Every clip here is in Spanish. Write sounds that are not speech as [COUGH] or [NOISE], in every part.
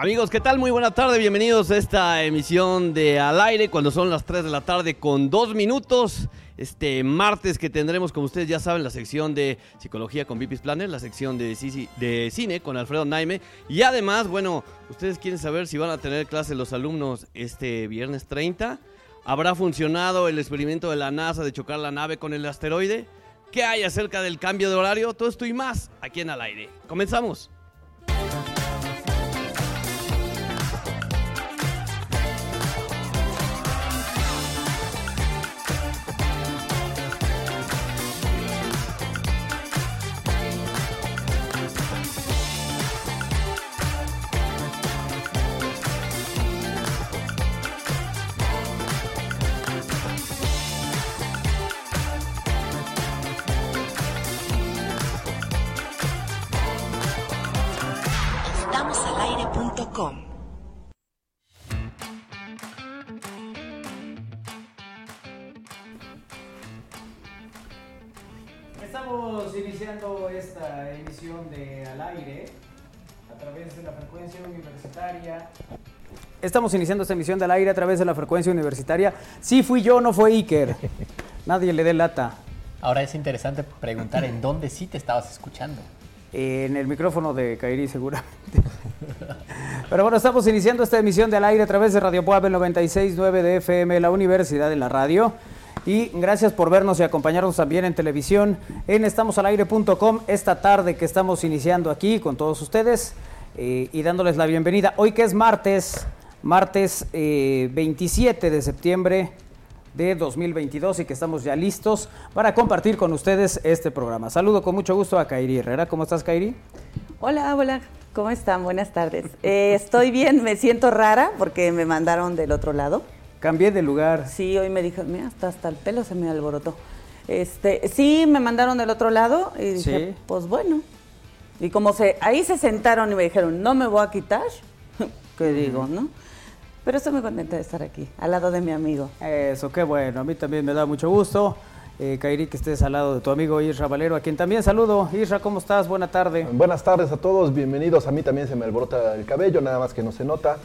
Amigos, ¿qué tal? Muy buena tarde, bienvenidos a esta emisión de Al aire cuando son las 3 de la tarde con 2 minutos. Este martes que tendremos, como ustedes ya saben, la sección de Psicología con Vipis Planner, la sección de, de Cine con Alfredo Naime. Y además, bueno, ustedes quieren saber si van a tener clase los alumnos este viernes 30. ¿Habrá funcionado el experimento de la NASA de chocar la nave con el asteroide? ¿Qué hay acerca del cambio de horario? Todo esto y más aquí en Al aire. Comenzamos. Través de la frecuencia universitaria. Estamos iniciando esta emisión de Al aire a través de la frecuencia universitaria. Sí fui yo, no fue Iker. [LAUGHS] Nadie le dé lata. Ahora es interesante preguntar en dónde sí te estabas escuchando. En el micrófono de Kairi seguramente. [LAUGHS] Pero bueno, estamos iniciando esta emisión de al aire a través de Radio Puebla 96.9 de FM, la Universidad de la Radio. Y gracias por vernos y acompañarnos también en televisión en estamosalaire.com esta tarde que estamos iniciando aquí con todos ustedes eh, y dándoles la bienvenida. Hoy que es martes, martes 27 eh, de septiembre de 2022 y que estamos ya listos para compartir con ustedes este programa. Saludo con mucho gusto a Kairi Herrera. ¿Cómo estás, Kairi? Hola, hola. ¿Cómo están? Buenas tardes. Eh, estoy bien, me siento rara porque me mandaron del otro lado. Cambié de lugar. Sí, hoy me dijo, mira, hasta, hasta el pelo se me alborotó. Este, sí, me mandaron del otro lado y dije, pues bueno. Y como se, ahí se sentaron y me dijeron, no me voy a quitar, [LAUGHS] ¿qué digo, no? Pero estoy muy contenta de estar aquí, al lado de mi amigo. Eso, qué bueno. A mí también me da mucho gusto. Eh, Kairi, que estés al lado de tu amigo Isra Valero, a quien también saludo. Isra, ¿cómo estás? Buena tarde. Buenas tardes a todos, bienvenidos. A mí también se me alborota el cabello, nada más que no se nota.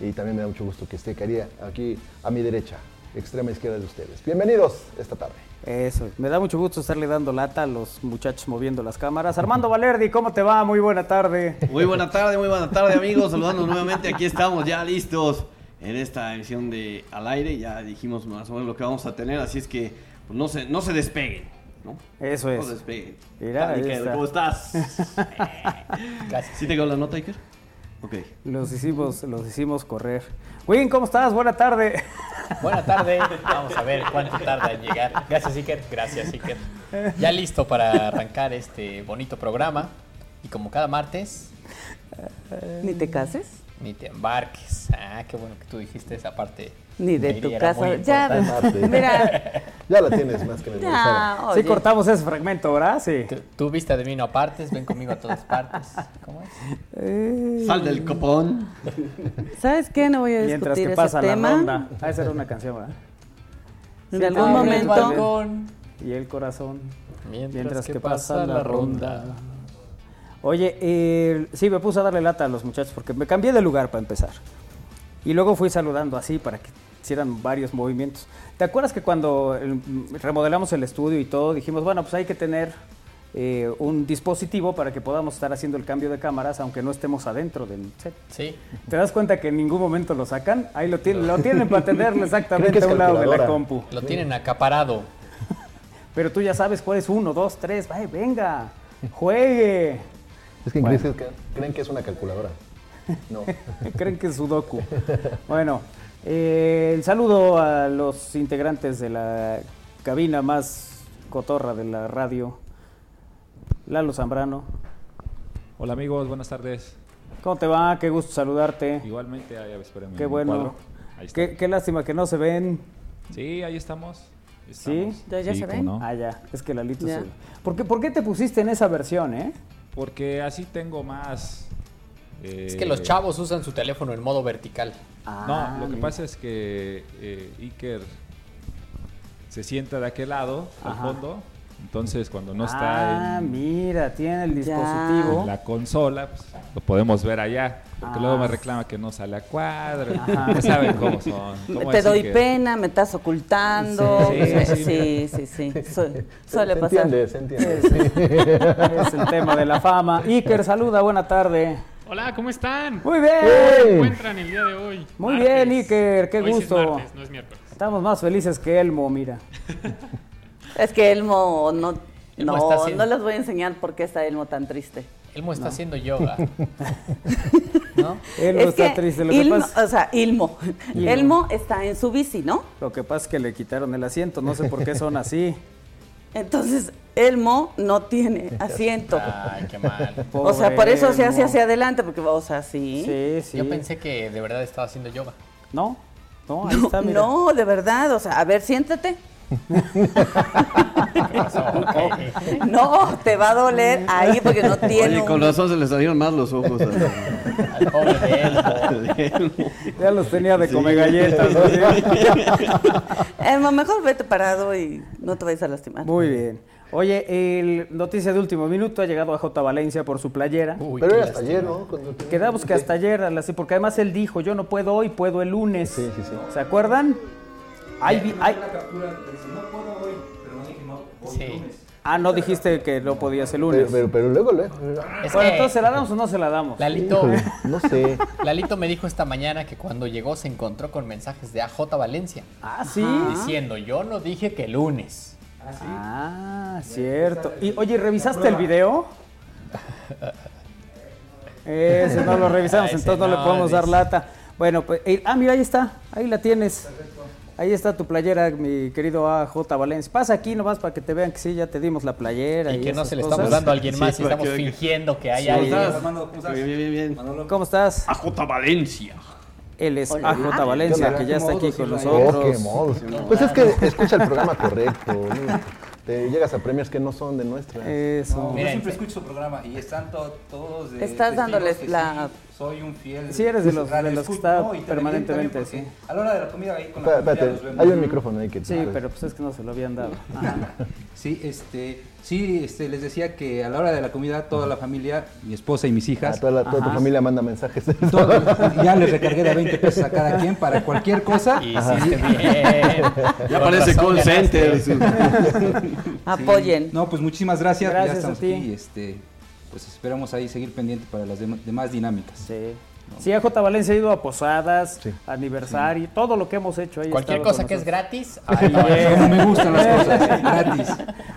Y también me da mucho gusto que esté Kairi aquí a mi derecha, extrema izquierda de ustedes. Bienvenidos esta tarde. Eso, me da mucho gusto estarle dando lata a los muchachos moviendo las cámaras. Armando Valerdi, ¿cómo te va? Muy buena tarde. Muy buena tarde, muy buena tarde, amigos. Saludando nuevamente, aquí estamos ya listos en esta edición de Al Aire. Ya dijimos más o menos lo que vamos a tener, así es que pues, no, se, no se despeguen. ¿no? Eso es. No se despeguen. Mira, ¿Cómo estás? [LAUGHS] ¿Sí te la nota, Iker? Ok. Los hicimos, los hicimos correr. Win, ¿cómo estás? Buena tarde. Buena tarde. Vamos a ver cuánto tarda en llegar. Gracias, Iker. Gracias, Iker. Ya listo para arrancar este bonito programa. Y como cada martes. Ni te cases ni te embarques. Ah, qué bueno que tú dijiste esa parte. Ni de tu casa. Ya, [LAUGHS] mira. ya la tienes más que memorizada. Sí, cortamos ese fragmento, ¿verdad? Sí. Tú, viste de mí no apartes, ven conmigo a todas partes. ¿Cómo es? Eh. Sal del copón. ¿Sabes qué? No voy a discutir Mientras que pasa la ronda. Ah, esa era una canción, ¿verdad? En algún momento. Y el corazón. Mientras, que, pasa, la ronda. Oye, eh, sí, me puse a darle lata a los muchachos porque me cambié de lugar para empezar. Y luego fui saludando así para que hicieran varios movimientos. ¿Te acuerdas que cuando remodelamos el estudio y todo, dijimos, bueno, pues hay que tener eh, un dispositivo para que podamos estar haciendo el cambio de cámaras aunque no estemos adentro del set? Sí. ¿Te das cuenta que en ningún momento lo sacan? Ahí lo tienen, lo tienen para tenerlo [LAUGHS] exactamente a un lado de la compu. Lo tienen acaparado. [LAUGHS] Pero tú ya sabes cuál es uno, dos, tres, Ay, venga, juegue. Es que en creen que es una calculadora. [LAUGHS] No. creen que es Sudoku. Bueno, eh, el saludo a los integrantes de la cabina más cotorra de la radio. Lalo Zambrano. Hola amigos, buenas tardes. ¿Cómo te va? Qué gusto saludarte. Igualmente, ahí Qué bueno. Qué, qué, lástima que no se ven. Sí, ahí estamos. ¿Sí? ¿Ya, se ven? Ah, ya. Es que Lalito se... ¿Por qué, ¿Por qué te pusiste en esa versión, eh? Porque así tengo más... es que los eh, chavos usan su teléfono en modo vertical. No, lo que pasa es que eh, Iker se sienta de aquel lado, al fondo, Entonces, cuando no ah, está en, mira, tiene el dispositivo. en la consola, pues, lo podemos ver allá. Porque Ah. luego me reclama que no sale a cuadro. Ajá. Ya saben cómo son. [LAUGHS] cómo Te doy que- pena, me estás ocultando. Sí, Sí, sí, sí, sí. sí. [LAUGHS] Su- Se- suele se pasar. entiende, se entiende. [LAUGHS] Es el tema de la fama. Iker, saluda, buena tarde. Hola, ¿cómo están? Muy bien. ¿Cómo se encuentran el día de hoy? Muy Martes. bien, Iker, qué Hoy sí es gusto. martes, no es miércoles. Estamos más felices que Elmo, mira. [LAUGHS] Es que Elmo no, Elmo no, está haciendo- no les voy a enseñar por qué está Elmo tan triste. Elmo está haciendo yoga. [LAUGHS] ¿No? Elmo es está que triste. Lo que, pasa, o sea, Ilmo. Ilmo. Elmo está en su bici, ¿no? lo que pasa es que le quitaron el asiento. No sé por qué son así. Entonces, Elmo no tiene [LAUGHS] asiento. Ay, qué mal. [LAUGHS] o sea, por eso se hace hacia adelante, porque, o sea, sí. Sí, sí. Yo pensé que de verdad estaba haciendo yoga. No, no, ahí No, está, mira. no, de verdad, o sea, a ver, siéntate. [LAUGHS] ¿Qué pasó? Ok. No, te va a doler ahí porque no tiene Oye, con razón se le salieron más los ojos. Al pobre de Elmo. Ya los tenía de comer galletas. ¿no? Elmo, mejor vete parado y no te vayas a lastimar. Muy bien. Oye, el noticia de último minuto ha llegado a J. Valencia por su playera. Uy, Pero era hasta ayer, ¿no? Cuando- Quedamos que hasta ayer, porque además él dijo, yo no puedo hoy, puedo el lunes. Sí, sí, sí. ¿Se acuerdan? Hay, vi- hay- Sí. ah, no dijiste que no podías el lunes. Pero, pero, pero luego, luego. Es bueno, que entonces, ¿se la damos o no se la damos? Lalito, Híjole, no sé. [LAUGHS] Lalito me dijo esta mañana que cuando llegó se encontró con mensajes de AJ Valencia Ah, sí. diciendo, yo no dije que lunes. Ah, cierto. Y oye, ¿revisaste el video? Ese no lo revisamos, [LAUGHS] Ah, entonces no, le podemos dar lata. Bueno, pues, eh, ah, mira, ahí está, ahí la tienes. Ahí está tu playera, mi querido AJ Valencia. Pasa aquí nomás para que te vean que sí, ya te dimos la playera. Y Y, que no se le cosas. estamos dando a alguien Sí, más y para estamos que- fingiendo que hay Sí. alguien. Bien, bien. ¿Cómo estás? AJ Valencia. Él es Hola. AJ Valencia, que ya está aquí con Oh, nosotros. qué modo. Pues es que escucha el programa correcto. Te llegas a premios que no son de nuestra. Eso. Yo siempre escucho su programa y están to- todos de Estás dándoles la- sí, soy un fiel Sí, eres de los- de los que está ¿no? Permanentemente, sí. A la hora de la comida ahí con la Espérate, los vemos. hay un micrófono ahí que Sí, pero pues es que no se lo habían dado. [LAUGHS] Sí, este, sí, este, les decía que a la hora de la comida toda la familia, mi esposa y mis ah, hijas, toda, la- toda tu familia manda mensajes. [LAUGHS] todo- ya les recargué de 20 pesos a cada quien para cualquier cosa. Y hiciste bien. Ya parece call center. Apoyen. No, pues muchísimas gracias. Gracias ya estamos a ti. aquí. Este, pues esperamos ahí seguir pendiente para las dem- demás dinámicas. Sí. Sí, AJ Valencia ha ido a posadas, Sí. aniversario, todo lo que hemos hecho. ahí Cualquier cosa que es gratis, [LAUGHS] ahí me gustan las cosas, [LAUGHS] gratis.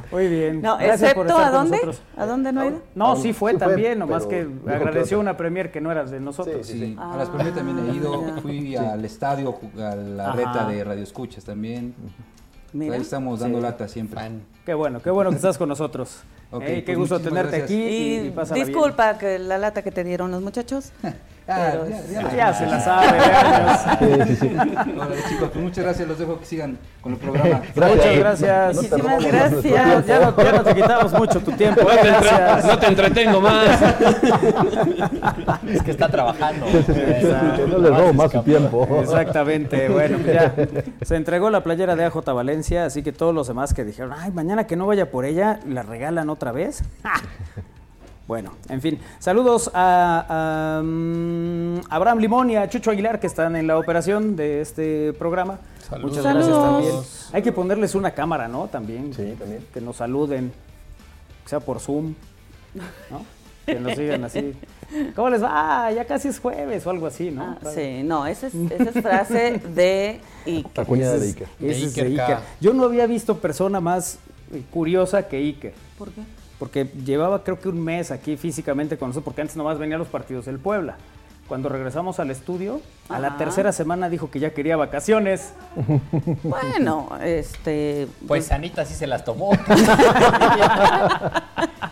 Muy bien. No, Gracias por excepto estar a con dónde? nosotros. ¿A dónde no ha ido? No, sí fue Sí fue, también, nomás que que agradeció otra. una premier que no era de nosotros. Sí, Sí, Ah, a las premias también he ido, ya. fui al estadio, a la Ajá. reta de Radio Escuchas también. Mira. Ahí estamos dando Sí. lata siempre. Fan. Qué bueno, qué bueno que estás con nosotros. Ok, Eh, qué pues gusto tenerte gracias. aquí y, Y y pásala bien. disculpa que la lata que te dieron los muchachos. [LAUGHS] Ah, Pero- ya, ya, Ya se la sabe, Sí, sí, [LAUGHS] chicos, pues muchas gracias, los dejo que sigan con el programa. [LAUGHS] Gracias. Muchas gracias. No Muchísimas gracias. Ya, no, ya no te quitamos mucho tu tiempo. No te, entre- gracias. no te entretengo más. [LAUGHS] Es que está trabajando. Que no le robo más su tiempo. Exactamente, bueno, pues ya se entregó la playera de AJ Valencia, así que todos los demás que dijeron, ay, mañana que no vaya por ella, ¿la regalan otra vez? Bueno, en fin, saludos a, a, mm, Abraham Limón y a Chucho Aguilar que están en la operación de este programa. Saludos. Muchas gracias Saludos. también. Hay que ponerles una cámara, ¿no? También. Sí, también. Que nos saluden, que sea por Zoom, ¿no? Que nos sigan así. ¿Cómo les va? Ah, ya casi es jueves o algo así, ¿no? Ah, sí, no, esa es, esa es frase de Iker. La cuñada de Iker. Ese es de Iker. Yo no había visto persona más curiosa que Iker. ¿Por qué? Porque llevaba creo que un mes aquí físicamente con nosotros, porque antes nomás venía a los partidos del Puebla. Cuando regresamos al estudio, a la Ajá. tercera semana dijo que ya quería vacaciones. [LAUGHS] Bueno, este. Pues Anita sí se las tomó. [LAUGHS]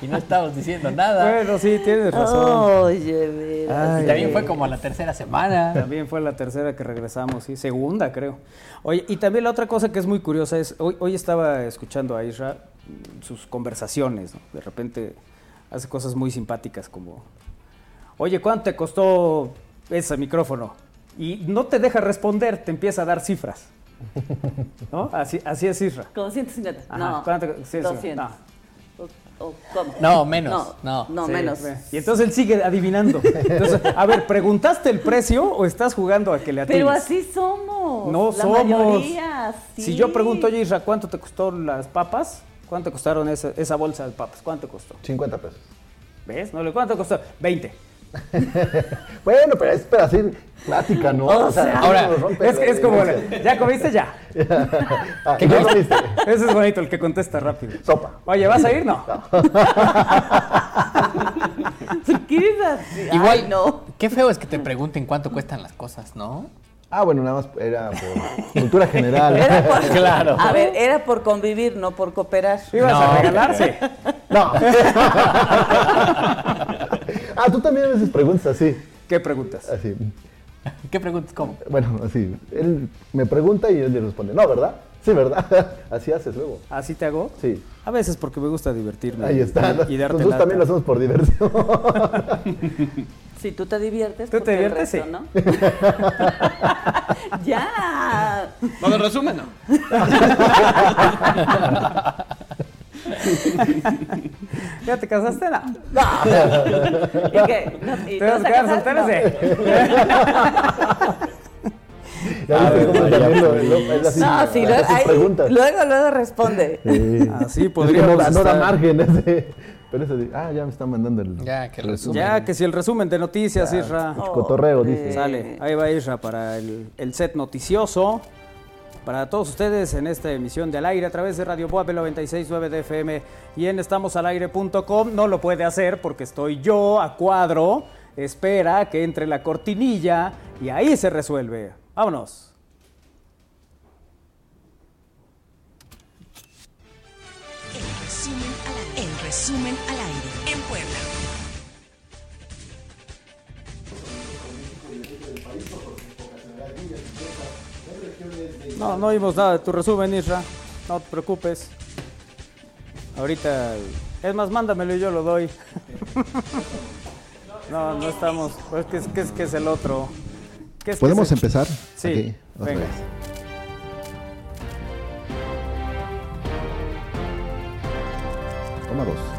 y no estamos diciendo nada. Bueno, sí, tienes razón. Oye. Ay, también fue como a la tercera semana. También fue la tercera que regresamos, sí, segunda creo. Oye, y también la otra cosa que es muy curiosa es, hoy, hoy estaba escuchando a Isra sus conversaciones, ¿no? De repente hace cosas muy simpáticas como, oye, ¿cuánto te costó ese micrófono? Y no te deja responder, te empieza a dar cifras. ¿No? Así, así es Isra. Como 150. Ajá, No. ¿cuánto? Sí, sí, 200. no. O- o- ¿Cómo? No, menos, no. No, Sí, menos. Y entonces él sigue adivinando. Entonces, a ver, ¿preguntaste el precio o estás jugando a que le atines? Pero así somos. No la somos. mayoría, Si yo pregunto, oye, Isra, ¿cuánto te costó las papas? ¿Cuánto costaron esa, esa bolsa de papas? ¿Cuánto costó? 50 pesos. ¿Ves? No le cuánto costó. 20. [LAUGHS] Bueno, pero es para hacer plática, ¿no? O sea, ahora, no rompe Es, es como. ¿ya comiste? Ya. [LAUGHS] Ah, ¿Ya comiste? [LAUGHS] Ese es bonito, el que contesta rápido. Sopa. Oye, ¿vas a ir? No. ¿Qué es así? Igual, Ay, no. qué feo es que te pregunten cuánto cuestan las cosas, ¿no? Ah, bueno, nada más era por cultura general. [LAUGHS] Era por, Claro. A ver, era por convivir, no por cooperar. ¿Ibas a No. regalarse? No. [LAUGHS] ah, tú también a veces preguntas así. ¿Qué preguntas? Así. ¿Qué preguntas? ¿Cómo? Bueno, así. Él me pregunta y él le responde, no, ¿verdad? Sí, ¿verdad? [LAUGHS] Así haces luego. ¿Así te hago? Sí. A veces porque me gusta divertirme. Ahí está. Y, y darte Nosotros lata. también lo hacemos por diversión. Si tú te diviertes, ¿Tú te el diviertes? resto, Sí. ¿no? [LAUGHS] ya. Al resumen, ¿no? [LAUGHS] ¿Ya te casaste? No. ¿Y qué? No, ¿y ¿Te vas a quedar? No. Sí. [LAUGHS] Ya viste cómo también lo, lo- él así, No, sí, luego, preguntas. luego, luego responde. Sí. Así Es que podríamos no, no da margen ese. Pero ese de, ah, ya me están mandando el, Ya, que el resumen. Ya, que si el resumen de noticias, Isra. el cotorreo, dice. Sale, ahí va Isra para el, el set noticioso. Para todos ustedes en esta emisión de al aire a través de Radio Boab 96.9 de FM y en estamosalaire.com. No lo puede hacer porque estoy yo a cuadro. Espera que entre la cortinilla y ahí se resuelve. Vámonos. No, no oímos nada de tu resumen, Isra. No te preocupes. Ahorita. Es más, mándamelo y yo lo doy. [LAUGHS] No, no estamos. Pues, ¿qué, es, qué es, qué es el otro? ¿Qué es, qué ¿Podemos es empezar? Sí, otra venga. vez. Toma dos.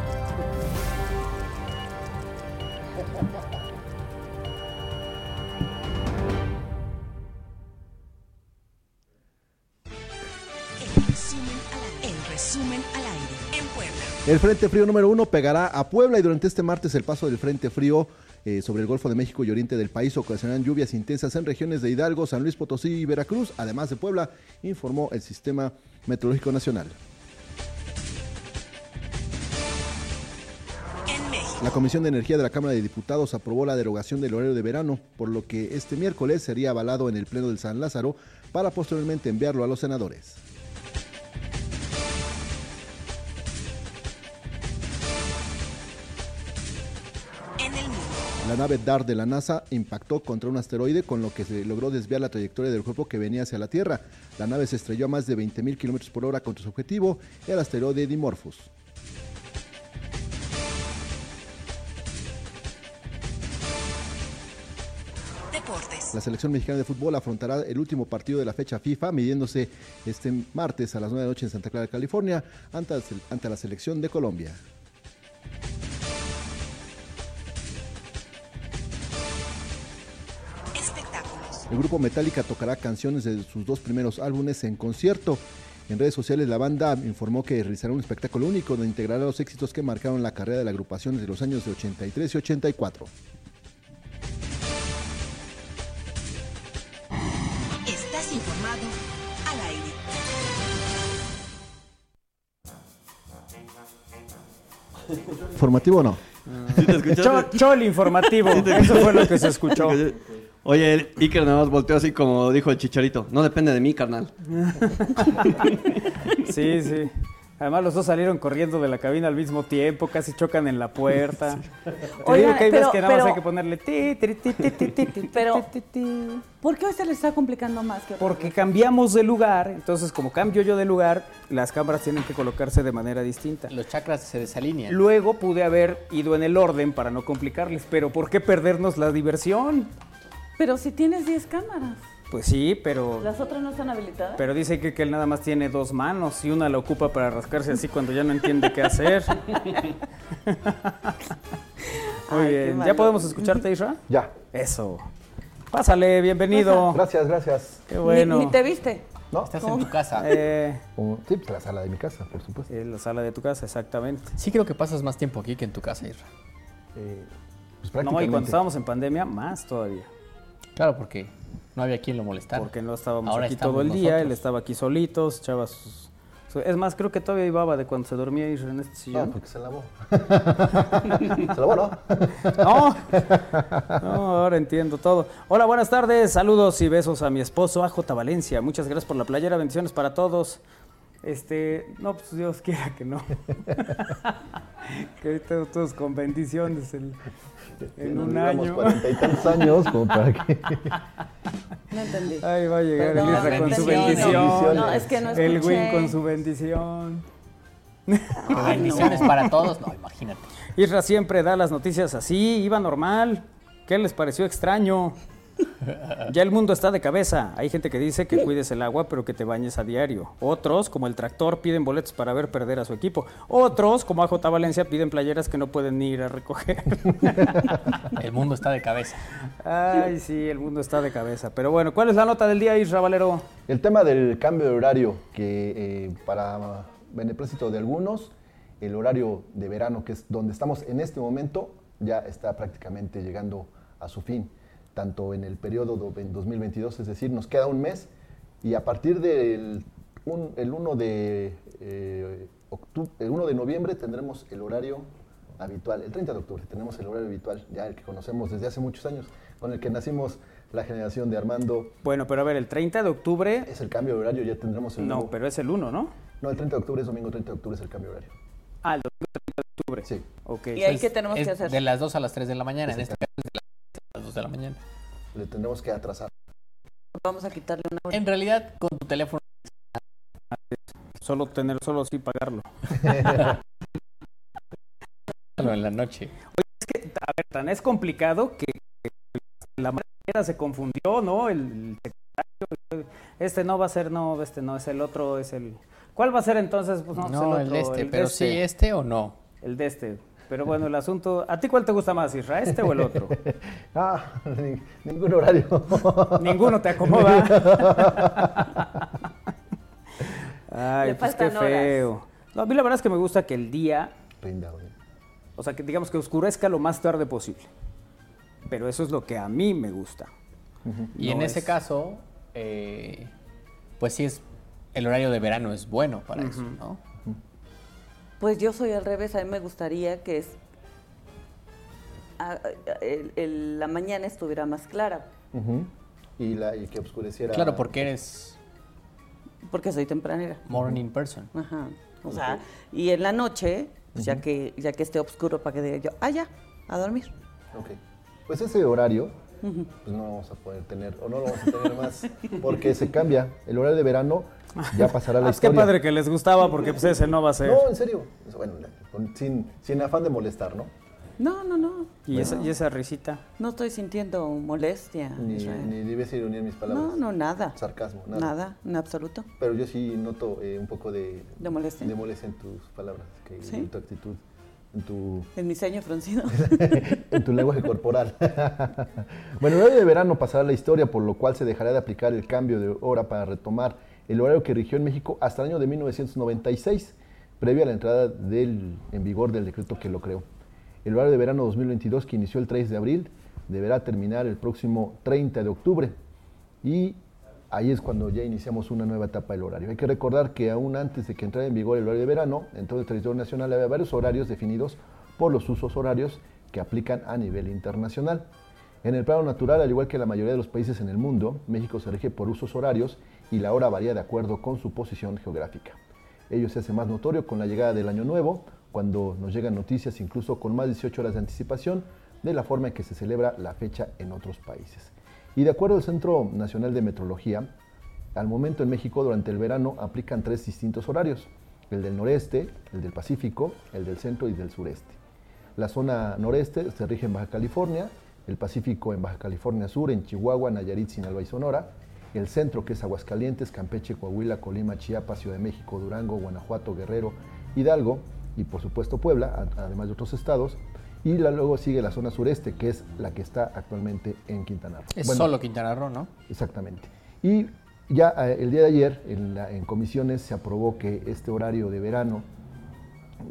El Frente Frío número uno pegará a Puebla y durante este martes el paso del Frente Frío eh, sobre el Golfo de México y Oriente del país ocasionarán lluvias intensas en regiones de Hidalgo, San Luis Potosí y Veracruz, además de Puebla, informó el Sistema Meteorológico Nacional. La Comisión de Energía de la Cámara de Diputados aprobó la derogación del horario de verano, por lo que este miércoles sería avalado en el Pleno del San Lázaro para posteriormente enviarlo a los senadores. La nave DART de la NASA impactó contra un asteroide con lo que se logró desviar la trayectoria del cuerpo que venía hacia la Tierra. La nave se estrelló a más de 20.000 kilómetros por hora contra su objetivo, el asteroide Dimorphos. Deportes. La selección mexicana de fútbol afrontará el último partido de la fecha FIFA, midiéndose este martes a las 9 de la noche en Santa Clara, California, ante la selección de Colombia. El grupo Metallica tocará canciones de sus dos primeros álbumes en concierto. En redes sociales la banda informó que realizará un espectáculo único donde integrará los éxitos que marcaron la carrera de la agrupación desde los años de 83 y 84. Estás informado al aire. ¿Informativo o no? ¿Sí te Chol informativo. Eso fue lo que se escuchó. Oye, Iker nada más volteó así como dijo el chicharito. No depende de mí, carnal. [LAUGHS] Sí, sí. Además los dos salieron corriendo de la cabina al mismo tiempo, casi chocan en la puerta. Te digo que hay veces pero- que nada más pero- hay que ponerle ti, ti, ti, ti, ti, ti, ti, Pero- ti, ti. ¿Por qué hoy se le está complicando más que otra Porque vez? cambiamos de lugar, entonces como cambio yo de lugar, las cámaras tienen que colocarse de manera distinta. Los chakras se desalinean. Luego pude haber ido en el orden para no complicarles, pero ¿por qué perdernos la diversión? Pero si tienes 10 cámaras. Pues sí, pero, ¿Las otras no están habilitadas? pero dice que, que él nada más tiene dos manos y una la ocupa para rascarse así cuando ya no entiende qué hacer. [LAUGHS] Muy Ay, bien. ¿Ya podemos escucharte, Isra? [LAUGHS] Ya. Eso. Pásale, bienvenido. Gracias, gracias. Qué bueno. Ni, ni te viste. ¿No? Estás en tu casa. Eh, [LAUGHS] Sí, pues la sala de mi casa, por supuesto. en la sala de tu casa, exactamente. Sí creo que pasas más tiempo aquí que en tu casa, Isra. Eh, pues No, y cuando estábamos en pandemia, más todavía. Claro, porque no había quien lo molestara. Porque no estábamos Ahora aquí estamos todo el día, nosotros. él estaba aquí solito, echaba sus... su- Es más, creo que todavía ibaba de cuando se dormía Isra en este No, sillón. porque se lavó. [LAUGHS] se lavó, ¿no? No, no, ahora entiendo todo. Hola, buenas tardes, saludos y besos a mi esposo AJ Valencia. Muchas gracias por la playera, bendiciones para todos. Este, no, pues Dios quiera que no. [LAUGHS] que ahorita todos con bendiciones el- en Nos un año. cuarenta y tantos años como para que... [LAUGHS] No entendí. Ahí va a llegar Perdón, el Isra con su bendición. No, es que no El Win escuché. con su bendición. Que bendiciones para todos. No, imagínate. Isra siempre da las noticias así, iba normal. ¿Qué les pareció extraño? [LAUGHS] Ya el mundo está de cabeza. Hay gente que dice que cuides el agua, pero que te bañes a diario. Otros, como el tractor, piden boletos para ver perder a su equipo. Otros, como AJ Valencia, piden playeras que no pueden ir a recoger. [LAUGHS] El mundo está de cabeza. Ay, sí, el mundo está de cabeza. Pero bueno, ¿cuál es la nota del día, Isra Valero? El tema del cambio de horario, que eh, para beneplácito de algunos, el horario de verano, que es donde estamos en este momento, ya está prácticamente llegando a su fin, tanto en el periodo do- en 2022, es decir, nos queda un mes, y a partir del un- el 1 de, eh, octu- el 1 de noviembre tendremos el horario habitual, el 30 de octubre tenemos el horario habitual, ya el que conocemos desde hace muchos años, con el que nacimos la generación de Armando, Bueno, pero a ver, el 30 de octubre. es el cambio de horario, ya tendremos el No, nuevo- pero es el 1, ¿no? no, el 30 de octubre es domingo 30 de octubre, es el cambio de horario. Ah, el domingo 30 de octubre. Sí. Ok. ¿Y ahí Es- qué tenemos es que hacer? De las 2 a las 3 de la mañana. En este caso es de las 3 a las 2 de la mañana. Le tendremos que atrasar. Vamos a quitarle una hora. En realidad, con tu teléfono. Solo tener, solo sí pagarlo. en la noche. Es que, a ver, tan es complicado que la manera se confundió, ¿no? El, el secretario, este no va a ser, no, este no, es el otro, es el... ¿Cuál va a ser entonces? Pues no, No, pues el el de otro, este. el pero de sí, este. este o no. El de este. Pero bueno, el asunto... ¿A ti cuál te gusta más, Isra? ¿Este o el otro? [LAUGHS] Ah, ni- ningún horario. [LAUGHS] Ninguno te acomoda. [LAUGHS] Ay, Le pues qué horas. feo. No, a mí la verdad es que me gusta que el día, Rinda, güey. o sea, que digamos que oscurezca lo más tarde posible. Pero eso es lo que a mí me gusta. Y No en ese es- caso, eh, pues sí es. El horario de verano es bueno para eso, ¿no? Pues yo soy al revés, a mí me gustaría que es, a- a- el- el- la mañana estuviera más clara, y, la, y que oscureciera. Claro, porque eres porque soy tempranera. morning person. Ajá. O sea, y en la noche, pues ya que ya que esté oscuro para que diga yo, ah, ya, a dormir. Ok. Pues ese horario, pues no lo vamos a poder tener, o no lo vamos a tener más, porque se cambia. El horario de verano ya pasará la Ah, pues qué historia. padre que les gustaba, porque pues ese no va a ser. No, en serio. Bueno, con- sin, sin afán de molestar, ¿no? No, no, no. Y, esa, y esa risita. No estoy sintiendo molestia. Ni, ni debes ironía en mis palabras. no, no, nada. Sarcasmo, nada. Nada, en absoluto. Pero yo sí noto eh, un poco de, ¿De molestia? de molestia en tus palabras, que, ¿Sí? en tu actitud, en tu, En mi ceño fruncido. [LAUGHS] en tu lenguaje corporal. [LAUGHS] bueno, el horario de verano pasará a la historia, por lo cual se dejará de aplicar el cambio de hora para retomar el horario que rigió en México hasta el año de 1996, previo a la entrada del, en vigor del decreto que lo creó. El horario de verano 2022, que inició el 3 de abril, deberá terminar el próximo 30 de octubre. Y ahí es cuando ya iniciamos una nueva etapa del horario. Hay que recordar que aún antes de que entrara en vigor el horario de verano, en todo el territorio nacional había varios horarios definidos por los usos horarios que aplican a nivel internacional. En el plano natural, al igual que la mayoría de los países en el mundo, México se rige por usos horarios y la hora varía de acuerdo con su posición geográfica. Ello se hace más notorio con la llegada del Año Nuevo, cuando nos llegan noticias incluso con más de 18 horas de anticipación de la forma en que se celebra la fecha en otros países. Y de acuerdo al Centro Nacional de Metrología, al momento en México durante el verano aplican tres distintos horarios, el del noreste, el del Pacífico, el del centro y del sureste. La zona noreste se rige en Baja California, el Pacífico en Baja California Sur, en Chihuahua, Nayarit, Sinaloa y Sonora, el centro que es Aguascalientes, Campeche, Coahuila, Colima, Chiapas, Ciudad de México, Durango, Guanajuato, Guerrero, Hidalgo y por supuesto Puebla, además de otros estados. Y la- luego sigue la zona sureste, que es la que está actualmente en Quintana Roo. Es Bueno, solo Quintana Roo, ¿no? Exactamente. Y ya eh, el día de ayer en, la- en comisiones se aprobó que este horario de verano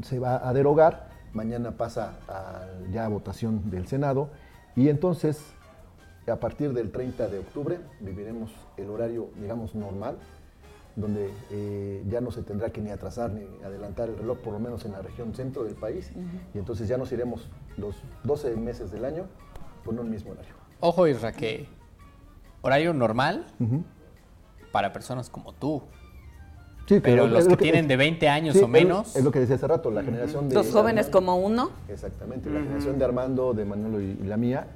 se va a derogar. Mañana pasa a, ya a votación del Senado. Y entonces, a partir del 30 de octubre, viviremos el horario, digamos, normal, donde eh, ya no se tendrá que ni atrasar ni adelantar el reloj, por lo menos en la región centro del país. Y entonces ya nos iremos los 12 meses del año con un mismo horario. Ojo, Isra, que horario normal para personas como tú. Sí, Pero los lo que tienen de 20 años Sí, o menos. Es, lo que decía hace rato, la generación de... Los jóvenes Armando- como uno. Exactamente, la generación de Armando, de Manolo y, y la mía,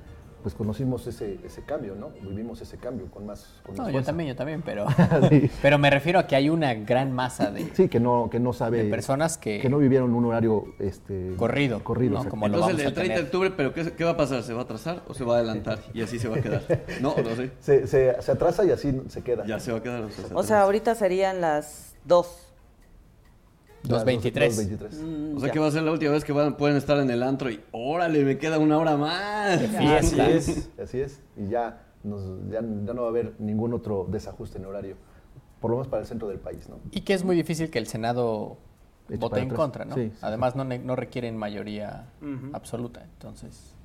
pues conocimos ese, ese cambio, ¿no? Vivimos ese cambio con más... Con no, más yo también, yo también, pero, [LAUGHS] pero me refiero a que hay una gran masa de... Sí, que no, que no sabe... De personas que... Que no vivieron un horario... Este, corrido. Corrido. No, como Entonces, el del 30 de octubre, ¿pero qué, qué, va a pasar? ¿Se va a atrasar o se va a adelantar? Y así se va a quedar. No, no sé. Se, se, se atrasa y así se queda. Ya se va a quedar. O sea, o sea ahorita serían las dos 2.23. 2.23. Mm, O sea ya. que va a ser la última vez que van, pueden estar en el antro y órale, me queda una hora más. Así es. Así es. Y ya, nos, ya, ya no va a haber ningún otro desajuste en horario. Por lo menos para el centro del país, ¿no? Y que es muy difícil que el Senado Eche vote en atrás. contra, ¿no? Sí, sí, Además, no, no requieren mayoría absoluta. Entonces,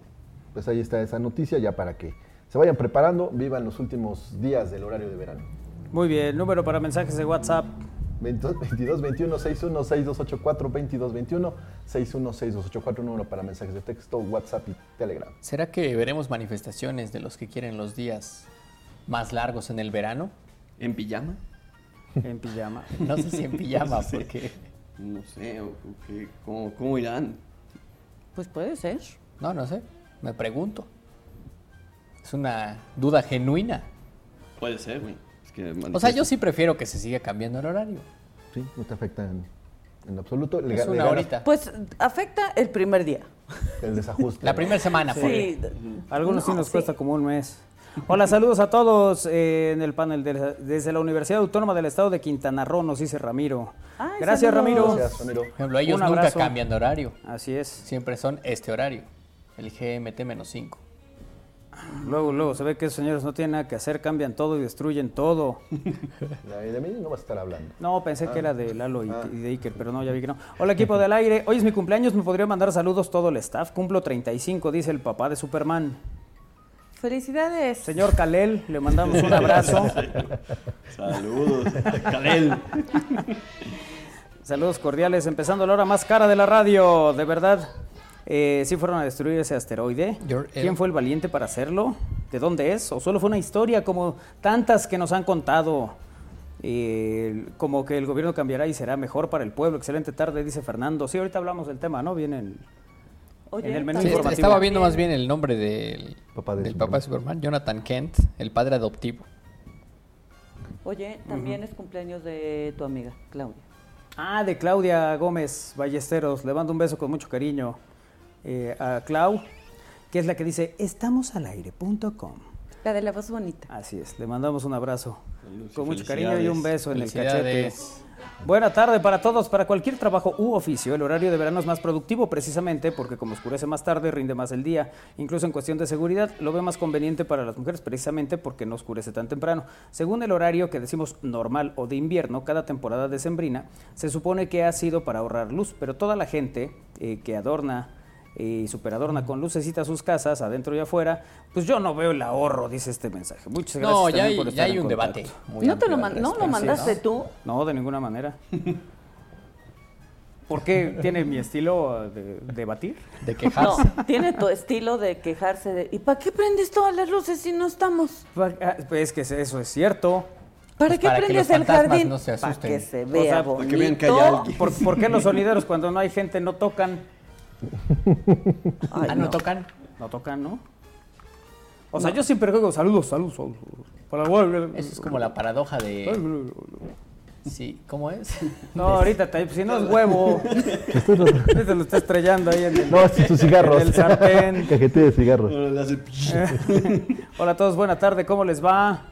Pues ahí está esa noticia ya para que se vayan preparando, vivan los últimos días del horario de verano. Muy bien, número para mensajes de WhatsApp. 22 21 61 6284 22 21 61 6284 número para mensajes de texto, WhatsApp y Telegram. ¿será que veremos manifestaciones de los que quieren los días más largos en el verano? ¿En pijama? En pijama. No sé si en [LAUGHS] pijama, porque... No sé, o- o qué- ¿cómo, cómo irán? Pues puede ser. No, no sé. Me pregunto. Es una duda genuina. Puede ser, güey. Que O sea, yo sí prefiero que se siga cambiando el horario. ¿Sí? No te afecta en, en absoluto. Le, Es le una horita. Pues afecta el primer día. El desajuste. La ¿no? primera semana. Sí. Algunos sí No, nos sí. cuesta como un mes. Hola, saludos a todos eh, en el panel de desde la Universidad Autónoma del Estado de Quintana Roo, nos dice Ramiro. Ay, Gracias, saludos. Ramiro. Gracias, Ramiro. Por ejemplo, ellos Un nunca cambian de horario. Así es. Siempre son este horario. El GMT-5. Luego, luego se ve que esos señores no tienen nada que hacer, cambian todo y destruyen todo. [LAUGHS] La- De mí no vas a estar hablando. No, pensé que era de Lalo y, y de Iker, pero no, ya vi que no. Hola equipo del aire, hoy es mi cumpleaños, me podría mandar saludos todo el staff. Cumplo 35, dice el papá de Superman. Felicidades. Señor Kalel, le mandamos un abrazo. [LAUGHS] Saludos. Kalel. Saludos cordiales, empezando la hora más cara de la radio, de verdad. Eh, ¿Sí fueron a destruir ese asteroide? ¿Quién fue el valiente para hacerlo? ¿De dónde es? ¿O solo fue una historia como tantas que nos han contado? Eh, como que el gobierno cambiará y será mejor para el pueblo. Excelente tarde, dice Fernando. Sí, ahorita hablamos del tema, ¿no? Viene el... Oye, en el menú Sí, estaba viendo más bien el nombre del Papá de del Superman. papá de Superman, Jonathan Kent, el padre adoptivo. Oye, también es cumpleaños de tu amiga, Claudia. Ah, de Claudia Gómez Ballesteros. Le mando un beso con mucho cariño eh, a Clau, que es la que dice estamosalaire.com. La de la voz bonita. Así es, le mandamos un abrazo con mucho cariño y un beso en el cachete. Buena tarde para todos. Para cualquier trabajo u oficio, el horario de verano es más productivo precisamente porque como oscurece más tarde, rinde más el día. Incluso en cuestión de seguridad, lo ve más conveniente para las mujeres precisamente porque no oscurece tan temprano. Según el horario que decimos normal o de invierno, cada temporada decembrina, se supone que ha sido para ahorrar luz, pero toda la gente eh, que adorna y superadorna con lucecita sus casas, adentro y afuera, pues yo no veo el ahorro, dice este mensaje. Muchas gracias. No, ya hay, por ya estar hay en un contacto. debate. muy ¿No te lo, man- ¿no lo mandaste ¿no? tú? No, de ninguna manera. ¿Por qué tiene mi estilo de, de batir? De No, quejarse. tiene tu estilo de quejarse de... ¿Y para qué prendes todas las luces si no estamos? Ah, Pues que eso es cierto. ¿Para Pues qué para que prendes los el fantasmas jardín? no se para asusten. que se O vea sea, bonito. para que vean que hay alguien. ¿Por, por qué los sonideros cuando no hay gente no tocan? [LAUGHS] Ay, ah, no, no. tocan. No tocan, ¿no? O sea, yo siempre juego saludos, saludos, saludos. Para el- Eso es como la paradoja de... Sí, ¿cómo es? No, [LAUGHS] ahorita, te- si no es huevo. Ahorita [LAUGHS] lo está estrellando ahí en el, No, este es tu cigarro. en el sartén. Cajete de cigarros. Hace- Hola a todos, buena tarde, ¿cómo les va?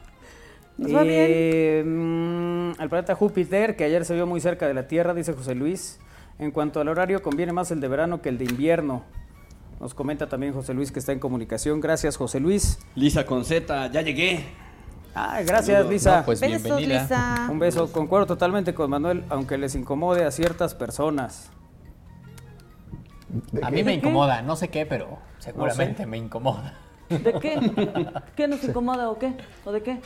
Nos va bien. Eh, mm, el planeta Júpiter, que ayer se vio muy cerca de la Tierra, dice José Luis. En cuanto al horario, conviene más el de verano que el de invierno. Nos comenta también José Luis que está en comunicación. Gracias, José Luis. Lisa con Z, ya llegué. Ah, gracias, Lisa. No, pues Besos, bienvenida. Lisa. Un beso. Concuerdo totalmente con Manuel, aunque les incomode a ciertas personas. A mí me incomoda, no sé qué, pero seguramente me incomoda. ¿De qué? [LAUGHS] ¿Qué nos incomoda o qué? ¿O de qué?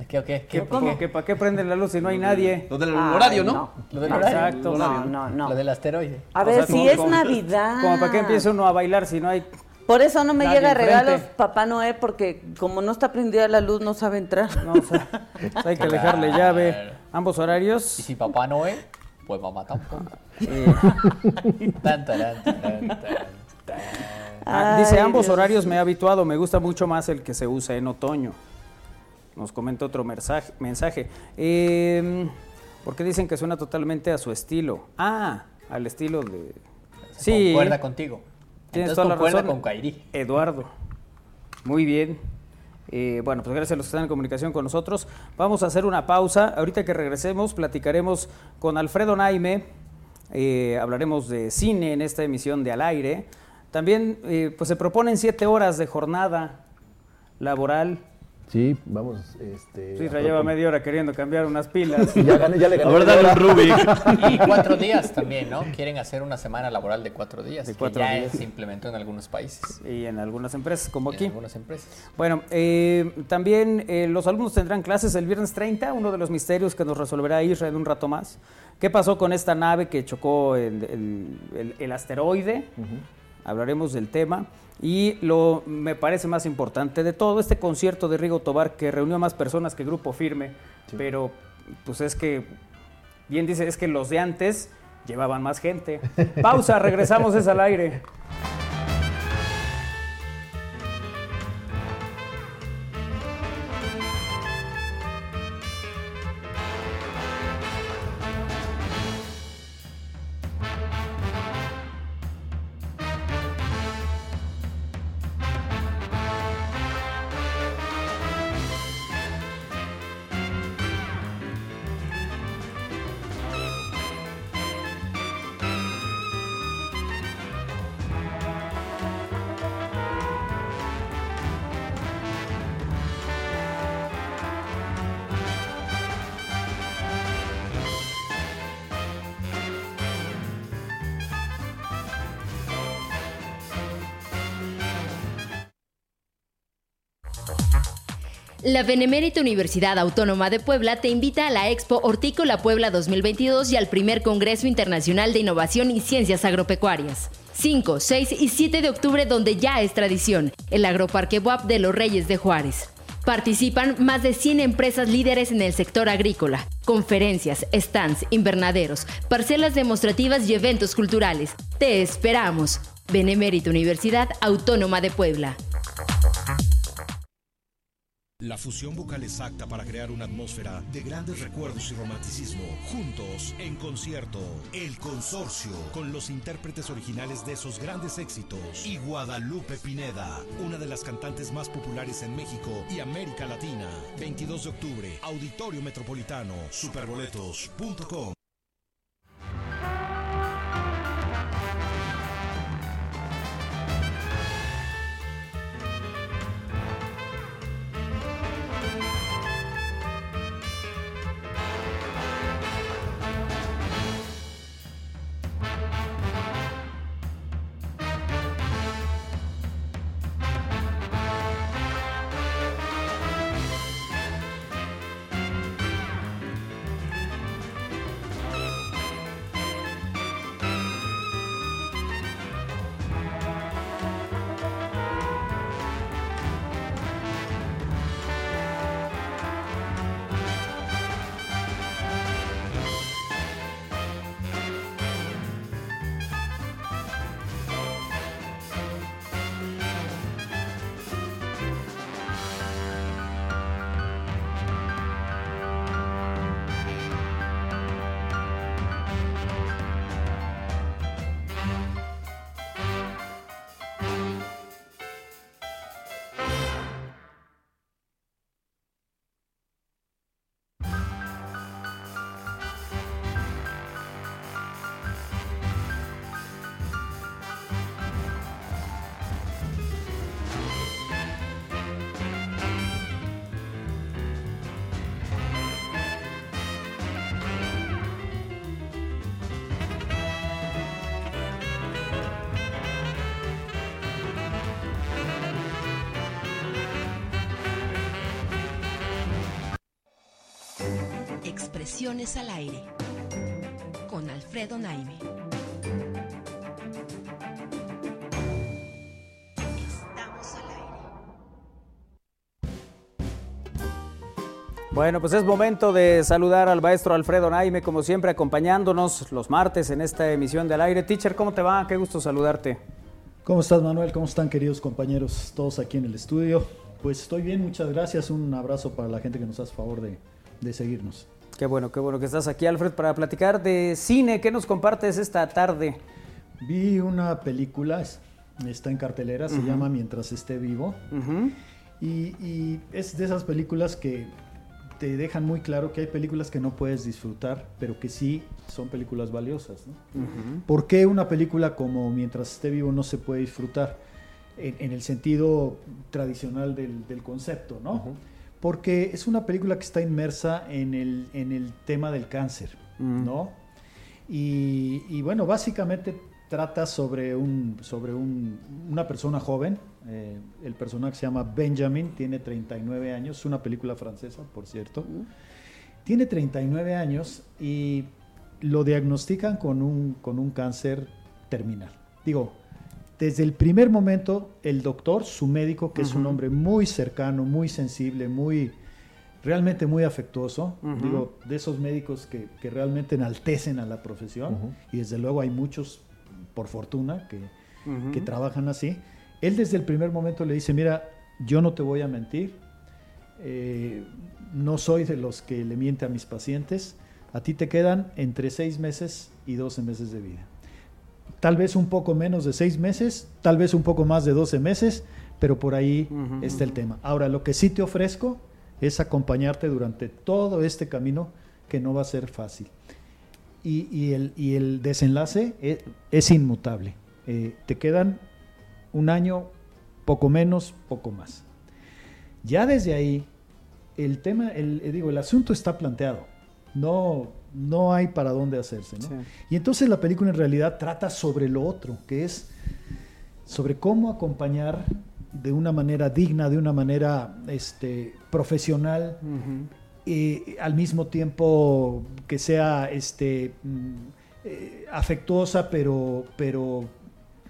¿De qué o qué? ¿Qué, ¿Cómo? que ¿Para qué prenden la luz si no hay nadie? Lo del Ay, horario, ¿no? Lo del horario. Exacto. No, no, no. Lo del asteroide. A O ver, sea, si como- es como- Navidad. Como para qué empieza uno a bailar si no hay... Por eso no me Nadie llega enfrente. regalos Papá Noé, porque como no está prendida la luz, no sabe entrar. No, o sea, [LAUGHS] hay que dejarle llave. Ambos horarios. Y si papá no es, pues mamá tampoco. [LAUGHS] Tan, tarán, tarán. Ah, dice, ambos Dios. horarios me he habituado, me gusta mucho más el que se usa en otoño. Nos comenta otro mensaje. mensaje. Eh, porque dicen que suena totalmente a su estilo. Ah, al estilo de... Sí, Concuerda contigo. tienes Entonces toda la concuerda razón. con Kairi. Eduardo. Muy bien. Eh, bueno, pues gracias a los que están en comunicación con nosotros. Vamos a hacer una pausa. Ahorita que regresemos, platicaremos con Alfredo Naime. Eh, hablaremos de cine en esta emisión de Al Aire. También eh, pues se proponen siete horas de jornada laboral. Sí, vamos, este... Sí, a lleva media hora queriendo cambiar unas pilas. [LAUGHS] Ya, gané, ya le gané. A ver, dale un Rubik. [LAUGHS] Y cuatro días también, ¿no? Quieren hacer una semana laboral de cuatro días, De que cuatro ya días. se implementó en algunos países, y en algunas empresas, como y en aquí. algunas empresas. Bueno, eh, también eh, los alumnos tendrán clases el viernes 30, uno de los misterios que nos resolverá Israel en un rato más. ¿Qué pasó con esta nave que chocó el, el- el- el asteroide? Hablaremos del tema. Y lo me parece más importante de todo, este concierto de Rigo Tobar que reunió a más personas que Grupo Firme, pero pues es que, bien dice, es que los de antes llevaban más gente. [LAUGHS] Pausa, regresamos es al aire. La Benemérita Universidad Autónoma de Puebla te invita a la Expo Hortícola Puebla 2022 y al primer Congreso Internacional de Innovación y Ciencias Agropecuarias. 5, 6 y 7 de octubre donde ya es tradición, el Agroparque WAP de los Reyes de Juárez. Participan más de 100 empresas líderes en el sector agrícola, conferencias, stands, invernaderos, parcelas demostrativas y eventos culturales. Te esperamos. Benemérita Universidad Autónoma de Puebla. La fusión vocal exacta para crear una atmósfera de grandes recuerdos y romanticismo. Juntos, en concierto, El Consorcio, con los intérpretes originales de esos grandes éxitos. Y Guadalupe Pineda, una de las cantantes más populares en México y América Latina. 22 de octubre, Auditorio Metropolitano, superboletos.com. Al aire. Con Alfredo Naime. Estamos al aire. Bueno, pues es momento de saludar al maestro Alfredo Naime, como siempre, acompañándonos los martes en esta emisión del aire. Teacher, ¿cómo te va? Qué gusto saludarte. ¿Cómo estás, Manuel? ¿Cómo están, queridos compañeros, todos aquí en el estudio? Pues estoy bien, muchas gracias. Un abrazo para la gente que nos hace favor de, de seguirnos. Qué bueno, qué bueno que estás aquí, Alfred, para platicar de cine. ¿Qué nos compartes esta tarde? Vi una película, es- está en cartelera, se llama Mientras esté vivo. y, y es de esas películas que te dejan muy claro que hay películas que no puedes disfrutar, pero que sí son películas valiosas. ¿no? ¿Por qué una película como Mientras esté vivo no se puede disfrutar? En, en el sentido tradicional del, del concepto, ¿no? Porque es una película que está inmersa en el, en el tema del cáncer, ¿no? Y, y bueno, básicamente trata sobre, un, sobre un- una persona joven. eh, el personaje se llama Benjamin, tiene 39 años. Es una película francesa, por cierto. Tiene 39 años y lo diagnostican con un, con un cáncer terminal. Digo, desde el primer momento, el doctor, su médico, que es un hombre muy cercano, muy sensible, muy realmente muy afectuoso, digo, de esos médicos que, que realmente enaltecen a la profesión, y desde luego hay muchos, por fortuna, que, que trabajan así. Él desde el primer momento le dice, mira, yo no te voy a mentir, eh, no soy de los que le miente a mis pacientes, a ti te quedan entre seis meses y 12 meses de vida. Tal vez un poco menos de seis meses, tal vez un poco más de 12 meses, pero por ahí está el tema. Ahora, lo que sí te ofrezco es acompañarte durante todo este camino que no va a ser fácil. Y, y el, y el desenlace es, es inmutable. Eh, te quedan un año, poco menos, poco más. Ya desde ahí, el tema, el, eh, digo, el asunto está planteado. No, no hay para dónde hacerse. ¿no? Sí. Y entonces la película en realidad trata sobre lo otro, que es sobre cómo acompañar de una manera digna, de una manera este, profesional, eh, al mismo tiempo que sea este, mm, eh, afectuosa, pero, pero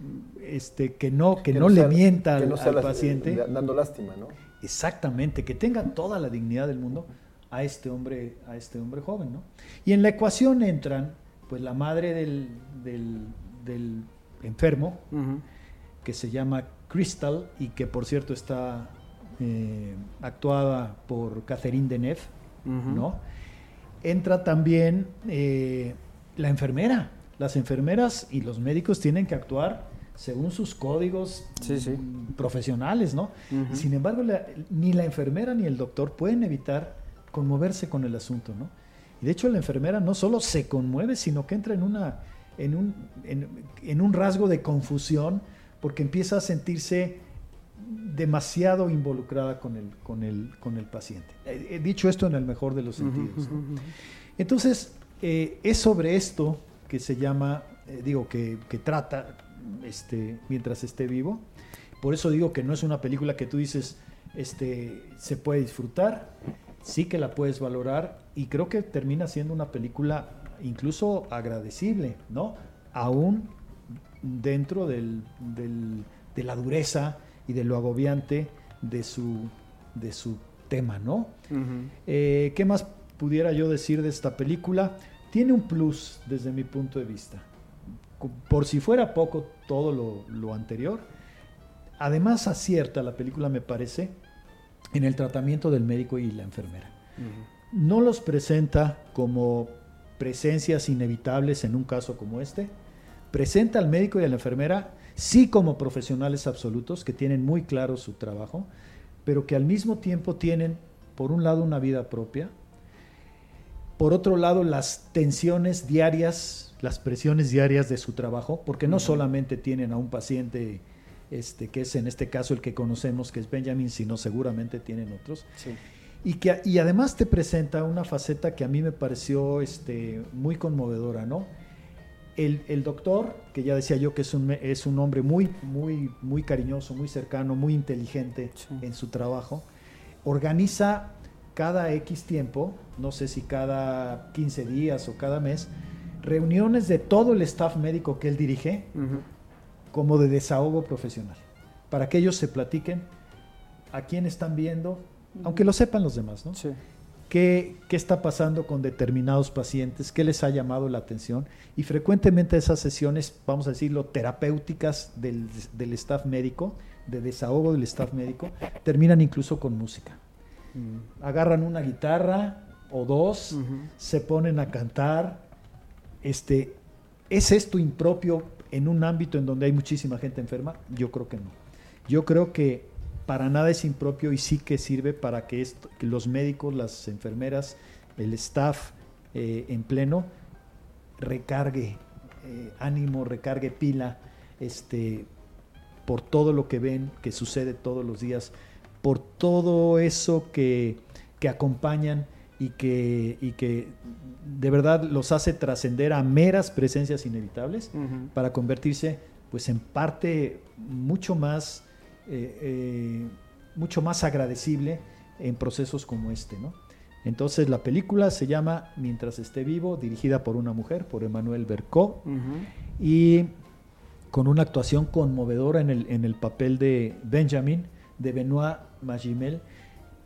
mm, este, que no, que Que no, no le mienta que al, no sea al las- paciente. eh, dando lástima, ¿no? Exactamente, que tenga toda la dignidad del mundo a este hombre, a este hombre joven, ¿no? Y en la ecuación entran, pues, la madre del, del- del enfermo, que se llama Crystal y que por cierto está eh, actuada por Catherine Deneuve, Ujú. ¿no? Entra también eh, la enfermera. Las enfermeras y los médicos tienen que actuar según sus códigos mm, profesionales, ¿no? Sin embargo, la- ni la enfermera ni el doctor pueden evitar conmoverse con el asunto, ¿no? Y de hecho la enfermera no solo se conmueve, sino que entra en una en un, en, en un rasgo de confusión porque empieza a sentirse demasiado involucrada con el, con el, con el paciente. He, he dicho esto en el mejor de los sentidos. ¿no? Entonces, eh, es sobre esto que se llama, eh, digo, que, que trata este, mientras esté vivo. Por eso digo que no es una película que tú dices, este, se puede disfrutar, sí que la puedes valorar y creo que termina siendo una película incluso agradecible, ¿no? Aún dentro del, del- de la dureza y de lo agobiante de su, de su tema, ¿no? Eh, ¿Qué más pudiera yo decir de esta película? Tiene un plus desde mi punto de vista. Por si fuera poco todo lo, lo anterior, además acierta la película, me parece, en el tratamiento del médico y la enfermera. No los presenta como presencias inevitables en un caso como este. Presenta al médico y a la enfermera sí como profesionales absolutos que tienen muy claro su trabajo, pero que al mismo tiempo tienen, por un lado, una vida propia, por otro lado, las tensiones diarias, las presiones diarias de su trabajo, porque no solamente tienen a un paciente, este, que es en este caso el que conocemos, que es Benjamin, sino seguramente tienen otros. Y, que, y además te presenta una faceta que a mí me pareció este, muy conmovedora, ¿no? El, el doctor, que ya decía yo que es un, es un hombre muy, muy, muy cariñoso, muy cercano, muy inteligente en su trabajo, organiza cada X tiempo, no sé si cada 15 días o cada mes, reuniones de todo el staff médico que él dirige, como de desahogo profesional, para que ellos se platiquen a quién están viendo, aunque lo sepan los demás, ¿no? Sí. ¿Qué, qué está pasando con determinados pacientes? ¿Qué les ha llamado la atención? Y frecuentemente esas sesiones, vamos a decirlo, terapéuticas del, del staff médico, de desahogo del staff médico, terminan incluso con música. Agarran una guitarra o dos, se ponen a cantar. Este, ¿Es esto impropio en un ámbito en donde hay muchísima gente enferma? Yo creo que no. Yo creo que para nada es impropio y sí que sirve para que, esto- que los médicos, las enfermeras, el staff eh, en pleno recargue eh, ánimo, recargue pila, este, por todo lo que ven, que sucede todos los días, por todo eso que, que acompañan y que, y que de verdad los hace trascender a meras presencias inevitables para convertirse pues en parte mucho más eh, eh, mucho más agradecible en procesos como este, ¿no? Entonces la película se llama Mientras esté vivo, dirigida por una mujer, por Emmanuel Bercot, y con una actuación conmovedora en el, en el papel de Benjamin, de Benoit Magimel,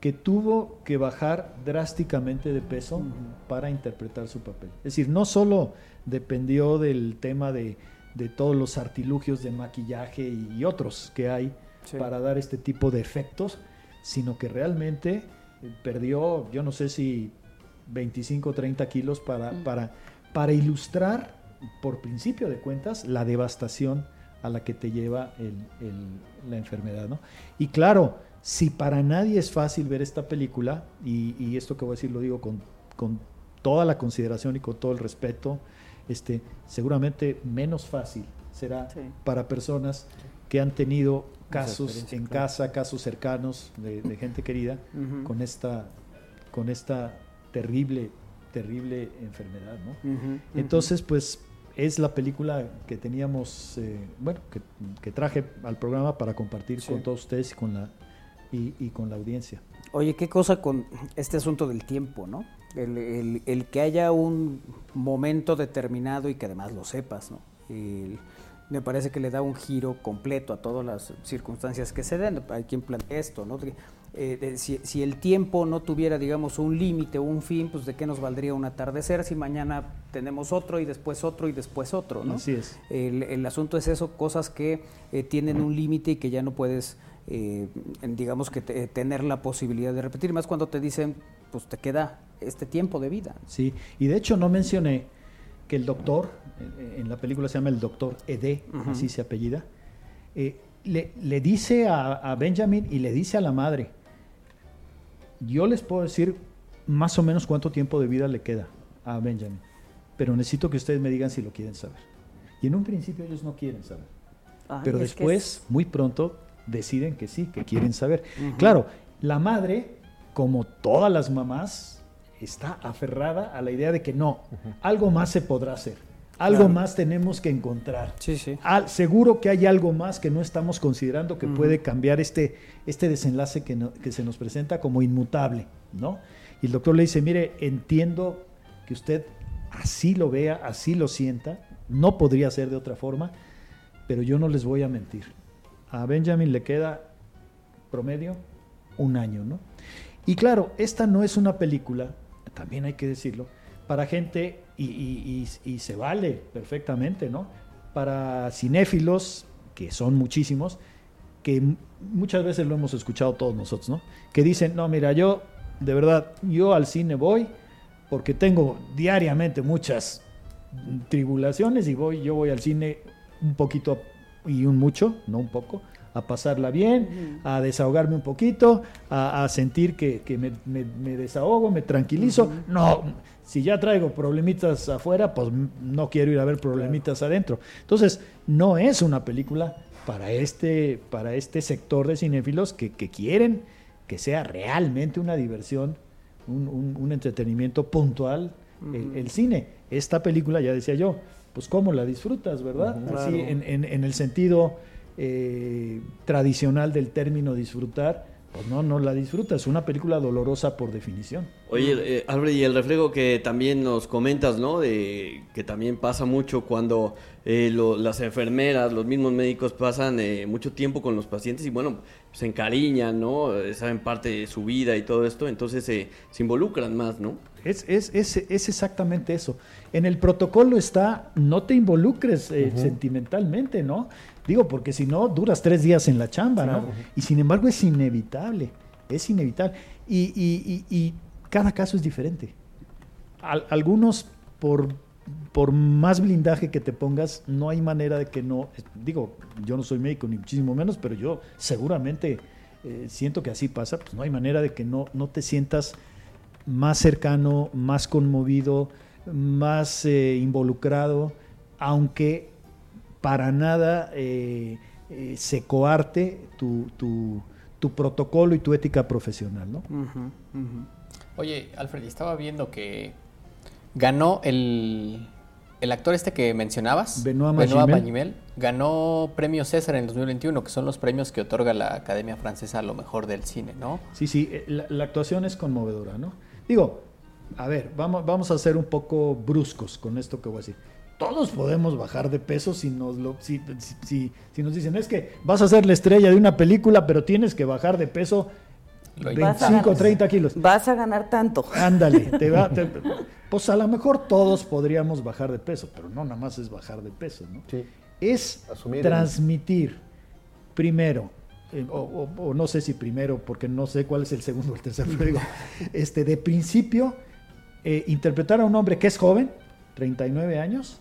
que tuvo que bajar drásticamente de peso para interpretar su papel. Es decir, no solo dependió del tema de, de todos los artilugios de maquillaje y, y otros que hay Sí. para dar este tipo de efectos, sino que realmente eh, perdió, yo no sé si 25 o 30 kilos para, para, para ilustrar, por principio de cuentas, la devastación a la que te lleva el- el- la enfermedad. ¿no? Y claro, si para nadie es fácil ver esta película, y, y esto que voy a decir lo digo con, con toda la consideración y con todo el respeto, este, seguramente menos fácil será para personas que han tenido casos en claro. casa, casos cercanos de, de gente querida con esta con esta terrible terrible enfermedad, ¿no? Entonces, pues es la película que teníamos, eh, bueno, que, que traje al programa para compartir Sí. con todos ustedes y con la y, y con la audiencia. Oye, qué cosa con este asunto del tiempo, ¿no? El, el- el que haya un momento determinado y que además lo sepas, ¿no? El- me parece que le da un giro completo a todas las circunstancias que se den. Hay quien plantea esto, ¿no? Eh, de- si, si el tiempo no tuviera, digamos, un límite o un fin, pues de qué nos valdría un atardecer si mañana tenemos otro y después otro y después otro, ¿no? Así es. El, el asunto es eso, cosas que eh, tienen un límite y que ya no puedes, eh, digamos que te- tener la posibilidad de repetir, más cuando te dicen, pues te queda este tiempo de vida. Sí, y de hecho no mencioné que el doctor, eh, en la película se llama el doctor Ede, Ujú. así se apellida, eh, le, le dice a, a Benjamin y le dice a la madre, yo les puedo decir más o menos cuánto tiempo de vida le queda a Benjamin, pero necesito que ustedes me digan si lo quieren saber. Y en un principio ellos no quieren saber, Ay, pero es después, muy pronto, deciden que sí, que quieren saber. Claro, la madre, como todas las mamás, está aferrada a la idea de que no, algo más se podrá hacer, algo Claro. más tenemos que encontrar. Sí, sí. Al- seguro que hay algo más que no estamos considerando que puede cambiar este, este desenlace que, no- que se nos presenta como inmutable, ¿no? Y el doctor le dice, mire, entiendo que usted así lo vea, así lo sienta, no podría ser de otra forma, pero yo no les voy a mentir. A Benjamin le queda promedio un año, ¿no? Y claro, esta no es una película, también hay que decirlo, para gente, y, se vale perfectamente, ¿no? Para cinéfilos, que son muchísimos, que muchas veces lo hemos escuchado todos nosotros, ¿no? Que dicen, no, mira, yo, de verdad, yo al cine voy porque tengo diariamente muchas tribulaciones y voy, yo voy al cine un poquito y un mucho, no un poco, a pasarla bien, a desahogarme un poquito, a, a sentir que, que me, me- me desahogo, me tranquilizo. No, si ya traigo problemitas afuera, pues no quiero ir a ver problemitas adentro. Entonces, no es una película para este, para este sector de cinéfilos que, que quieren que sea realmente una diversión, un, un- un entretenimiento puntual el, el cine. Esta película, ya decía yo, pues cómo la disfrutas, ¿verdad? Así, Claro. en, en- en el sentido eh, tradicional del término disfrutar, pues no, no la disfrutas. Es una película dolorosa por definición. Oye, eh, Alfred, y el reflejo que también nos comentas, ¿no? De que también pasa mucho cuando eh, lo- las enfermeras, los mismos médicos pasan eh, mucho tiempo con los pacientes y bueno, se encariñan, ¿no? Saben parte de su vida y todo esto, entonces eh, se involucran más, ¿no? Es, es, es, es exactamente eso. En el protocolo está, no te involucres eh, sentimentalmente, ¿no? Digo, porque si no, duras tres días en la chamba, ¿no? Y sin embargo es inevitable, es inevitable. Y, y- y- y cada caso es diferente. Al- algunos, por, por más blindaje que te pongas, no hay manera de que no... Digo, yo no soy médico ni muchísimo menos, pero yo seguramente eh, siento que así pasa, pues no hay manera de que no, no te sientas más cercano, más conmovido, más eh, involucrado, aunque para nada eh, se coarte tu, tu- protocolo y tu ética profesional, ¿no? Oye, Alfred, estaba viendo que ganó el, el actor este que mencionabas. Magimel, ganó premio César en el 2021, que son los premios que otorga la Academia Francesa a lo mejor del cine, ¿no? Sí, sí, eh, la, la actuación es conmovedora, ¿no? Digo, a ver, vamos, vamos a ser un poco bruscos con esto que voy a decir. Todos podemos bajar de peso si nos, lo, si, si- si- si nos dicen, es que vas a ser la estrella de una película, pero tienes que bajar de peso 25, ganar- 30 kilos. Vas a ganar tanto. Ándale, [LAUGHS] te va, te- pues a lo mejor todos podríamos bajar de peso, pero no nada más es bajar de peso, ¿no? Es Asumir el- transmitir primero, eh, o, o- o no sé si primero, porque no sé cuál es el segundo o el tercero, pero digo, [LAUGHS] este, de principio, eh, interpretar a un hombre que es joven, 39 años,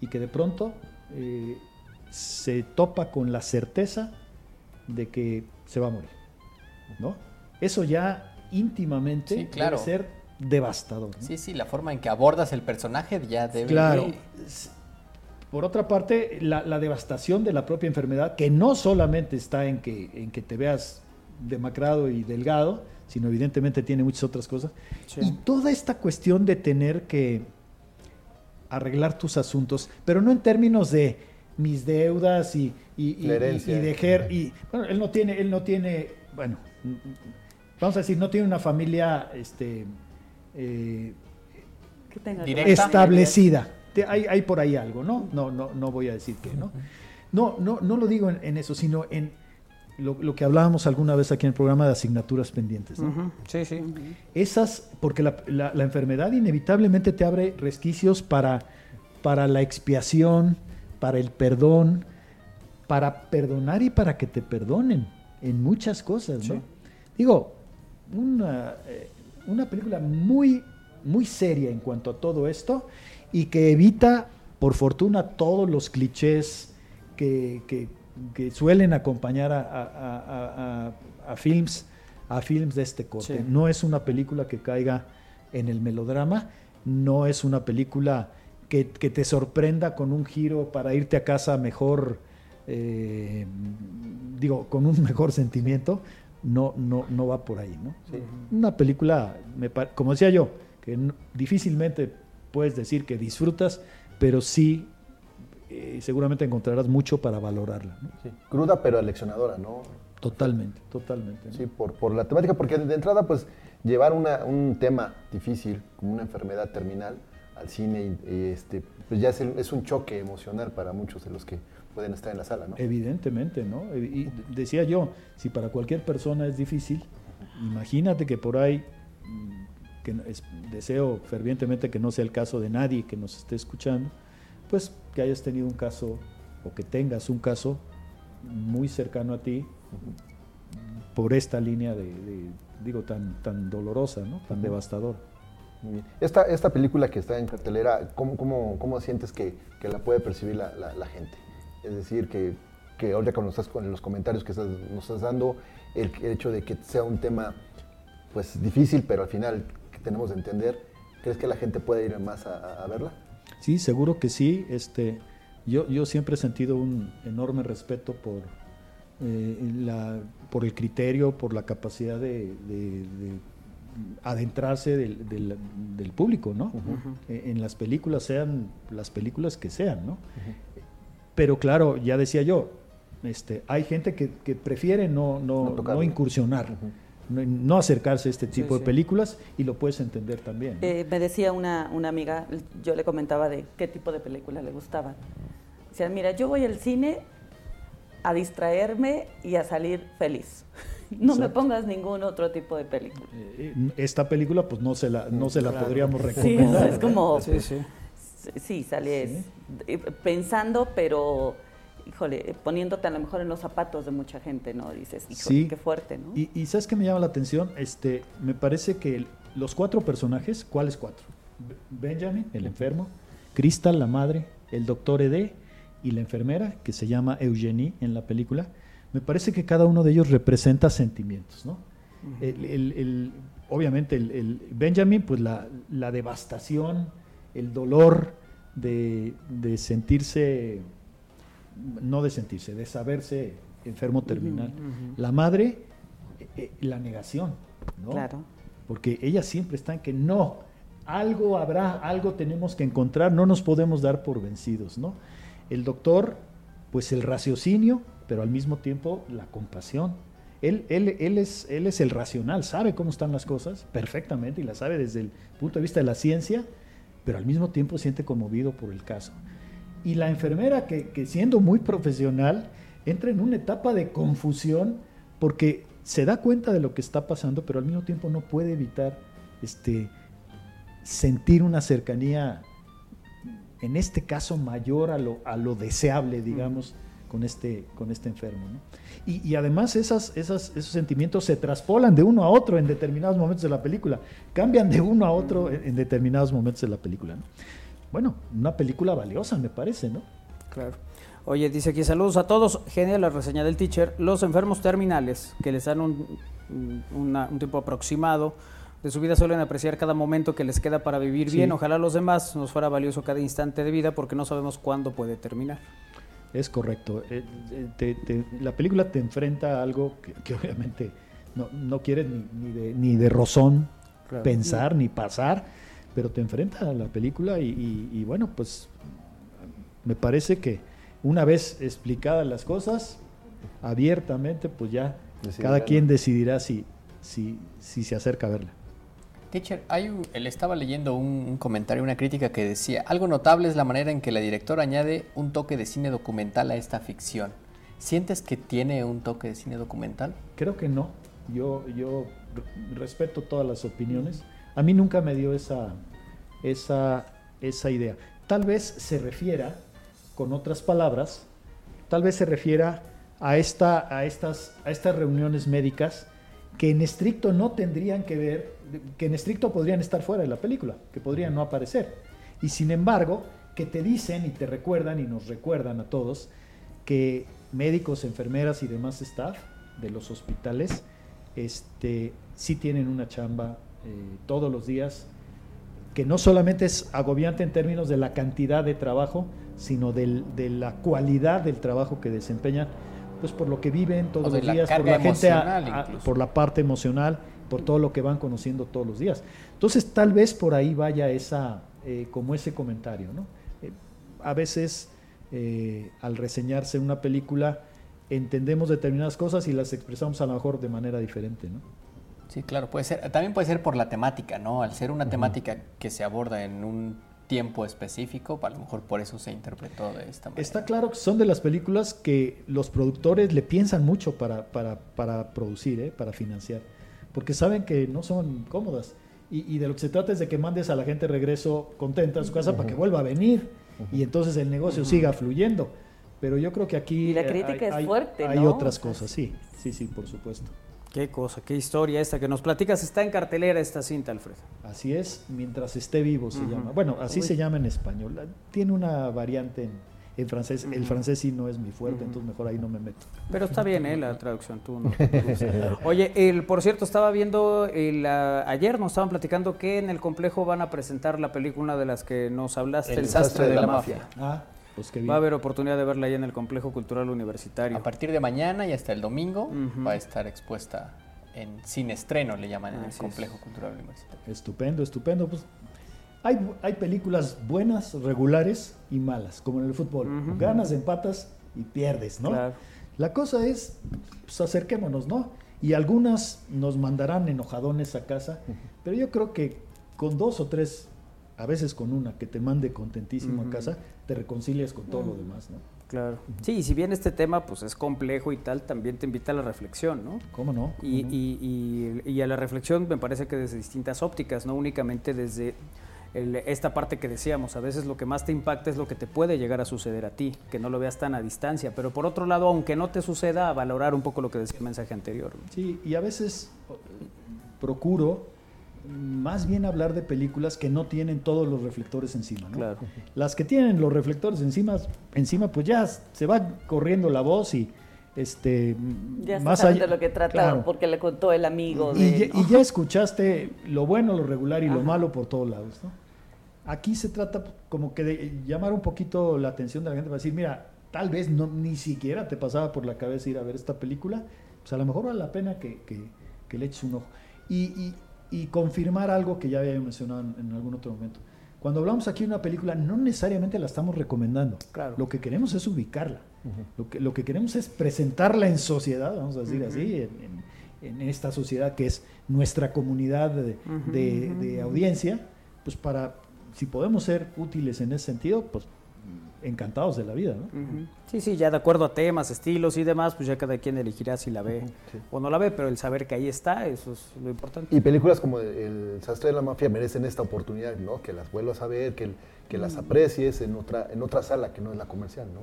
y que de pronto eh, se topa con la certeza de que se va a morir, ¿no? Eso ya íntimamente Sí, claro. debe ser devastador. ¿no? Sí, sí, la forma en que abordas el personaje ya debe... Claro. Por otra parte, la, la devastación de la propia enfermedad, que no solamente está en que, en que te veas demacrado y delgado, sino evidentemente tiene muchas otras cosas. Y toda esta cuestión de tener que arreglar tus asuntos, pero no en términos de mis deudas y, y, y- y- y de ger- y bueno, él no tiene, él no tiene, bueno, vamos a decir, no tiene una familia este eh, Que tenga Directa. establecida. Hay, hay por ahí algo, ¿no? No, no, no voy a decir que, ¿no? No, no, no lo digo en, en eso, sino en lo, lo que hablábamos alguna vez aquí en el programa de asignaturas pendientes, ¿no? Sí, sí. Esas, porque la, la- la enfermedad inevitablemente te abre resquicios para, para la expiación, para el perdón, para perdonar y para que te perdonen en muchas cosas, ¿no? Digo, una, eh, una película muy, muy seria en cuanto a todo esto y que evita, por fortuna, todos los clichés que, que- que suelen acompañar a, a- a- a- a films a films de este corte. Sí. No es una película que caiga en el melodrama, no es una película que, que te sorprenda con un giro para irte a casa mejor, eh, digo, con un [LAUGHS] mejor sentimiento, no, no, no va por ahí, ¿no? Una película, me como decía yo, que difícilmente puedes decir que disfrutas, pero sí eh, seguramente encontrarás mucho para valorarla. ¿no? Sí, Cruda pero aleccionadora, ¿no? Totalmente, totalmente. ¿no? Sí, por, por la temática, porque de entrada, pues, llevar una- un tema difícil, como una enfermedad terminal, al cine, y, y, este, pues ya es, el- es un choque emocional para muchos de los que pueden estar en la sala, ¿no? Evidentemente, ¿no? Y decía yo, si para cualquier persona es difícil, imagínate que por ahí, mm, que es- deseo fervientemente que no sea el caso de nadie que nos esté escuchando, pues que hayas tenido un caso o que tengas un caso muy cercano a ti por esta línea de, de, digo, tan, tan dolorosa, ¿no? Tan devastadora. Muy bien. Esta, esta película que está en cartelera, ¿cómo, cómo, cómo sientes que, que la puede percibir la, la- la gente? Es decir, que, que ahora cuando estás con los comentarios que estás- nos estás dando, el, el hecho de que sea un tema pues difícil, pero al final que tenemos de entender, ¿crees que la gente puede ir más a, verla? Sí, seguro que sí. Este, yo, yo siempre he sentido un enorme respeto por, eh, la, por el criterio, por la capacidad de, de- de adentrarse del, del- del público, ¿no? Eh, En las películas, sean las películas que sean, ¿no? Pero claro, ya decía yo, este, hay gente que, que prefiere no, no, No no, incursionar, no, no acercarse a este tipo Sí, de sí. películas y lo puedes entender también. ¿no? Eh, me decía una, una amiga, yo le comentaba de qué tipo de película le gustaba. Decía, mira, yo voy al cine a distraerme y a salir feliz. [LAUGHS] No me Exacto. pongas ningún otro tipo de película. Eh, Esta película pues no se la, no se la Claro. podríamos Sí, recomendar. sea, es como... Sí, sí. Sales eh, pensando, pero, híjole, eh, poniéndote a lo mejor en los zapatos de mucha gente, ¿no? Dices, híjole, Sí. qué fuerte, ¿no? Y, y ¿sabes qué me llama la atención? Este, me parece que los cuatro personajes, ¿cuáles cuatro? Be- Benjamin, el enfermo, Crystal, la madre, el doctor Ed y la enfermera, que se llama Eugenie en la película, me parece que cada uno de ellos representa sentimientos, ¿no? El- el- el- obviamente el, el Benjamin, pues la, la devastación, el dolor de, de sentirse, no de sentirse, de saberse enfermo terminal. La madre, eh, eh, la negación, ¿no? Claro. Porque ella siempre está en que no, algo habrá, algo tenemos que encontrar, no nos podemos dar por vencidos, ¿no? El doctor, pues el raciocinio, pero al mismo tiempo la compasión. Él, él, él, es, él es el racional, sabe cómo están las cosas perfectamente y la sabe desde el punto de vista de la ciencia, pero al mismo tiempo siente conmovido por el caso. Y la enfermera que, siendo muy profesional entra en una etapa de confusión porque se da cuenta de lo que está pasando, pero al mismo tiempo no puede evitar este, sentir una cercanía, en este caso mayor a lo, a lo deseable, digamos, con, este, con este enfermo. ¿no? Y, y además esas, esas, esos sentimientos se traspolan de uno a otro en determinados momentos de la película, cambian de uno a otro en, en determinados momentos de la película. ¿no? Bueno, una película valiosa, me parece, ¿no? Claro. Oye, dice aquí, saludos a todos. Genial la reseña del teacher. Los enfermos terminales, que les dan un, un- una- un tiempo aproximado de su vida, suelen apreciar cada momento que les queda para vivir Sí. bien. Ojalá a los demás nos fuera valioso cada instante de vida porque no sabemos cuándo puede terminar. Es correcto. Eh, eh, te- te- la película te enfrenta a algo que, que obviamente no, no quieres ni, ni de, ni de rozón Claro. pensar ni pasar, pero te enfrenta a la película y, y- y bueno, pues me parece que una vez explicadas las cosas abiertamente, pues ya cada quien decidirá si, si, si se acerca a verla. Teacher, hay estaba leyendo un, un comentario, una crítica que decía, algo notable es la manera en que la directora añade un toque de cine documental a esta ficción. ¿Sientes que tiene un toque de cine documental? Creo que no. Yo, yo re- respeto todas las opiniones. A mí nunca me dio esa, esa, esa idea. Tal vez se refiera, con otras palabras, tal vez se refiera a, esta, a, estas, a estas reuniones médicas que en estricto no tendrían que ver, que en estricto podrían estar fuera de la película, que podrían no aparecer. Y sin embargo, que te dicen y te recuerdan y nos recuerdan a todos que médicos, enfermeras y demás staff de los hospitales este, sí tienen una chamba eh, todos los días que no solamente es agobiante en términos de la cantidad de trabajo, sino del- de la cualidad del trabajo que desempeñan, pues por lo que viven todos O los la días, por la gente, a- a- por la parte emocional, por todo lo que van conociendo todos los días. Entonces tal vez por ahí vaya esa, eh, como ese comentario, ¿no? Eh, a veces eh, al reseñarse una película entendemos determinadas cosas y las expresamos a lo mejor de manera diferente, ¿no? Sí, claro, puede ser. También puede ser por la temática, ¿no? Al ser una temática que se aborda en un tiempo específico, a lo mejor por eso se interpretó de esta manera. Está claro que son de las películas que los productores le piensan mucho para, para, para producir, ¿eh? para financiar, porque saben que no son cómodas. Y, y de lo que se trata es de que mandes a la gente de regreso contenta a su casa para que vuelva a venir y entonces el negocio siga fluyendo. Pero yo creo que aquí Y la eh, crítica hay, es hay- fuerte, hay ¿no? otras O sea, cosas, sí, sí, sí, por supuesto. Qué cosa, qué historia esta que nos platicas. Está en cartelera esta cinta, Alfredo. Así es, mientras esté vivo se llama. Bueno, así Uy. se llama en español. La- Tiene una variante en, en francés. El francés sí no es mi fuerte, entonces mejor ahí no me meto. Pero está bien, ¿eh? La traducción, tú no. [LAUGHS] Oye, el, por cierto, estaba viendo, el, ah, ayer nos estaban platicando que en el complejo van a presentar la película de las que nos hablaste, El, sastre de, la, mafia. Ah, pues qué bien. Va a haber oportunidad de verla ahí en el complejo cultural universitario. A partir de mañana y hasta el domingo va a estar expuesta en cine estreno, le llaman en el es. Complejo Cultural Universitario. Estupendo, estupendo. Pues hay, hay películas buenas, regulares y malas, como en el fútbol. Ganas, empatas y pierdes, ¿no? Claro. La cosa es, pues acerquémonos, ¿no? Y algunas nos mandarán enojadones a casa, pero yo creo que con dos o tres, a veces con una que te mande contentísimo a casa, te reconcilias con todo lo demás, ¿no? Claro. Sí, y si bien este tema pues es complejo y tal, también te invita a la reflexión, ¿no? ¿Cómo no? ¿Cómo Y, no? y- y- y a la reflexión me parece que desde distintas ópticas, no únicamente desde el- esta parte que decíamos, a veces lo que más te impacta es lo que te puede llegar a suceder a ti, que no lo veas tan a distancia, pero por otro lado, aunque no te suceda, a valorar un poco lo que decía el mensaje anterior. ¿no? Sí, y a veces procuro más bien hablar de películas que no tienen todos los reflectores encima, ¿no? Claro. Las que tienen los reflectores encima, encima pues ya se va corriendo la voz y este Ya más sabes allá de lo que trata, claro. porque le contó el amigo. y, de- ya, y ya escuchaste lo bueno, lo regular y lo malo por todos lados, ¿no? Aquí se trata como que de llamar un poquito la atención de la gente para decir, mira, tal vez no ni siquiera te pasaba por la cabeza ir a ver esta película, pues a lo mejor vale la pena que, que- que le eches un ojo. Y, y- y confirmar algo que ya había mencionado en, en algún otro momento. Cuando hablamos aquí de una película, no necesariamente la estamos recomendando. Claro. Lo que queremos es ubicarla. lo, que, lo que queremos es presentarla en sociedad, vamos a decir Ujú. así, en, en- en esta sociedad que es nuestra comunidad de, de- ujú, de ujú. audiencia, pues para, si podemos ser útiles en ese sentido, pues encantados de la vida, ¿no? Sí, sí, ya de acuerdo a temas, estilos y demás, pues ya cada quien elegirá si la ve o no la ve, pero el saber que ahí está, eso es lo importante. Y películas como El sastre de la mafia merecen esta oportunidad, ¿no? Que las vuelvas a ver, que, que las aprecies en otra, en otra sala que no es la comercial, ¿no?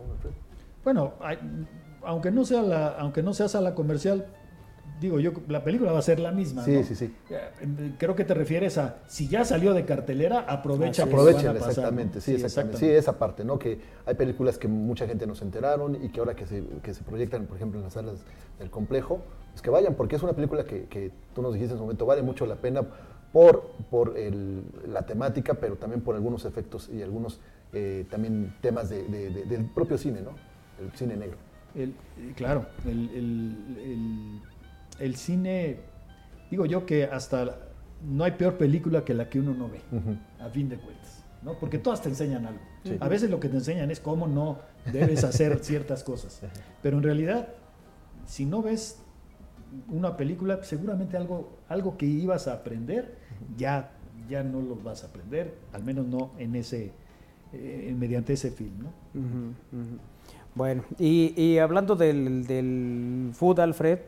Bueno, hay- aunque no sea la, aunque no sea sala comercial, digo yo, la película va a ser la misma. Sí, ¿no? sí, sí. Eh, Creo que te refieres a si ya salió de cartelera, aprovecha. que Aprovechen, van a pasar, exactamente, ¿no? sí, exactamente. Sí, esa parte, ¿no? Que hay películas que mucha gente no se enteraron y que ahora que se, que se proyectan, por ejemplo, en las salas del complejo, pues que vayan, porque es una película que, que tú nos dijiste en su momento, vale mucho la pena por, por el- la temática, pero también por algunos efectos y algunos eh, también temas de- de- de- del propio cine, ¿no? El cine negro. El- claro, el, el- el- cine, digo yo que hasta no hay peor película que la que uno no ve, a fin de cuentas, ¿no? Porque todas te enseñan algo. Sí. A veces lo que te enseñan es cómo no debes hacer [LAUGHS] ciertas cosas, pero en realidad, si no ves una película, seguramente algo, algo que ibas a aprender, ya, ya no lo vas a aprender, al menos no en ese, eh, mediante ese film, ¿no? Bueno, y, y hablando del, del fútbol, Alfred,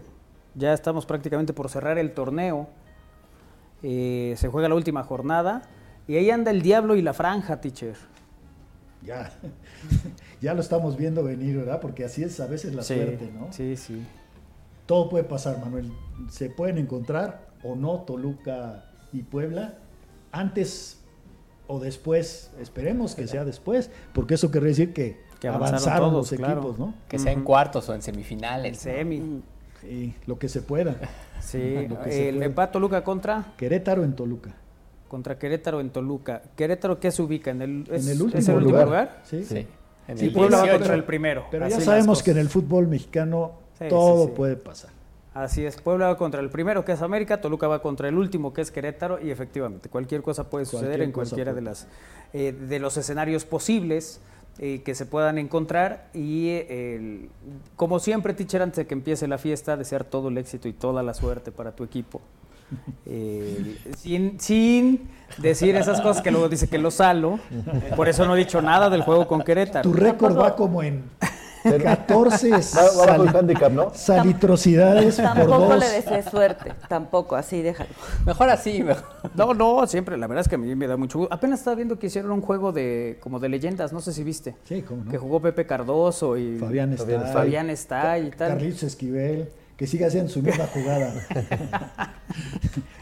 ya estamos prácticamente por cerrar el torneo. Eh, se juega la última jornada y ahí anda el diablo y la franja, teacher. Ya, [LAUGHS] ya lo estamos viendo venir, ¿verdad? Porque así es a veces la Sí, suerte, ¿no? Sí, sí. Todo puede pasar, Manuel. Se pueden encontrar o no Toluca y Puebla antes o después. Esperemos que sea después, porque eso quiere decir que, Que avanzaron avanzaron, todos, los claro. equipos, ¿no? Que sea en cuartos o en semifinales. El semi. Y lo que se pueda. Sí, [LAUGHS] Lo que se el empate Toluca contra Querétaro en Toluca. contra Querétaro en Toluca. ¿Querétaro qué se ubica? ¿En el, es- en el es último, último lugar. Sí. Sí. En Sí, el Puebla va 18. contra el primero. Pero Así ya sabemos que en el fútbol mexicano Sí, todo sí, sí. puede pasar. Así es, Puebla va contra el primero, que es América, Toluca va contra el último, que es Querétaro, y efectivamente, cualquier cosa puede suceder Cualquier en cualquiera puede de, las, eh, de los escenarios posibles eh, que se puedan encontrar. Y eh, el- como siempre, teacher, antes de que empiece la fiesta, desear todo el éxito y toda la suerte para tu equipo. [LAUGHS] Eh, sin, sin decir esas cosas que luego dice que lo salo, por eso no he dicho nada del juego con Querétaro. Tu récord va como en 14 Va, va bajo el sali- handicap, ¿no? salitrosidades por Tampoco le deseé suerte, tampoco, así déjalo. Mejor así, mejor. No, no, siempre, la verdad es que a mí me da mucho gusto. Apenas estaba viendo que hicieron un juego de como de leyendas, no sé si viste. Sí, cómo no. Que jugó Pepe Cardoso y Fabián está. Fabián está y tal. Carlitos Esquivel, que sigue haciendo su misma jugada.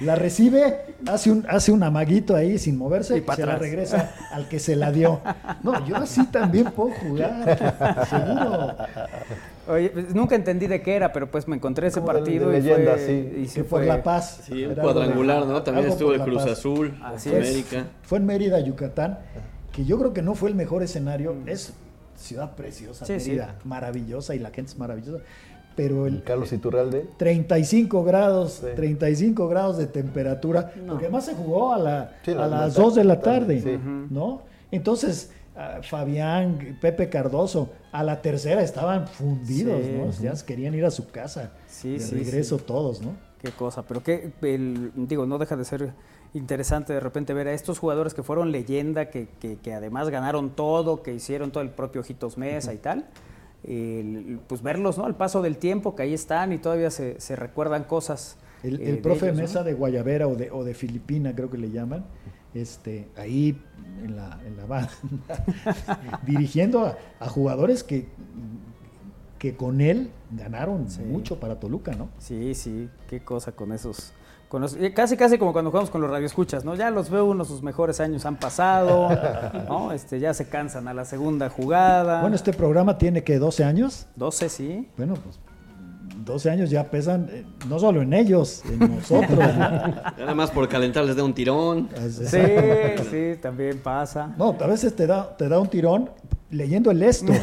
la recibe, hace un, hace un amaguito ahí sin moverse Y se la regresa al que se la dio. No, yo así también puedo jugar, seguro. Oye, pues, nunca entendí de qué era, pero pues me encontré ese Como de- partido de y leyenda, fue, sí. y sí Que por fue- La Paz. Sí, un de- cuadrangular, ¿no? También estuvo de La Cruz Paz. Azul, Así Fue- es. América. Fue en Mérida, Yucatán, que yo creo que no fue el mejor escenario. Es ciudad preciosa, Mm. Sí, sí. Mérida, maravillosa y la gente es maravillosa. Pero el, Carlos Iturralde. 35 grados, Sí. 35 grados de temperatura, No. porque además se jugó a, la, Sí, a la- las la 2 de la tarde, tarde, sí. ¿no? Entonces, a Fabián, Pepe Cardoso, a la tercera estaban fundidos, Sí. ¿no? Ya querían ir a su casa. Sí, de sí, regreso sí. todos, ¿no? Qué cosa, pero que el- digo, no deja de ser interesante de repente ver a estos jugadores que fueron leyenda, que, que- que además ganaron todo, que hicieron todo el propio Ojitos Mesa y tal. Pues verlos, ¿no? Al paso del tiempo, que ahí están y todavía se, se recuerdan cosas. El, eh, el de profe. Mesa de Guayabera o de, o de Filipina, creo que le llaman, este, ahí en la, en la banda, [LAUGHS] dirigiendo a, a jugadores que, que con él ganaron mucho para Toluca, ¿no? Sí, sí, qué cosa con esos. Con los- eh, casi, casi como cuando jugamos con los radioescuchas, ¿no? Ya los veo uno, sus mejores años han pasado, [LAUGHS] ¿no? Este, ya se cansan a la segunda jugada. Bueno, este programa tiene que 12 años. 12, sí. Bueno, pues 12 años ya pesan, eh, no solo en ellos, en nosotros. ¿no? [LAUGHS] Nada más por calentarles de un tirón. Sí, sí, también pasa. No, a veces te da, te da un tirón leyendo el esto. [LAUGHS]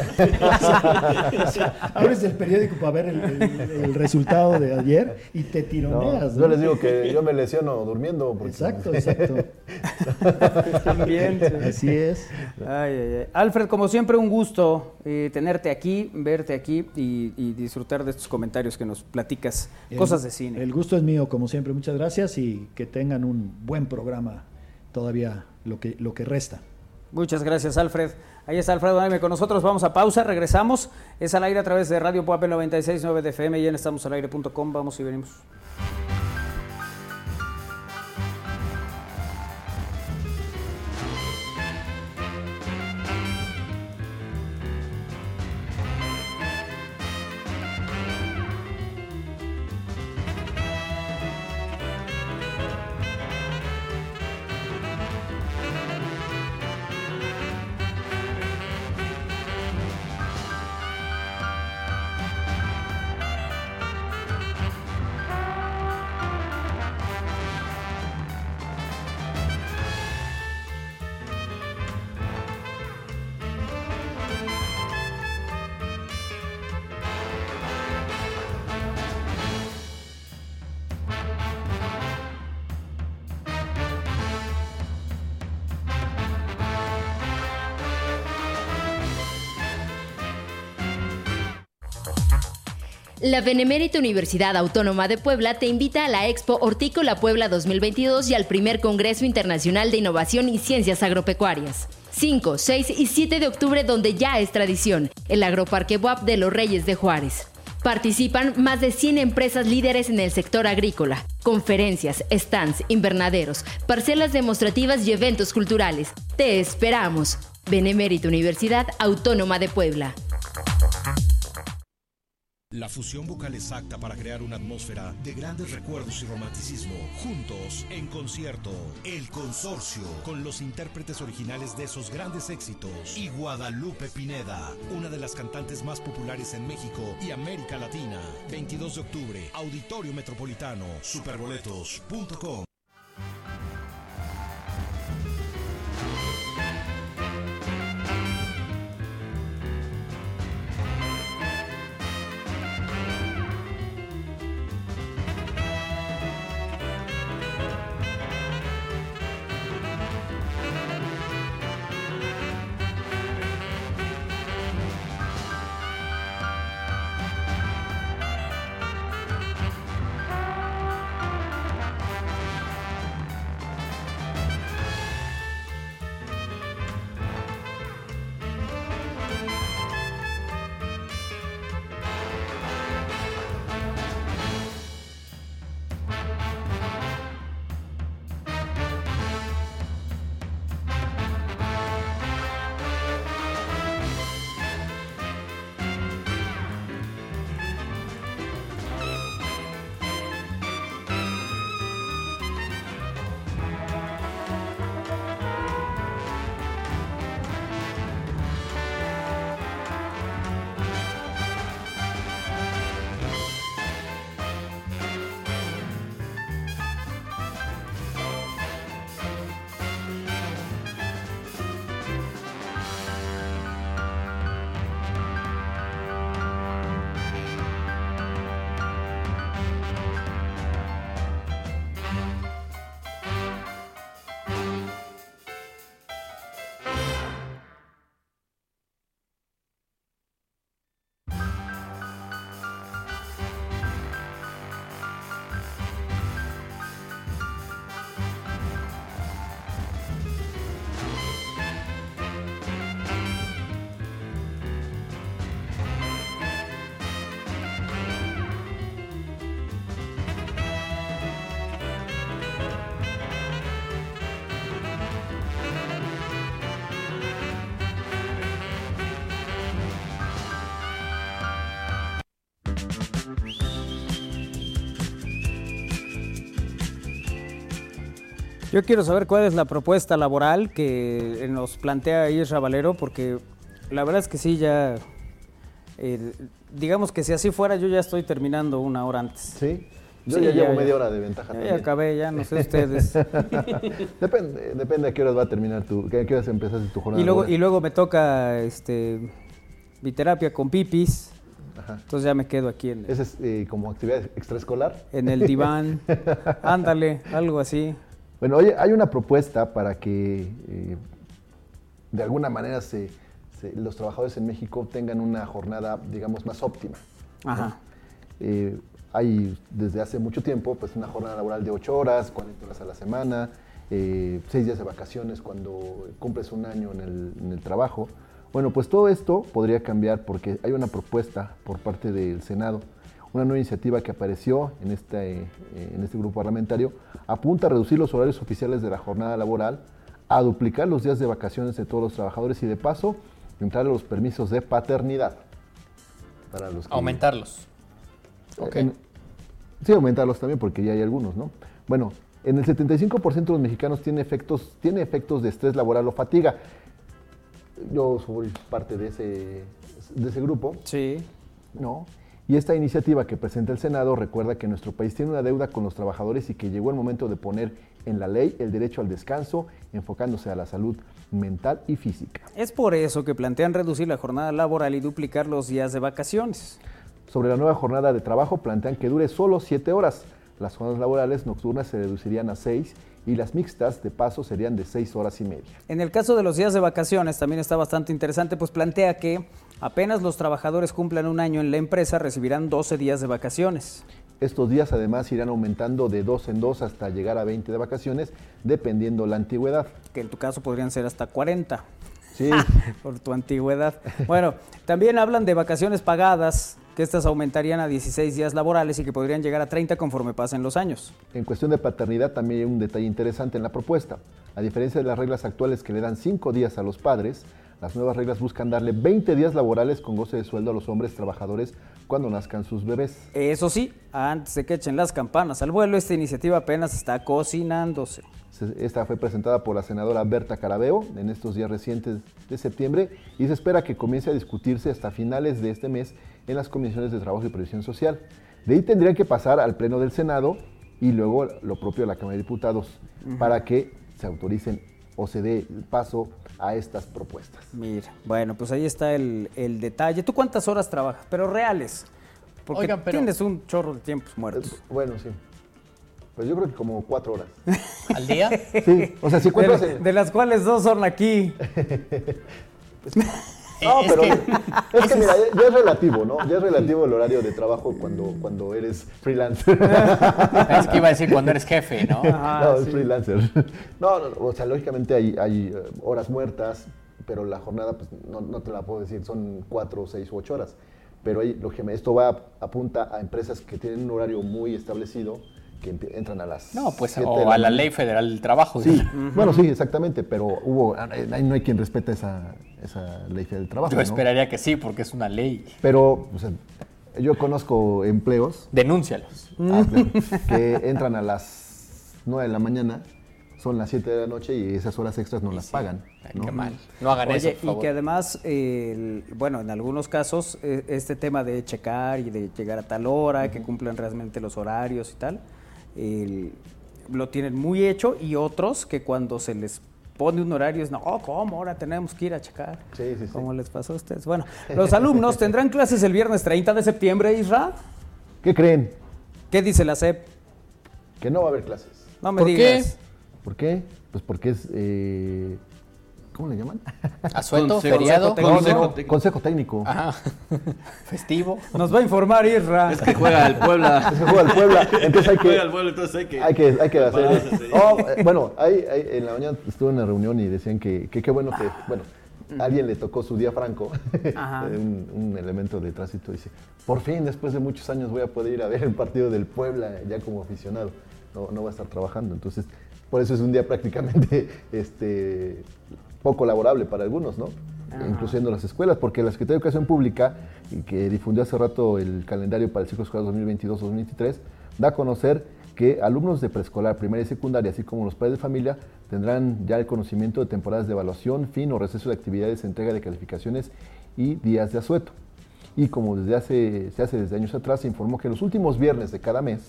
O sea, abres el periódico para ver el, el- el resultado de ayer y te tironeas. No, yo les digo que yo me lesiono durmiendo. porque- Exacto, [LAUGHS] exacto. También. sí. Así es. Ay, ay, ay. Alfred, como siempre, un gusto eh, tenerte aquí, verte aquí y, y disfrutar de estos comentarios que nos platicas, El- cosas de cine. El gusto es mío, como siempre. Muchas gracias y que tengan un buen programa todavía lo que, lo que resta. Muchas gracias, Alfred. Ahí está Alfredo Naime con nosotros. Vamos a pausa, regresamos. Es al aire a través de Radio Puebla 96.9 de FM y en estamosalaire.com. Vamos y venimos. La Benemérita Universidad Autónoma de Puebla te invita a la Expo Hortícola Puebla 2022 y al primer Congreso Internacional de Innovación y Ciencias Agropecuarias. 5, 6 y 7 de octubre donde ya es tradición, el Agroparque WAP de los Reyes de Juárez. Participan más de 100 empresas líderes en el sector agrícola, conferencias, stands, invernaderos, parcelas demostrativas y eventos culturales. Te esperamos. Benemérita Universidad Autónoma de Puebla. La fusión vocal exacta para crear una atmósfera de grandes recuerdos y romanticismo. Juntos, en concierto, El Consorcio, con los intérpretes originales de esos grandes éxitos. Y Guadalupe Pineda, una de las cantantes más populares en México y América Latina. 22 de octubre, Auditorio Metropolitano, superboletos.com. Yo quiero saber cuál es la propuesta laboral que nos plantea Isra Valero, porque la verdad es que sí, ya. eh, digamos que si así fuera, yo ya estoy terminando una hora antes. Sí. Yo Sí, ya, ya, llevo ya. media hora de ventaja Ya, también. ya acabé, ya no sé ustedes. [LAUGHS] [LAUGHS] depende, depende a qué horas va a terminar tu, a qué horas empezaste tu jornada. y, luego, y luego me toca este mi terapia con pipis. Ajá. Entonces ya me quedo aquí en, Ese es eh, como actividad extraescolar. en el diván. [LAUGHS] Ándale, algo así. Bueno, oye, hay una propuesta para que eh, de alguna manera se, se- los trabajadores en México tengan una jornada, digamos, más óptima. ¿no? Ajá. Eh, hay desde hace mucho tiempo pues una jornada laboral de 8 horas, 40 horas a la semana, eh, 6 días de vacaciones cuando cumples un año en el, en el trabajo. Bueno, pues todo esto podría cambiar porque hay una propuesta por parte del Senado, una nueva iniciativa que apareció en este, eh, en este grupo parlamentario, apunta a reducir los horarios oficiales de la jornada laboral, a duplicar los días de vacaciones de todos los trabajadores y de paso entrar a los permisos de paternidad. Para los que- Aumentarlos. Ok. en- sí, aumentarlos también porque ya hay algunos, ¿no? Bueno, en el 75% de los mexicanos tiene efectos, tiene efectos de estrés laboral o fatiga. Yo soy parte de ese, de ese grupo. Sí. ¿no? Y esta iniciativa que presenta el Senado recuerda que nuestro país tiene una deuda con los trabajadores y que llegó el momento de poner en la ley el derecho al descanso, enfocándose a la salud mental y física. Es por eso que plantean reducir la jornada laboral y duplicar los días de vacaciones. Sobre la nueva jornada de trabajo plantean que dure solo 7 horas. Las jornadas laborales nocturnas se reducirían a 6 y las mixtas de paso serían de 6 horas y media. En el caso de los días de vacaciones también está bastante interesante, pues plantea que apenas los trabajadores cumplan un año en la empresa recibirán 12 días de vacaciones. Estos días además irán aumentando de 2 en 2 hasta llegar a 20 de vacaciones, dependiendo la antigüedad. Que en tu caso podrían ser hasta 40. Sí. [LAUGHS] Por tu antigüedad. Bueno, también hablan de vacaciones pagadas, que estas aumentarían a 16 días laborales y que podrían llegar a 30 conforme pasen los años. En cuestión de paternidad también hay un detalle interesante en la propuesta. A diferencia de las reglas actuales que le dan 5 días a los padres, las nuevas reglas buscan darle 20 días laborales con goce de sueldo a los hombres trabajadores cuando nazcan sus bebés. Eso sí, antes de que echen las campanas al vuelo, esta iniciativa apenas está cocinándose. Se- Esta fue presentada por la senadora Berta Carabeo en estos días recientes de septiembre y se espera que comience a discutirse hasta finales de este mes en las comisiones de Trabajo y Previsión Social. De ahí tendrían que pasar al Pleno del Senado y luego lo propio de la Cámara de Diputados para que se autoricen o se dé paso a estas propuestas. Mira, bueno, pues ahí está el, el detalle. ¿Tú cuántas horas trabajas? Pero reales. Porque Oigan, pero- tienes un chorro de tiempos muertos. Bueno, sí. Pues yo creo que como cuatro horas. [LAUGHS] ¿Al día? Sí, o sea, si cuentas de, de las cuales dos son aquí. [LAUGHS] No, Es pero que- es que mira, ya, es relativo, ¿no? Ya es relativo el horario de trabajo cuando, cuando eres freelancer. [LAUGHS] Es que iba a decir cuando eres jefe, ¿no? [LAUGHS] no, es freelancer. No, [LAUGHS] no, no, o sea, lógicamente hay, hay eh, horas muertas, pero la jornada, pues no, no te la puedo decir, son cuatro, seis u ocho horas. Pero ahí, lógicamente, esto va, apunta a empresas que tienen un horario muy establecido, que entran a las No, pues siete de o a la ley federal del trabajo. Sí, ¿no? [LAUGHS] bueno, sí, exactamente, pero hubo, ahí no hay quien respete esa, esa ley del trabajo. Yo ¿no? esperaría que sí, porque es una ley. Pero o sea, yo conozco empleos Denúncialos. ah, claro, que entran a las 9 de la mañana, son las 7 de la noche y esas horas extras no las pagan. ¿no? Qué mal. No hagan eso, y que además, el- bueno, en algunos casos, eh, este tema de checar y de llegar a tal hora, que cumplan realmente los horarios y tal, el- lo tienen muy hecho y otros que cuando se les pone un horario es, no, ¿cómo? Ahora tenemos que ir a checar. Sí, sí, sí. ¿Cómo les pasó a ustedes? Bueno, los alumnos [LAUGHS] tendrán clases el viernes 30 de septiembre, Isra. ¿Qué creen? ¿Qué dice la SEP? Que no va a haber clases. No me ¿Por qué? digas. ¿Por qué? Pues porque es... eh, ¿Cómo le llaman? Asueto, Consejo- feriado. Consejo técnico. no, no, consejo técnico. Ajá. [LAUGHS] Festivo. Nos va a informar Isra. Es que juega el Puebla. [LAUGHS] Es que juega el Puebla, entonces hay que... Juega el Puebla, entonces hay que... Hay que, hay que hacer. sí. Oh, eh, bueno, hay- hay- en la mañana estuve en una reunión y decían que que qué bueno que, bueno, a alguien le tocó su día franco, Ajá. [LAUGHS] un, un elemento de tránsito, dice, por fin, después de muchos años voy a poder ir a ver el partido del Puebla ya como aficionado, no, no voy a estar trabajando, entonces, por eso es un día prácticamente este, poco laborable para algunos, ¿no? Incluyendo las escuelas, porque la Secretaría de Educación Pública, que difundió hace rato el calendario para el ciclo escolar 2022-2023, da a conocer que alumnos de preescolar, primaria y secundaria, así como los padres de familia, tendrán ya el conocimiento de temporadas de evaluación, fin o receso de actividades, entrega de calificaciones y días de asueto. Y como desde hace, se hace desde años atrás, se informó que los últimos viernes de cada mes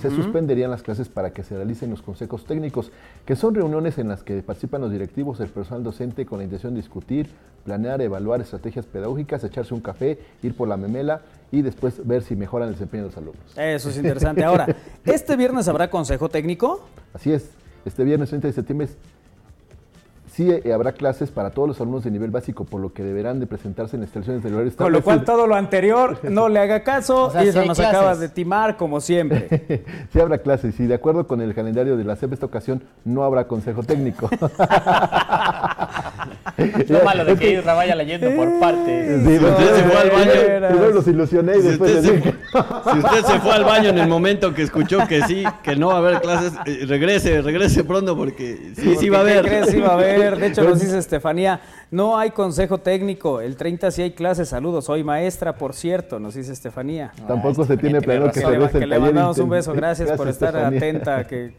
se suspenderían las clases para que se realicen los consejos técnicos, que son reuniones en las que participan los directivos, el personal docente con la intención de discutir, planear, evaluar estrategias pedagógicas, echarse un café, ir por la memela y después ver si mejoran el desempeño de los alumnos. Eso es [LAUGHS] interesante. Ahora, ¿este viernes habrá consejo técnico? Así es, este viernes 30 de septiembre sí eh, habrá clases para todos los alumnos de nivel básico, por lo que deberán de presentarse en instalaciones del horario Con lo cual todo lo anterior [LAUGHS] no le haga caso O sea, y hay nos clases. acaba de timar como siempre. [LAUGHS] Sí habrá clases y de acuerdo con el calendario de la CEP esta ocasión no habrá consejo técnico. [LAUGHS] [LAUGHS] Lo malo de que Isra vaya leyendo por partes. Sí, Si usted se fue al baño, Primero los ilusioné y Si después usted, se les fue, dije- si usted se fue al baño en el momento que escuchó que sí, que no va a haber clases, eh, regrese, regrese pronto porque sí, sí va a ¿Qué haber. crees? Sí va a haber. De hecho, nos dice Estefanía, no hay consejo técnico. El 30 sí hay clases. Saludos. Soy maestra, por cierto, nos dice Estefanía. Tampoco se tiene planeado que se que el le mandamos un beso. Gracias, por estar Estefanía. atenta. Que...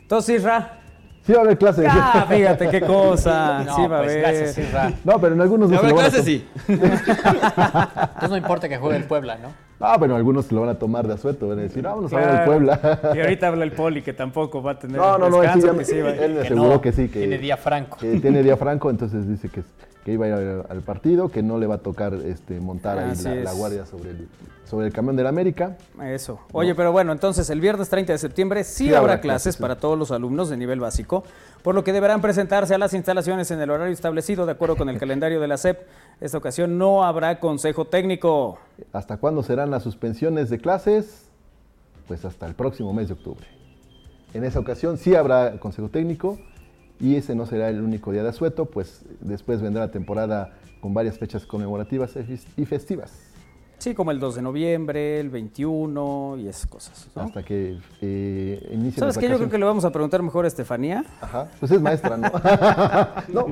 Entonces, Isra. Sí va a haber clases. Ah, fíjate qué cosa. [LAUGHS] No, sí va a pues, haber. gracias, Isra. No, pero en algunos no van a clases, to- sí. Entonces no importa que juegue el Puebla, ¿no? Ah, pero algunos se lo van a tomar de asueto, van a decir, vámonos a ver el. Puebla. Y ahorita habla el poli que tampoco va a tener No, no, no, él sí, descanso, ya que me- sí va a ir. él me Que aseguró no, que sí, que Tiene día franco. que tiene día franco, entonces dice que, que iba a ir al, partido, que no le va a tocar este, montar ahí la, la guardia sobre el, sobre el camión del América. Eso. Oye, pero bueno, entonces el viernes 30 de septiembre sí, Sí habrá, habrá clases, clases, sí. para todos los alumnos de nivel básico, por lo que deberán presentarse a las instalaciones en el horario establecido de acuerdo con el [LAUGHS] calendario de la SEP. Esta ocasión no habrá consejo técnico. ¿Hasta cuándo serán las suspensiones de clases? Pues hasta el próximo mes de octubre. En esa ocasión sí habrá consejo técnico y ese no será el único día de asueto, pues después vendrá la temporada con varias fechas conmemorativas y festivas. Sí, como el 2 de noviembre, el 21 y esas cosas. ¿no? Hasta que eh, inicien ¿Sabes qué? Yo creo que le vamos a preguntar mejor a Estefanía. Ajá, pues es maestra, ¿no? [LAUGHS] [LAUGHS] no.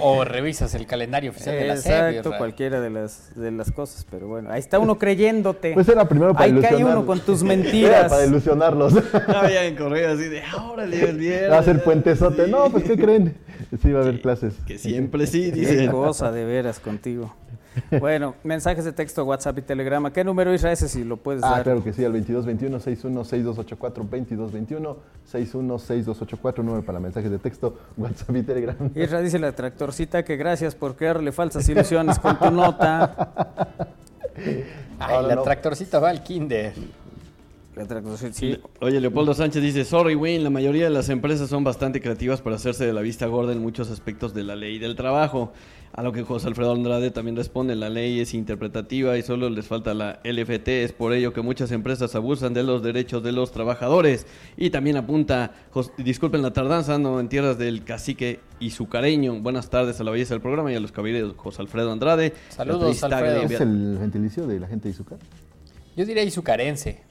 O revisas el calendario oficial de la SEP. Exacto, cualquiera de las, de las cosas, pero bueno, ahí está uno creyéndote. Pues era primero para Ahí cae ilusionarlos. uno con tus [LAUGHS] Era mentiras. para ilusionarlos. Ya veía en correo así de, ahora le el viernes. Va a ser puentesote. No, pues ¿qué creen? Sí va a haber clases. Que siempre sí, Qué dice. cosa de veras contigo. Bueno, mensajes de texto, WhatsApp y Telegrama. ¿Qué número Isra ese si lo puedes Ah, dar? claro que sí, al 2221-616284, 2221-616284, número para mensajes de texto, WhatsApp y Telegram. Isra dice la tractorcita que gracias por crearle falsas ilusiones con tu nota. Ay, No, no, la no. tractorcita va al kinder. La tractorcita, sí. Oye, Leopoldo Sánchez dice, sorry Win, la mayoría de las empresas son bastante creativas para hacerse de la vista gorda en muchos aspectos de la ley del trabajo. A lo que José Alfredo Andrade también responde, la ley es interpretativa y solo les falta la LFT, es por ello que muchas empresas abusan de los derechos de los trabajadores. Y también apunta, Jos- disculpen la tardanza, ando en tierras del cacique y sucareño. Buenas tardes a la belleza del programa y a los caballeros José Alfredo Andrade. Saludos, Alfredo. ¿Es el gentilicio de la gente de Izúcar? Yo diría izucarense.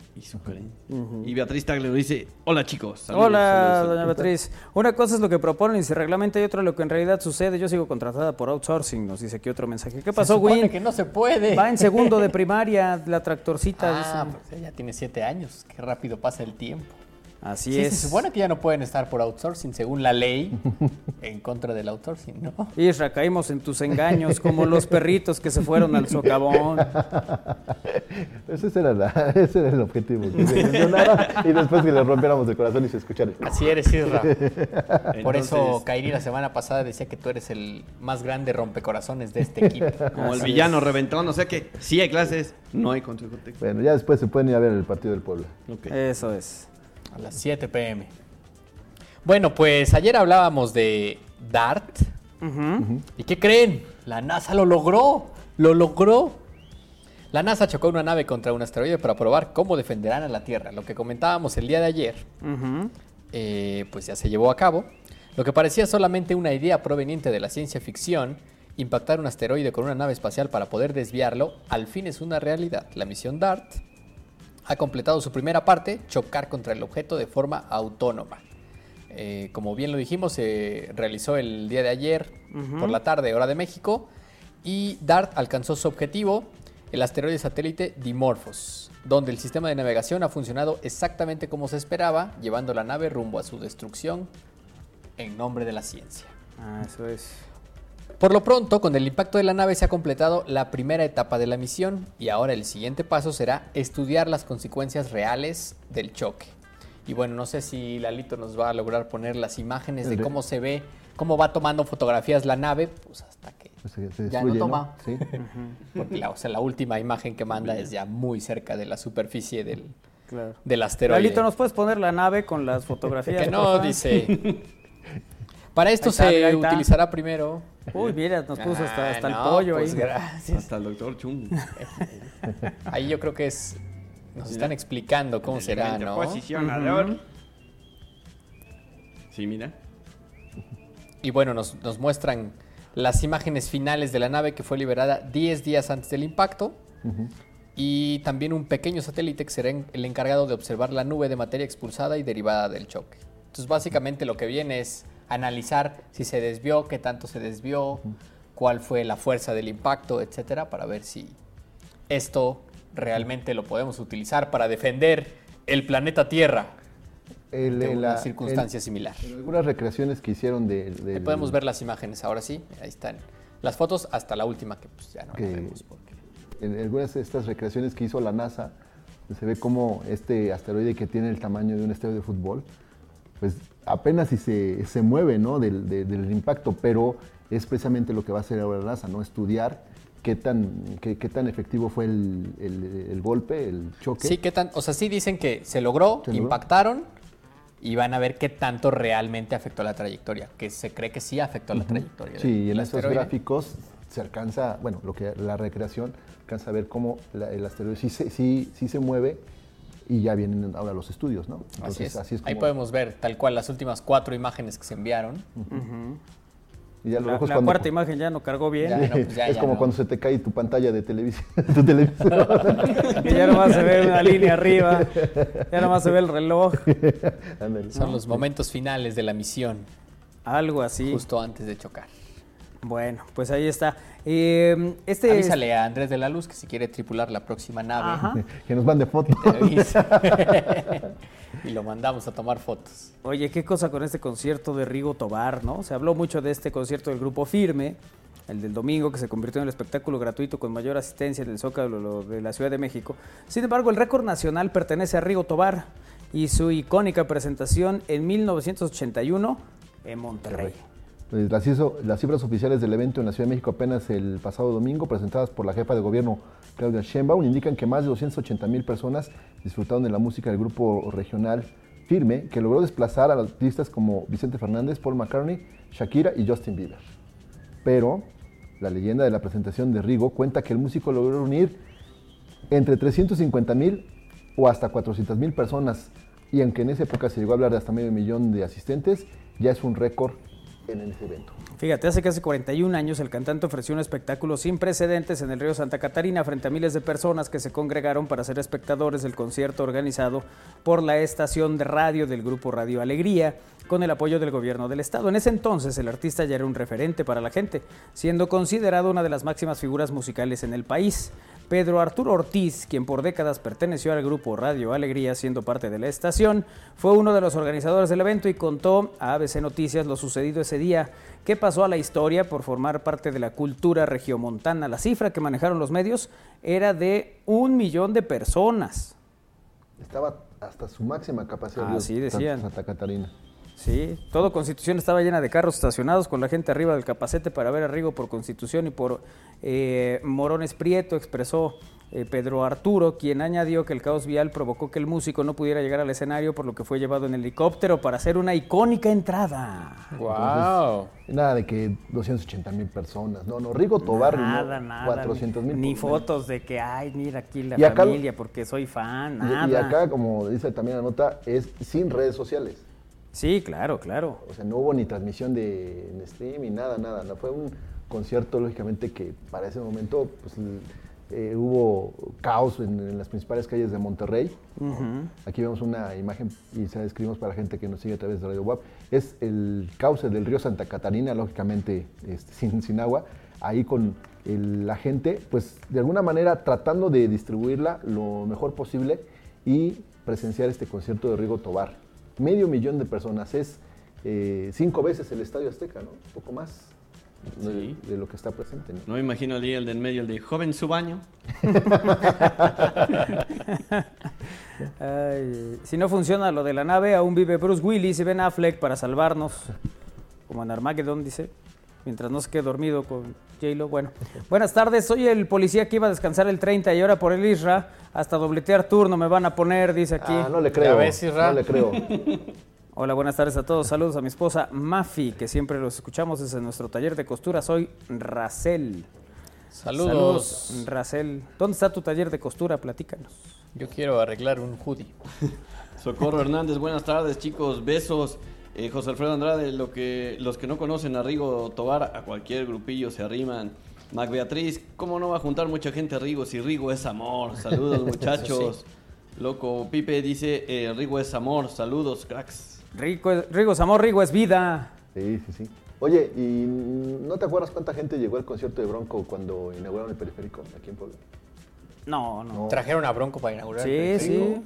Y, Beatriz Tagle dice, hola chicos. Saludos, Hola, saludos, doña saludos". Beatriz. Una cosa es lo que proponen y se reglamenta y otra lo que en realidad sucede. Yo sigo contratada por outsourcing, nos dice aquí otro mensaje. ¿Qué pasó, Win? que no se puede. Va en segundo de [LAUGHS] primaria, la tractorcita. Ah, dice. pues ella tiene siete años. Qué rápido pasa el tiempo. Así Sí, es. se supone que ya no pueden estar por outsourcing según la ley [LAUGHS] en contra del outsourcing, ¿no? Isra, caímos en tus engaños como los perritos que se fueron al socavón. [LAUGHS] Ese era, la- ese era el objetivo, que se ilusionara y después que le rompiéramos el corazón y se escuchara. Así eres, Isra. [LAUGHS] Por eso Kairi la semana pasada decía que tú eres el más grande rompecorazones de este equipo. Como el villano reventón, o sea que sí hay clases, no hay técnico. Bueno, ya después se pueden ir a ver el partido del pueblo. Eso es. A las 7 pm. Bueno, pues ayer hablábamos de DART. ¿Y qué creen? La NASA lo logró. Lo logró. La NASA chocó una nave contra un asteroide para probar cómo defenderán a la Tierra. Lo que comentábamos el día de ayer, eh, pues ya se llevó a cabo. Lo que parecía solamente una idea proveniente de la ciencia ficción, impactar un asteroide con una nave espacial para poder desviarlo, al fin es una realidad. La misión DART ha completado su primera parte, chocar contra el objeto de forma autónoma. Eh, como bien lo dijimos, se realizó el día de ayer por la tarde, hora de México, y DART alcanzó su objetivo. el asteroide satélite Dimorphos, donde el sistema de navegación ha funcionado exactamente como se esperaba, llevando la nave rumbo a su destrucción en nombre de la ciencia. Ah, eso es. Por lo pronto, con el impacto de la nave se ha completado la primera etapa de la misión y ahora el siguiente paso será estudiar las consecuencias reales del choque. Y bueno, no sé si Lalito nos va a lograr poner las imágenes de cómo se ve, cómo va tomando fotografías la nave, pues hasta que se- ya no toma. Sí. Porque la, o sea, la última imagen que manda es ya muy cerca de la superficie del, Claro. del asteroide. Lalito, ¿nos puedes poner la nave con las fotografías? Que no, dice. [LAUGHS] Para esto está, se mira, utilizará primero. Uy, mira, nos puso hasta, Ah, hasta no, el pollo pues ahí. gracias. Hasta el doctor Chung. [LAUGHS] Ahí yo creo que es. Nos están explicando cómo será, ¿no? Posicionador. Sí, mira. Y bueno, nos, nos muestran las imágenes finales de la nave que fue liberada 10 días antes del impacto. Y también un pequeño satélite que será el encargado de observar la nube de materia expulsada y derivada del choque. Entonces, básicamente lo que viene es analizar si se desvió, qué tanto se desvió, cuál fue la fuerza del impacto, etcétera, para ver si esto realmente lo podemos utilizar para defender el planeta Tierra El- de en una la- circunstancia en- similar. en algunas recreaciones que hicieron de, del- podemos ver las imágenes, ahora sí, ahí están. Las fotos hasta la última que pues ya no la que vemos porque en algunas de estas recreaciones que hizo la NASA, se ve como este asteroide que tiene el tamaño de un estadio de fútbol, pues apenas si se, se mueve ¿no? del, de- del impacto, pero es precisamente lo que va a hacer ahora la NASA, ¿no? estudiar qué tan, qué, qué tan efectivo fue el, el- el golpe, el choque. Sí, qué tan, o sea, sí dicen que se logró, ¿Se logró? impactaron y van a ver qué tanto realmente afectó la trayectoria, que se cree que sí afectó la trayectoria. Sí, y en estos gráficos se alcanza, bueno, lo que la recreación alcanza a ver cómo la- el asteroide sí, sí, sí se mueve y ya vienen ahora los estudios, ¿no? Así es. así es Ahí como- podemos ver tal cual las últimas cuatro imágenes que se enviaron. y ya lo La, lejos la cuando- cuarta imagen ya no cargó bien. Ya, no, pues ya, es ya como no. cuando se te cae tu pantalla de televisión. [LAUGHS] tu televisor. [LAUGHS] Ya nomás se ve una línea arriba. Ya nomás se ve el reloj. Son los momentos finales de la misión, Algo así. justo antes de chocar. Bueno, pues ahí está. Eh, este Avísale a Andrés de la Luz que si quiere tripular la próxima nave, Ajá. [LAUGHS] que nos mande fotos. [LAUGHS] [LAUGHS] y lo mandamos a tomar fotos. Oye, qué cosa con este concierto de Rigo Tobar, ¿no? Se habló mucho de este concierto del grupo Firme, el del domingo, que se convirtió en el espectáculo gratuito con mayor asistencia en el Zócalo lo- de la Ciudad de México. Sin embargo, el récord nacional pertenece a Rigo Tobar y su icónica presentación en 1981 en Monterrey. Las, hizo- las cifras oficiales del evento en la Ciudad de México apenas el pasado domingo, presentadas por la jefa de gobierno Claudia Sheinbaum, indican que más de 280 mil personas disfrutaron de la música del grupo regional Firme, que logró desplazar a artistas como Vicente Fernández, Paul McCartney, Shakira y Justin Bieber. Pero la leyenda de la presentación de Rigo cuenta que el músico logró reunir entre 350 mil o hasta 400 mil personas, y aunque en esa época se llegó a hablar de hasta medio millón de asistentes, ya es un récord en ese evento. Fíjate, hace casi 41 años el cantante ofreció un espectáculo sin precedentes en el río Santa Catarina frente a miles de personas que se congregaron para ser espectadores del concierto organizado por la estación de radio del grupo Radio Alegría con el apoyo del gobierno del estado. En ese entonces el artista ya era un referente para la gente, siendo considerado una de las máximas figuras musicales en el país. Pedro Arturo Ortiz, quien por décadas perteneció al grupo Radio Alegría siendo parte de la estación, fue uno de los organizadores del evento y contó a ABC Noticias lo sucedido ese día, que pasó a la historia por formar parte de la cultura regiomontana. La cifra que manejaron los medios era de un millón de personas. Estaba hasta su máxima capacidad. Así decían. Santa Catarina. Sí, todo Constitución estaba llena de carros estacionados con la gente arriba del capacete para ver a Rigo por Constitución y por eh, Morones Prieto, expresó eh, Pedro Arturo, quien añadió que el caos vial provocó que el músico no pudiera llegar al escenario, por lo que fue llevado en helicóptero para hacer una icónica entrada. ¡Wow! Nada de que 280 mil personas. No, no, Rigo Tobar. Nada, no, nada. 400 mil. Ni fotos de que, ay, mira aquí la Y acá- familia porque soy fan, Y, nada. y acá, como dice también la nota, es sin redes sociales. Sí, claro, claro. O sea, no hubo ni transmisión de en stream ni nada, nada. No fue un concierto, lógicamente, que para ese momento pues, eh, hubo caos en, en las principales calles de Monterrey. Aquí vemos una imagen y se la describimos para la gente que nos sigue a través de Radio WAP. Es el cauce del río Santa Catarina, lógicamente este, [LAUGHS] sin, sin agua. ahí con el- la gente, pues de alguna manera tratando de distribuirla lo mejor posible y presenciar este concierto de Rigo Tobar. Medio millón de personas, es eh, cinco veces el Estadio Azteca, ¿no? Un poco más de, Sí. de lo que está presente. ¿no? No me imagino el de en medio, el de joven su baño. [LAUGHS] Ay, si no funciona lo de la nave, aún vive Bruce Willis y Ben Affleck para salvarnos. Como en Armageddon, dice. Mientras no se quede dormido con J-Lo. Bueno, buenas tardes. Soy el policía que iba a descansar el 30 y ahora por el Isra. Hasta dobletear turno me van a poner, dice aquí. Ah, no le creo. no le creo. [LAUGHS] Hola, buenas tardes a todos. Saludos a mi esposa Mafi, que siempre los escuchamos desde nuestro taller de costura. Soy Racel. Saludos. Racel. ¿Dónde está tu taller de costura? Platícanos. Yo quiero arreglar un hoodie. [LAUGHS] Socorro Hernández, buenas tardes chicos, besos. Eh, José Alfredo Andrade, lo que, los que no conocen a Rigo Tobar, a cualquier grupillo se arriman. Mac Beatriz, ¿cómo no va a juntar mucha gente a Rigo si Rigo es amor? Saludos [LAUGHS] muchachos. Loco Pipe dice, eh, Rigo es amor, saludos cracks. Rico, es- Rigo es amor, Rigo es vida. Sí, sí, sí. Oye, ¿y no te acuerdas cuánta gente llegó al concierto de Bronco cuando inauguraron el periférico aquí en Puebla? No, no. Trajeron a Bronco para inaugurar. Sí, el sí.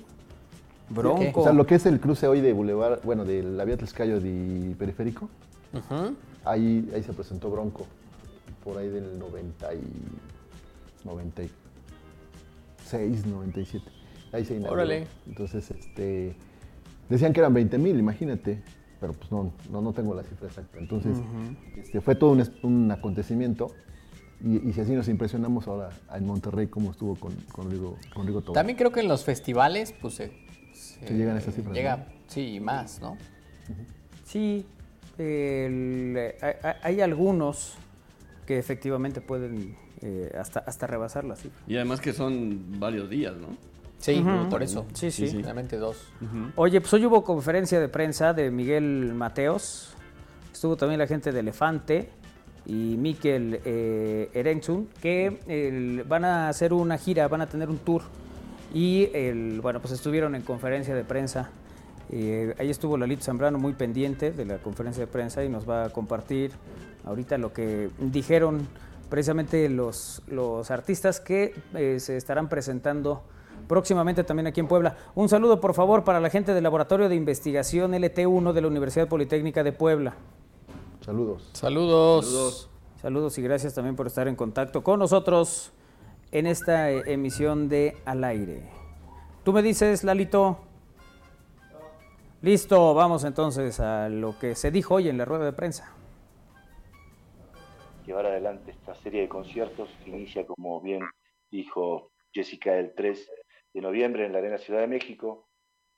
Bronco. O sea, lo que es el cruce hoy de Boulevard, bueno, de la vía Tlaxcayo de Periférico, ahí, ahí se presentó Bronco, por ahí del 90 y 96, 97. Ahí se inauguró. Órale. Entonces, este, decían que eran 20 mil, imagínate, pero pues no, no, no tengo la cifra exacta. Entonces, este, fue todo un, acontecimiento. Y, y si así nos impresionamos ahora en Monterrey, cómo estuvo con, con Rigo, con Rigo Tobar. También creo que en los festivales, pues se, Se llegan a esas cifras, Llega, ¿no? sí, más, ¿no? Sí, el- eh, hay, algunos que efectivamente pueden eh, hasta, hasta rebasar la cifra. Y además que son varios días, ¿no? Sí, Ujú. por eso. Sí, sí. Realmente dos. Oye, pues hoy hubo conferencia de prensa de Miguel Mateos. Estuvo también la gente de Elefante y Miquel eh, Erenzun, que el- van a hacer una gira, van a tener un tour. Y el, bueno, pues estuvieron en conferencia de prensa. Eh, ahí estuvo Lalito Zambrano muy pendiente de la conferencia de prensa y nos va a compartir ahorita lo que dijeron precisamente los, los artistas que eh, se estarán presentando próximamente también aquí en Puebla. Un saludo, por favor, para la gente del Laboratorio de Investigación LT1 de la Universidad Politécnica de Puebla. Saludos. Saludos. Saludos. Saludos y gracias también por estar en contacto con nosotros en esta eh, emisión de Al Aire. Tú me dices, Lalito. Listo, vamos entonces a lo que se dijo hoy en la rueda de prensa. llevar adelante esta serie de conciertos inicia, como bien dijo Jessica, el 3 de noviembre en la Arena Ciudad de México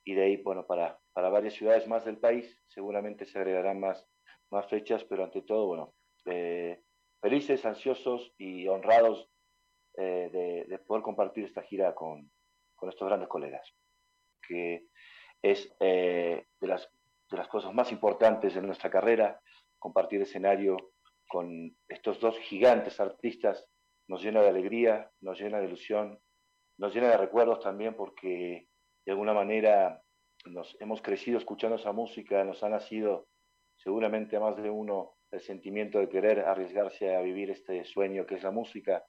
y de ahí, bueno, para, para varias ciudades más del país, seguramente se agregarán más, más fechas, pero ante todo, bueno, eh, felices, ansiosos y honrados eh, de, de poder compartir esta gira con, con estos grandes colegas, que es eh, de, las, de las cosas más importantes en nuestra carrera, compartir escenario con estos dos gigantes artistas. Nos llena de alegría, nos llena de ilusión, nos llena de recuerdos también porque de alguna manera nos hemos crecido escuchando esa música, nos ha nacido seguramente a más de uno el sentimiento de querer arriesgarse a vivir este sueño que es la música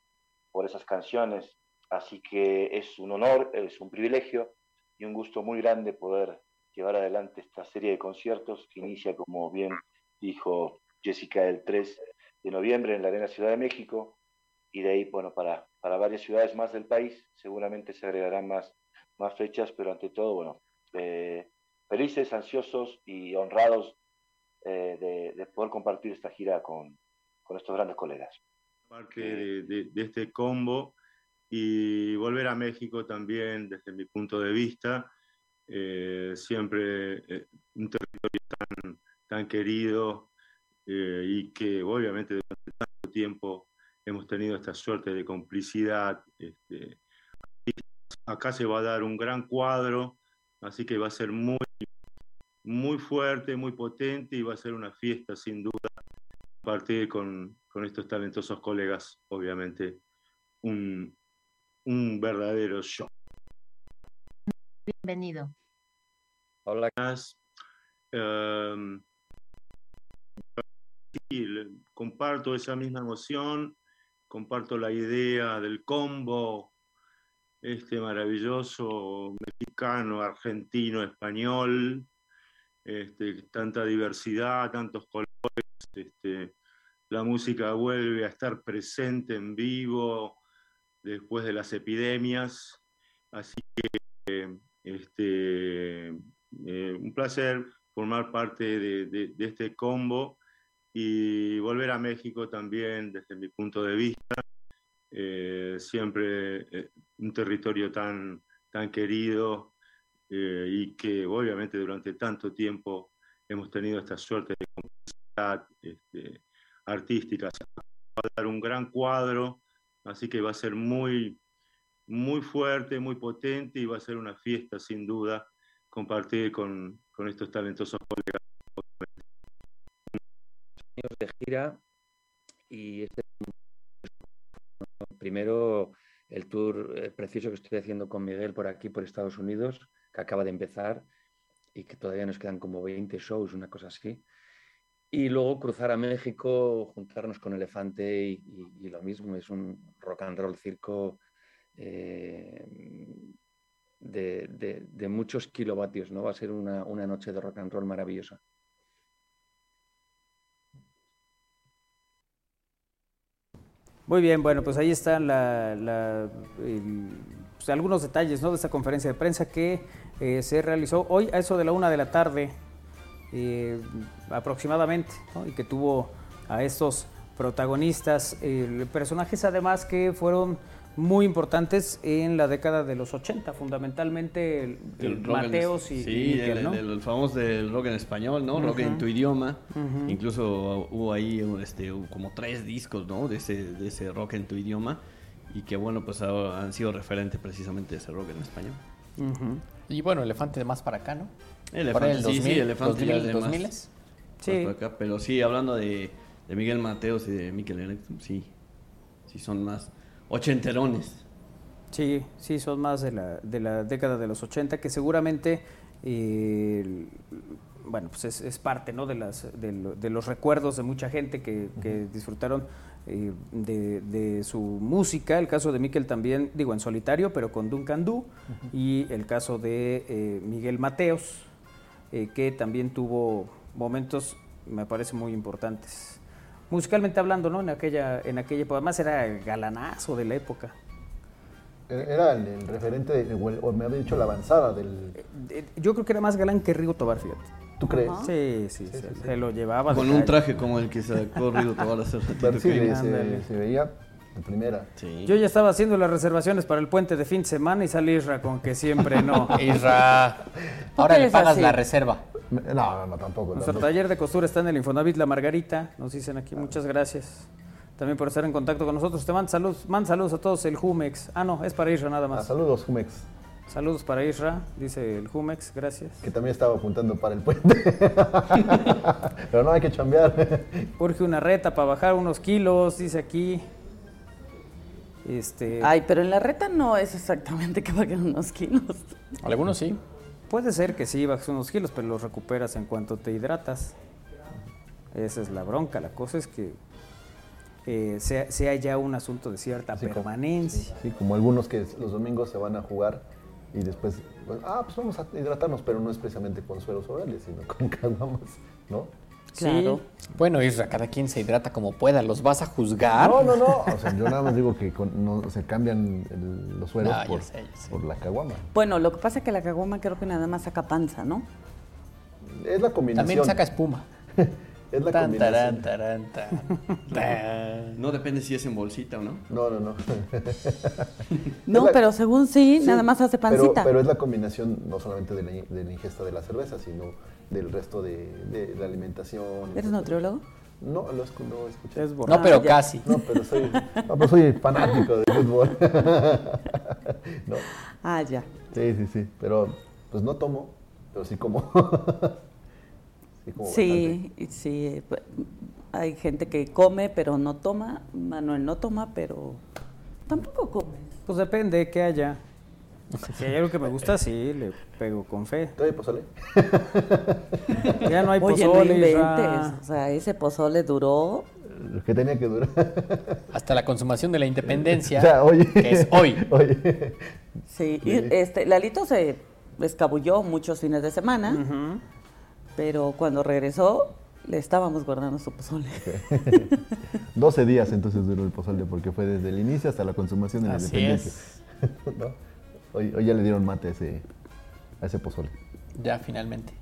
por esas canciones. Así que es un honor, es un privilegio y un gusto muy grande poder llevar adelante esta serie de conciertos que inicia, como bien dijo Jessica, el 3 de noviembre en la Arena Ciudad de México y de ahí, bueno, para, para varias ciudades más del país, seguramente se agregarán más, más fechas, pero ante todo, bueno, eh, felices, ansiosos y honrados eh, de, de poder compartir esta gira con, con estos grandes colegas. Parte de, de- de este combo y volver a México también, desde mi punto de vista, eh, siempre eh, un territorio tan, tan querido eh, y que obviamente durante tanto tiempo hemos tenido esta suerte de complicidad. este, acá se va a dar un gran cuadro, así que va a ser muy, muy fuerte, muy potente y va a ser una fiesta sin duda compartir con, con estos talentosos colegas, obviamente, un, un verdadero show. Bienvenido. Hola. Um, le- comparto esa misma emoción, comparto la idea del combo, este maravilloso mexicano, argentino, español, este, tanta diversidad, tantos colores, este, la música vuelve a estar presente en vivo después de las epidemias, así que este, eh, un placer formar parte de, este combo y volver a México también desde mi punto de vista, eh, siempre eh, un territorio tan, tan querido y que obviamente durante tanto tiempo hemos tenido esta suerte de complicidad artística. Se va a dar un gran cuadro, así que va a ser muy, muy fuerte, muy potente y va a ser una fiesta sin duda compartir con, con estos talentosos colegas. de gira y este primero el tour eh, precioso que estoy haciendo con Miguel por aquí, por Estados Unidos, que acaba de empezar y que todavía nos quedan como 20 shows, una cosa así. Y luego cruzar a México, juntarnos con Elefante y, lo mismo, es un rock and roll circo eh, de, muchos kilovatios, ¿no? Va a ser una, una noche de rock and roll maravillosa. Muy bien, bueno, pues ahí están la- el- pues, algunos detalles ¿no? de esta conferencia de prensa que eh, se realizó hoy a eso de la una de la tarde eh, aproximadamente ¿no? y que tuvo a estos protagonistas, eh, personajes además que fueron muy importantes en la década de los 80, fundamentalmente el, el rock en- Mateos y, sí, y Miquel, el, ¿no? el- el famoso del rock en español, ¿no? Rock en tu idioma. Ujú. Incluso hubo ahí este, como tres discos, ¿no? De ese, de ese rock en tu idioma. Y que bueno, pues han sido referente precisamente de ese rock en español. Y bueno, Elefante más para acá, ¿no? Elefante, el sí, 2000, sí, Elefante ya 2000, de más- 2000. más por acá, pero sí, hablando de, de Miguel Mateos y de Miquel Electrum, sí, sí son más ochenterones. Sí, sí, son más de la, de la década de los 80, que seguramente, eh, bueno, pues es, es parte ¿no? de, las, de, lo- de los recuerdos de mucha gente que, que disfrutaron eh, de, de su música. El caso de Miquel también, digo, en solitario, pero con Duncan Du. Y el caso de eh, Miguel Mateos, eh, que también tuvo momentos, me parece, muy importantes. Musicalmente hablando, ¿no? En aquella, en aquella época. Además era el galanazo de la época. Era el, el referente, de- o, el- o me había dicho la avanzada del... Eh, Yo creo que era más galán que Rigo Tobar, fíjate. ¿Tú crees? Sí, sí, se, se lo llevaba. Con un traje como el que hace [LAUGHS] ratito. Pero sí, que- se, se veía de primera. Yo ya estaba haciendo las reservaciones para el puente de fin de semana y sale Isra con que siempre no. [LAUGHS] Isra, ahora le pagas la reserva. No, no, no, tampoco. Nuestro taller de costura está en el Infonavit La Margarita. Nos dicen aquí, muchas gracias. También por estar en contacto con nosotros. Te mando saludos, manda saludos a todos el Jumex. Ah, no, es para Isra nada más. Ah, saludos, Jumex. Saludos para Isra, dice el Jumex, gracias. Que también estaba apuntando para el puente. [LAUGHS] Pero no hay que chambear. Urge una reta para bajar unos kilos, dice aquí. Este, Ay, pero en la reta no es exactamente que bajen unos kilos. Algunos sí. Puede ser que sí bajes unos kilos, pero los recuperas en cuanto te hidratas. Esa es la bronca. La cosa es que eh, sea, sea ya un asunto de cierta Sí, como- permanencia. Sí, como algunos que los domingos se van a jugar y después, pues, ah, pues vamos a hidratarnos, pero no es precisamente con suelos orales, sino [LAUGHS] con caguamas, ¿no? Claro. Bueno, Isra, cada quien se hidrata como pueda. ¿Los vas a juzgar? No, no, no. O sea, yo nada más digo que con- no, se cambian el- los No, ya por, sé, ya sé. por la caguama. Bueno, lo que pasa es que la caguama creo que nada más saca panza, ¿no? Es la combinación. También saca espuma. [LAUGHS] es la Tan, combinación. tarán, tarán, [LAUGHS] tan. No depende si es en bolsita o no. No, no, no. [LAUGHS] No, la- pero según sí, Sí, nada más hace pero- pancita. Pero, es la combinación no solamente de la, de la ingesta de la cerveza, sino del resto de, de la alimentación. ¿Eres nutriólogo? No, lo no escuché. Es No, pero casi. No, pero soy, no, pero soy fanático del fútbol. [LAUGHS] no, Ah, ya. sí, sí, sí. Pero pues no tomo, pero sí como. Sí, como Sí, pues, Hay gente que come, pero no toma. Manuel no toma, pero tampoco come. Pues depende de qué haya. Si hay algo que me gusta, sí, le pego con fe. ¿Todavía pozole? [LAUGHS] ya no hay Oye, pozole. no inventes. O sea, ese pozole duró. Lo que tenía que durar. [LAUGHS] Hasta la consumación de la independencia, [LAUGHS] O sea, hoy. que es hoy. Hoy. Sí, y este, Lalito se escabulló muchos fines de semana, Ujú. Pero cuando regresó le estábamos guardando su pozole. [LAUGHS] 12 días entonces duró el pozole porque fue desde el inicio hasta la consumación de la Así independencia. es. [LAUGHS] ¿No? hoy, hoy ya le dieron mate a ese, a ese pozole. Ya, finalmente.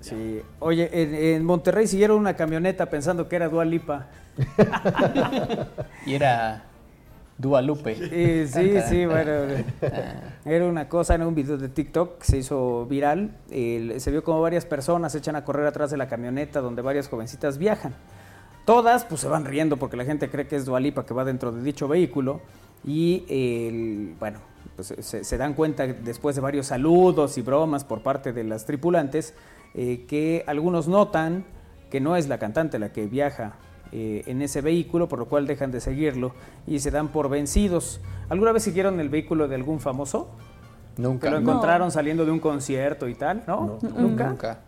Sí. Oye, en, en Monterrey siguieron una camioneta pensando que era Dua Lipa. [LAUGHS] Y era Dua Lupe. Y sí, sí, [LAUGHS] bueno. Era una cosa, era un video de TikTok que se hizo viral. Se vio como varias personas se echan a correr atrás de la camioneta donde varias jovencitas viajan. Todas pues se van riendo porque la gente cree que es Dualipa que va dentro de dicho vehículo. Y el- bueno, pues se, se dan cuenta después de varios saludos y bromas por parte de las tripulantes eh, que algunos notan que no es la cantante la que viaja eh, en ese vehículo, por lo cual dejan de seguirlo y se dan por vencidos. ¿Alguna vez siguieron el vehículo de algún famoso? Nunca. Que lo No. encontraron saliendo de un concierto y tal, ¿no? ¿Nunca? Nunca.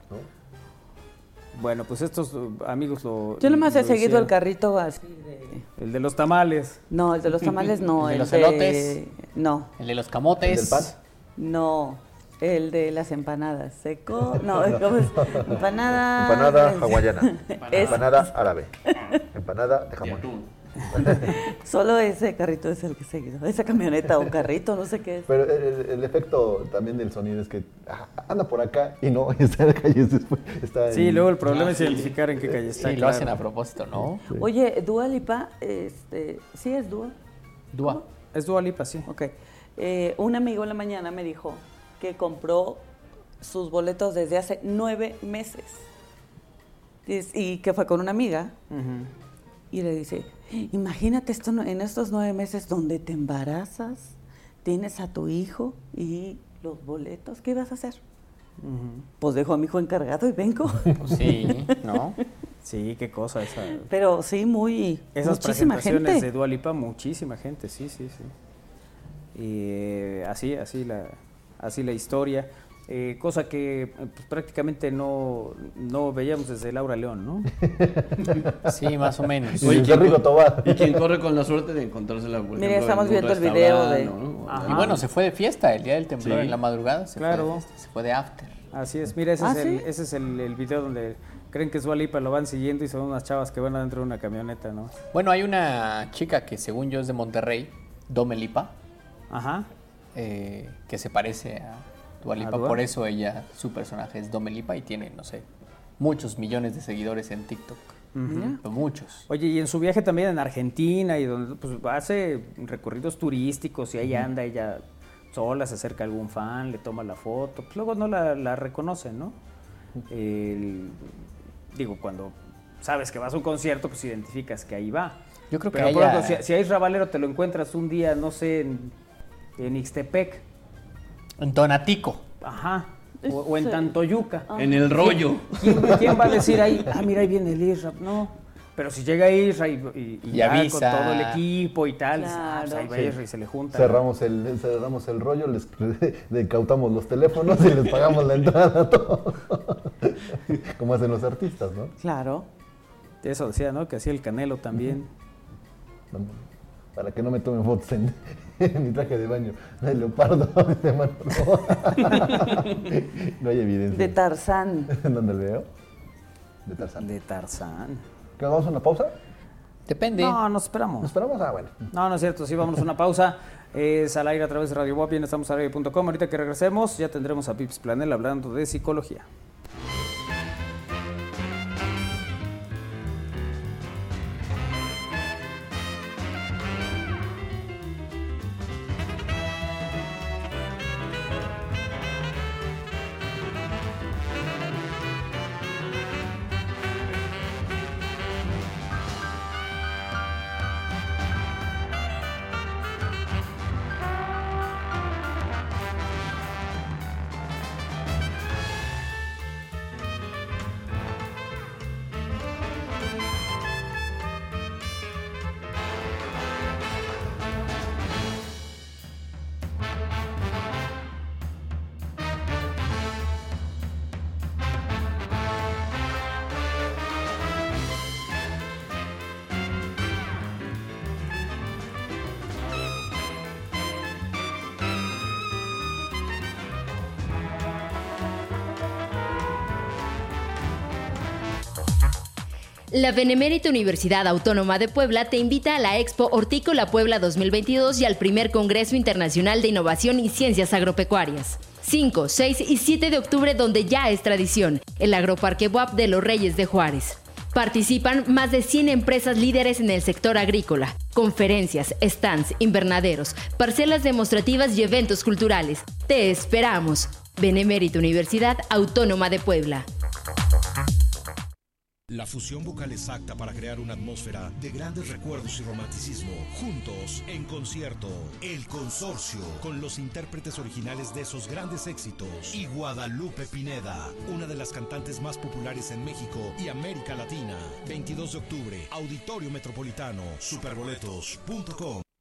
Bueno, pues estos uh, amigos lo. Yo nomás he lo seguido hicieron. el carrito así de... El de los tamales. No, el de los tamales no. [LAUGHS] ¿El de los de- elotes? No. El de los camotes. ¿El del pan? No, el de las empanadas. Seco. No, [LAUGHS] ¿cómo es? Empanada. Empanada hawaiana. Es- Empanada árabe. Empanada de jamón. [LAUGHS] Solo ese carrito es el que seguido. Esa camioneta o carrito, no sé qué es. Pero el, el efecto también del sonido es que anda por acá y no, [LAUGHS] está en la calle después. Está Sí, en- luego el problema Ah, es sí. identificar en qué calle está. Sí, lo hacen a propósito, ¿no? Oye, Dua Lipa, este, ¿sí es Dua? Dua. Es Dua Lipa, sí. Ok. Eh, un amigo en la mañana me dijo que compró sus boletos desde hace nueve meses. Y, que fue con una amiga y le dice, imagínate esto en estos nueve meses donde te embarazas, tienes a tu hijo y los boletos, ¿qué ibas a hacer? Pues dejo a mi hijo encargado y vengo. [LAUGHS] Pues sí, ¿no? [LAUGHS] Sí, qué cosa esa. Pero sí, muy... Esas muchísima presentaciones gente. de Dua Lipa, muchísima gente, sí, sí, sí. Y eh, así, así la, así la historia. Eh, cosa que eh, pues, prácticamente no, no veíamos desde Laura León, ¿no? [LAUGHS] Sí, más o menos. Oye, ¿quién, y quien corre con la suerte de encontrársela, por Mira, ejemplo, estamos viendo el video de-. Y bueno, se fue de fiesta el día del temblor Sí. en la madrugada. Se Claro. Fue de fiesta, se fue de after. Así es, mira, ese ¿Ah, es, el, sí? ese es el, el video donde creen que es Dua Lipa, lo van siguiendo y son unas chavas que van adentro de una camioneta, ¿no? Bueno, hay una chica que según yo es de Monterrey, Domelipa, Ajá. Eh, que se parece a Dua Lipa. Dua? Por eso ella, su personaje es Domelipa y tiene, no sé, muchos millones de seguidores en TikTok. Muchos. Oye, y en su viaje también en Argentina y donde pues, hace recorridos turísticos y ahí anda ella sola, se acerca a algún fan, le toma la foto, pues luego no la, la reconocen, ¿no? El- digo, cuando sabes que vas a un concierto, pues identificas que ahí va. Yo creo que Pero por ella- ejemplo, si, si a Isra Valero te lo encuentras un día, no sé, en, en Ixtepec, En Tonatico. ajá, o, o en Tantoyuca. En el rollo. ¿Quién, quién va a decir ahí, ah, mira, ahí viene el Isra? No. Pero si llega Isra y, y, y Y ya avisa. con todo el equipo y tal, ah, pues ahí va Sí. Isra y se le junta. Cerramos el, cerramos el rollo, les [LAUGHS] le incautamos los teléfonos y les pagamos la entrada, todo. [LAUGHS] Como hacen los artistas, ¿no? Claro. Eso decía, ¿no? Que hacía el Canelo también. Para que no me tomen fotos en, [LAUGHS] en mi traje de baño de leopardo. de mano, no. No hay evidencia. De Tarzán. [LAUGHS] ¿En dónde lo veo? De Tarzán. De Tarzán. ¿Qué, ¿Vamos a una pausa? Depende. No, nos esperamos. ¿Nos esperamos? Ah, bueno. No, no es cierto, sí, vámonos a una pausa. Es al aire a través de Radio Boa, bien, estamos al aire.com. Ahorita que regresemos, ya tendremos a Pips Planel hablando de psicología. La Benemérita Universidad Autónoma de Puebla te invita a la Expo Hortícola Puebla 2022 y al primer Congreso Internacional de Innovación y Ciencias Agropecuarias. 5, 6 y 7 de octubre donde ya es tradición, el Agroparque WAP de los Reyes de Juárez. Participan más de 100 empresas líderes en el sector agrícola, conferencias, stands, invernaderos, parcelas demostrativas y eventos culturales. Te esperamos. Benemérita Universidad Autónoma de Puebla. La fusión vocal exacta para crear una atmósfera de grandes recuerdos y romanticismo. Juntos, en concierto, El Consorcio, con los intérpretes originales de esos grandes éxitos. Y Guadalupe Pineda, una de las cantantes más populares en México y América Latina. 22 de octubre, Auditorio Metropolitano, superboletos.com.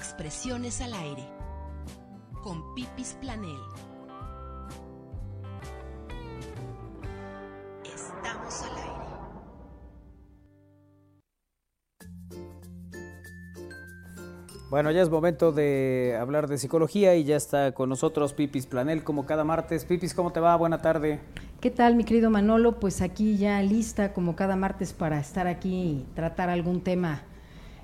Expresiones al aire. Con Pipis Planel. Estamos al aire. Bueno, ya es momento de hablar de psicología y ya está con nosotros Pipis Planel como cada martes. Pipis, ¿cómo te va? Buena tarde. ¿Qué tal, mi querido Manolo? Pues aquí ya lista como cada martes para estar aquí y tratar algún tema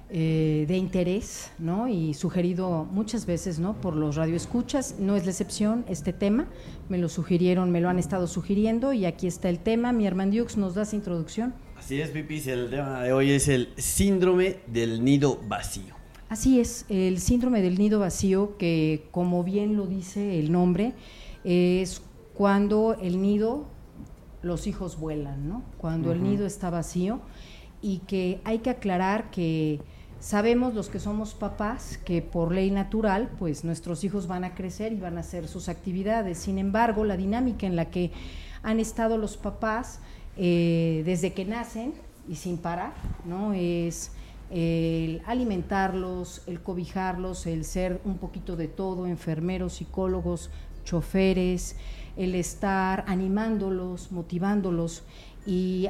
eh, de interés, ¿no? Y sugerido muchas veces, ¿no? Por los radioescuchas, no es la excepción este tema, me lo sugirieron, me lo han estado sugiriendo y aquí está el tema. Mi hermano Dux, ¿nos das introducción? Así es, Pipis, el tema de hoy es el síndrome del nido vacío. Así es, el síndrome del nido vacío, que como bien lo dice el nombre, es cuando el nido, los hijos vuelan, ¿no? Cuando el nido está vacío y que hay que aclarar que sabemos los que somos papás que por ley natural, pues nuestros hijos van a crecer y van a hacer sus actividades. Sin embargo, la dinámica en la que han estado los papás eh, desde que nacen y sin parar, ¿no? Es el alimentarlos, el cobijarlos, el ser un poquito de todo, enfermeros, psicólogos, choferes, el estar animándolos, motivándolos y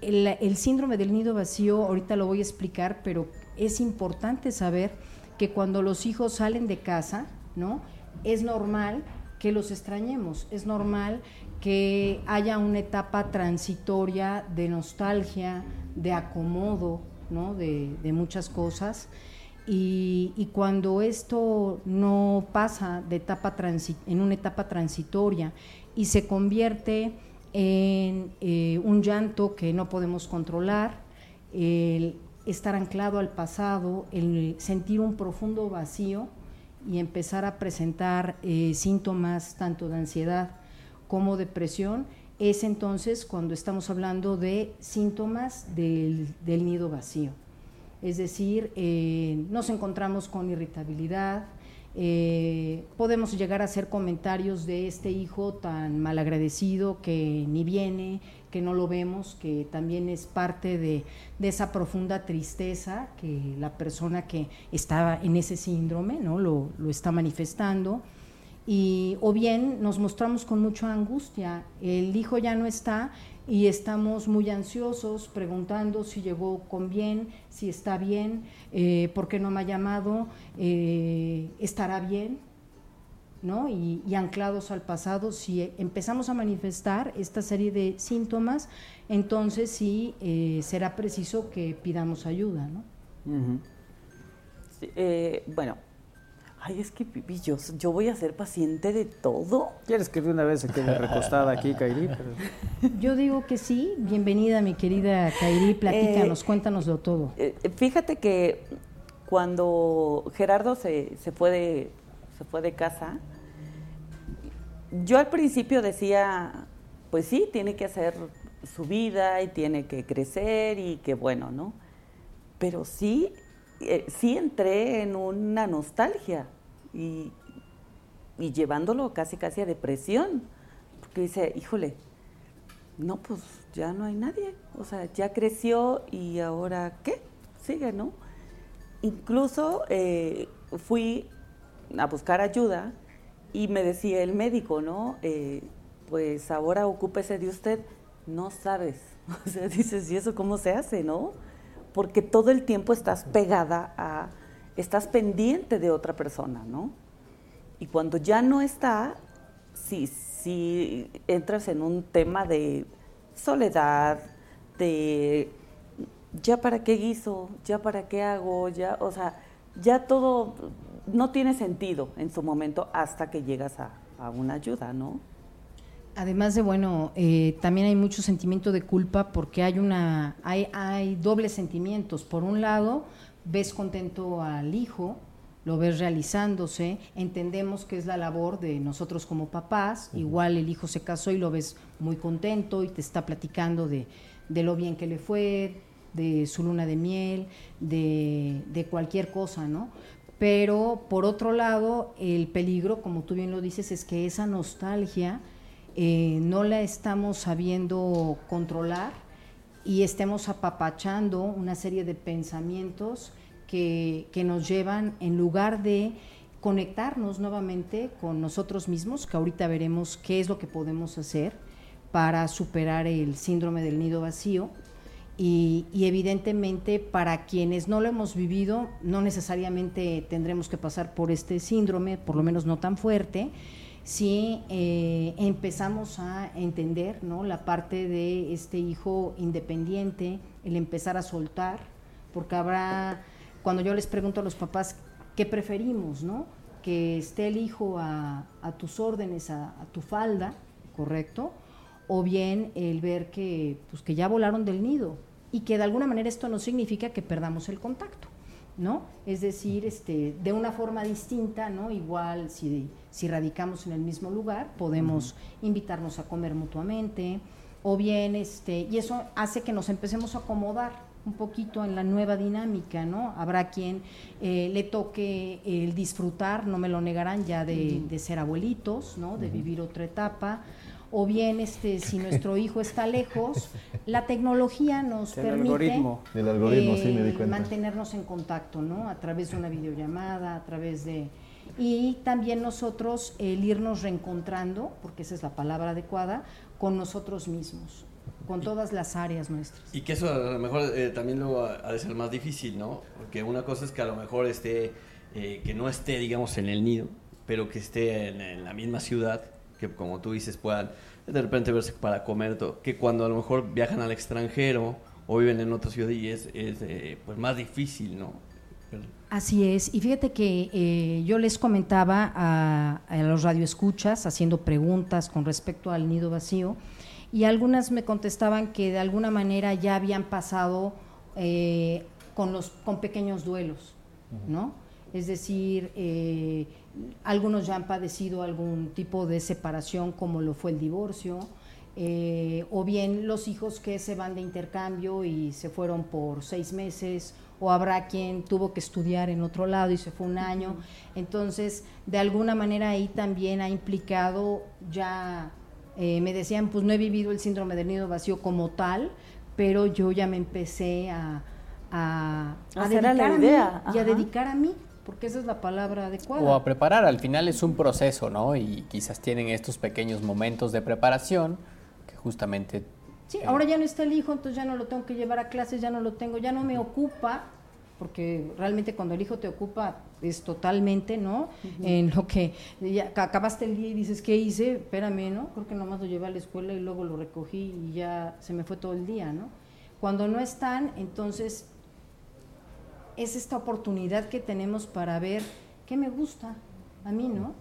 el, síndrome del nido vacío, ahorita lo voy a explicar, pero es importante saber que cuando los hijos salen de casa, ¿no? Es normal que los extrañemos, es normal que haya una etapa transitoria de nostalgia, de acomodo, ¿no? de, de muchas cosas. Y, y cuando esto no pasa de etapa transi- en una etapa transitoria y se convierte en eh, un llanto que no podemos controlar, el estar anclado al pasado, el sentir un profundo vacío y empezar a presentar eh, síntomas tanto de ansiedad como depresión, es entonces cuando estamos hablando de síntomas del, nido vacío. Es decir, eh, nos encontramos con irritabilidad, eh, podemos llegar a hacer comentarios de este hijo tan malagradecido que ni viene, que no lo vemos, que también es parte de, de esa profunda tristeza que la persona que está en ese síndrome ¿no? lo, lo está manifestando. Y, o bien nos mostramos con mucha angustia, el hijo ya no está y estamos muy ansiosos preguntando si llegó con bien, si está bien, eh, por qué no me ha llamado, eh, estará bien, ¿no? Y, anclados al pasado, si empezamos a manifestar esta serie de síntomas, entonces sí eh, será preciso que pidamos ayuda, ¿no? Sí, eh, bueno, ay, es que Pipi, yo, yo voy a ser paciente de todo. ¿Quieres que de una vez se quede recostada aquí, Kairi? Pero- [LAUGHS] Yo digo que sí, bienvenida mi querida Kairi, platícanos, Eh, cuéntanoslo todo. Eh, fíjate que cuando Gerardo se, se, fue de, se fue de casa, yo al principio decía, pues sí, tiene que hacer su vida y tiene que crecer y que bueno, ¿no? Pero sí, eh, sí entré en una nostalgia y, llevándolo casi casi a depresión, porque dice, híjole, no, pues ya no hay nadie. O sea, ya creció y ahora qué? Sigue, ¿no? Incluso eh, fui a buscar ayuda y me decía el médico, ¿no? Eh, pues ahora ocúpese de usted. No sabes. [LAUGHS] O sea, dices, ¿y eso cómo se hace, no? Porque todo el tiempo estás pegada a, estás pendiente de otra persona, ¿no? Y cuando ya no está, sí, sí entras en un tema de soledad, de ya para qué guiso, ya para qué hago, ya, o sea, ya todo no tiene sentido en su momento hasta que llegas a, a una ayuda, ¿no? Además de bueno, eh, también hay mucho sentimiento de culpa porque hay una, hay, hay dobles sentimientos. Por un lado, ves contento al hijo, lo ves realizándose, entendemos que es la labor de nosotros como papás, igual el hijo se casó y lo ves muy contento y te está platicando de, de lo bien que le fue, de su luna de miel, de, de cualquier cosa, ¿no? Pero por otro lado, el peligro, como tú bien lo dices, es que esa nostalgia eh, no la estamos sabiendo controlar y estemos apapachando una serie de pensamientos que, que nos llevan, en lugar de conectarnos nuevamente con nosotros mismos, que ahorita veremos qué es lo que podemos hacer para superar el síndrome del nido vacío. Y, y, evidentemente para quienes no lo hemos vivido, no necesariamente tendremos que pasar por este síndrome, por lo menos no tan fuerte, si eh, empezamos a entender ¿no? la parte de este hijo independiente, el empezar a soltar, porque habrá, cuando yo les pregunto a los papás, ¿qué preferimos? ¿no? Que esté el hijo a, tus órdenes, a, a, tu falda, ¿correcto? O bien el ver que, pues, que ya volaron del nido y que de alguna manera esto no significa que perdamos el contacto. ¿No? Es decir, este, de una forma distinta, ¿no? Igual si, si radicamos en el mismo lugar, podemos invitarnos a comer mutuamente, o bien, este, y eso hace que nos empecemos a acomodar un poquito en la nueva dinámica, ¿no? Habrá quien eh, le toque el disfrutar, no me lo negarán, ya de, de ser abuelitos, ¿no? De vivir otra etapa o bien este si nuestro hijo está lejos, la tecnología nos El permite algoritmo. El algoritmo, sí, me di eh, cuenta. mantenernos en contacto, ¿no? A través de una videollamada, a través de y también nosotros el irnos reencontrando, porque esa es la palabra adecuada, con nosotros mismos, con todas las áreas nuestras. Y que eso a lo mejor eh, también luego ha ha de ser más difícil, ¿no? Porque una cosa es que a lo mejor esté, eh, que no esté, digamos, en el nido, pero que esté en, en la misma ciudad, que como tú dices, puedan de repente verse para comer, todo, que cuando a lo mejor viajan al extranjero o viven en otra ciudad y es, es eh, pues más difícil, ¿no? Así es, y fíjate que eh, yo les comentaba a, a los radioescuchas haciendo preguntas con respecto al nido vacío y algunas me contestaban que de alguna manera ya habían pasado eh, con, los, con pequeños duelos, ¿no? Es decir, eh, algunos ya han padecido algún tipo de separación como lo fue el divorcio, eh, o bien los hijos que se van de intercambio y se fueron por seis meses, o habrá quien tuvo que estudiar en otro lado y se fue un año. Entonces, de alguna manera ahí también ha implicado ya, eh, me decían, pues no he vivido el síndrome del nido vacío como tal, pero yo ya me empecé a, a, a la dedicar a mí idea, y a dedicar a mí, porque esa es la palabra adecuada. O a preparar, al final es un proceso, ¿no? Y quizás tienen estos pequeños momentos de preparación que justamente... Sí, ahora ya no está el hijo, entonces ya no lo tengo que llevar a clases, ya no lo tengo, ya no me ocupa, porque realmente cuando el hijo te ocupa es totalmente, ¿no? En lo que ya ca- acabaste el día y dices, ¿qué hice? Espérame, ¿no? Creo que nomás lo llevé a la escuela y luego lo recogí y ya se me fue todo el día, ¿no? Cuando no están, entonces es esta oportunidad que tenemos para ver qué me gusta a mí, ¿no?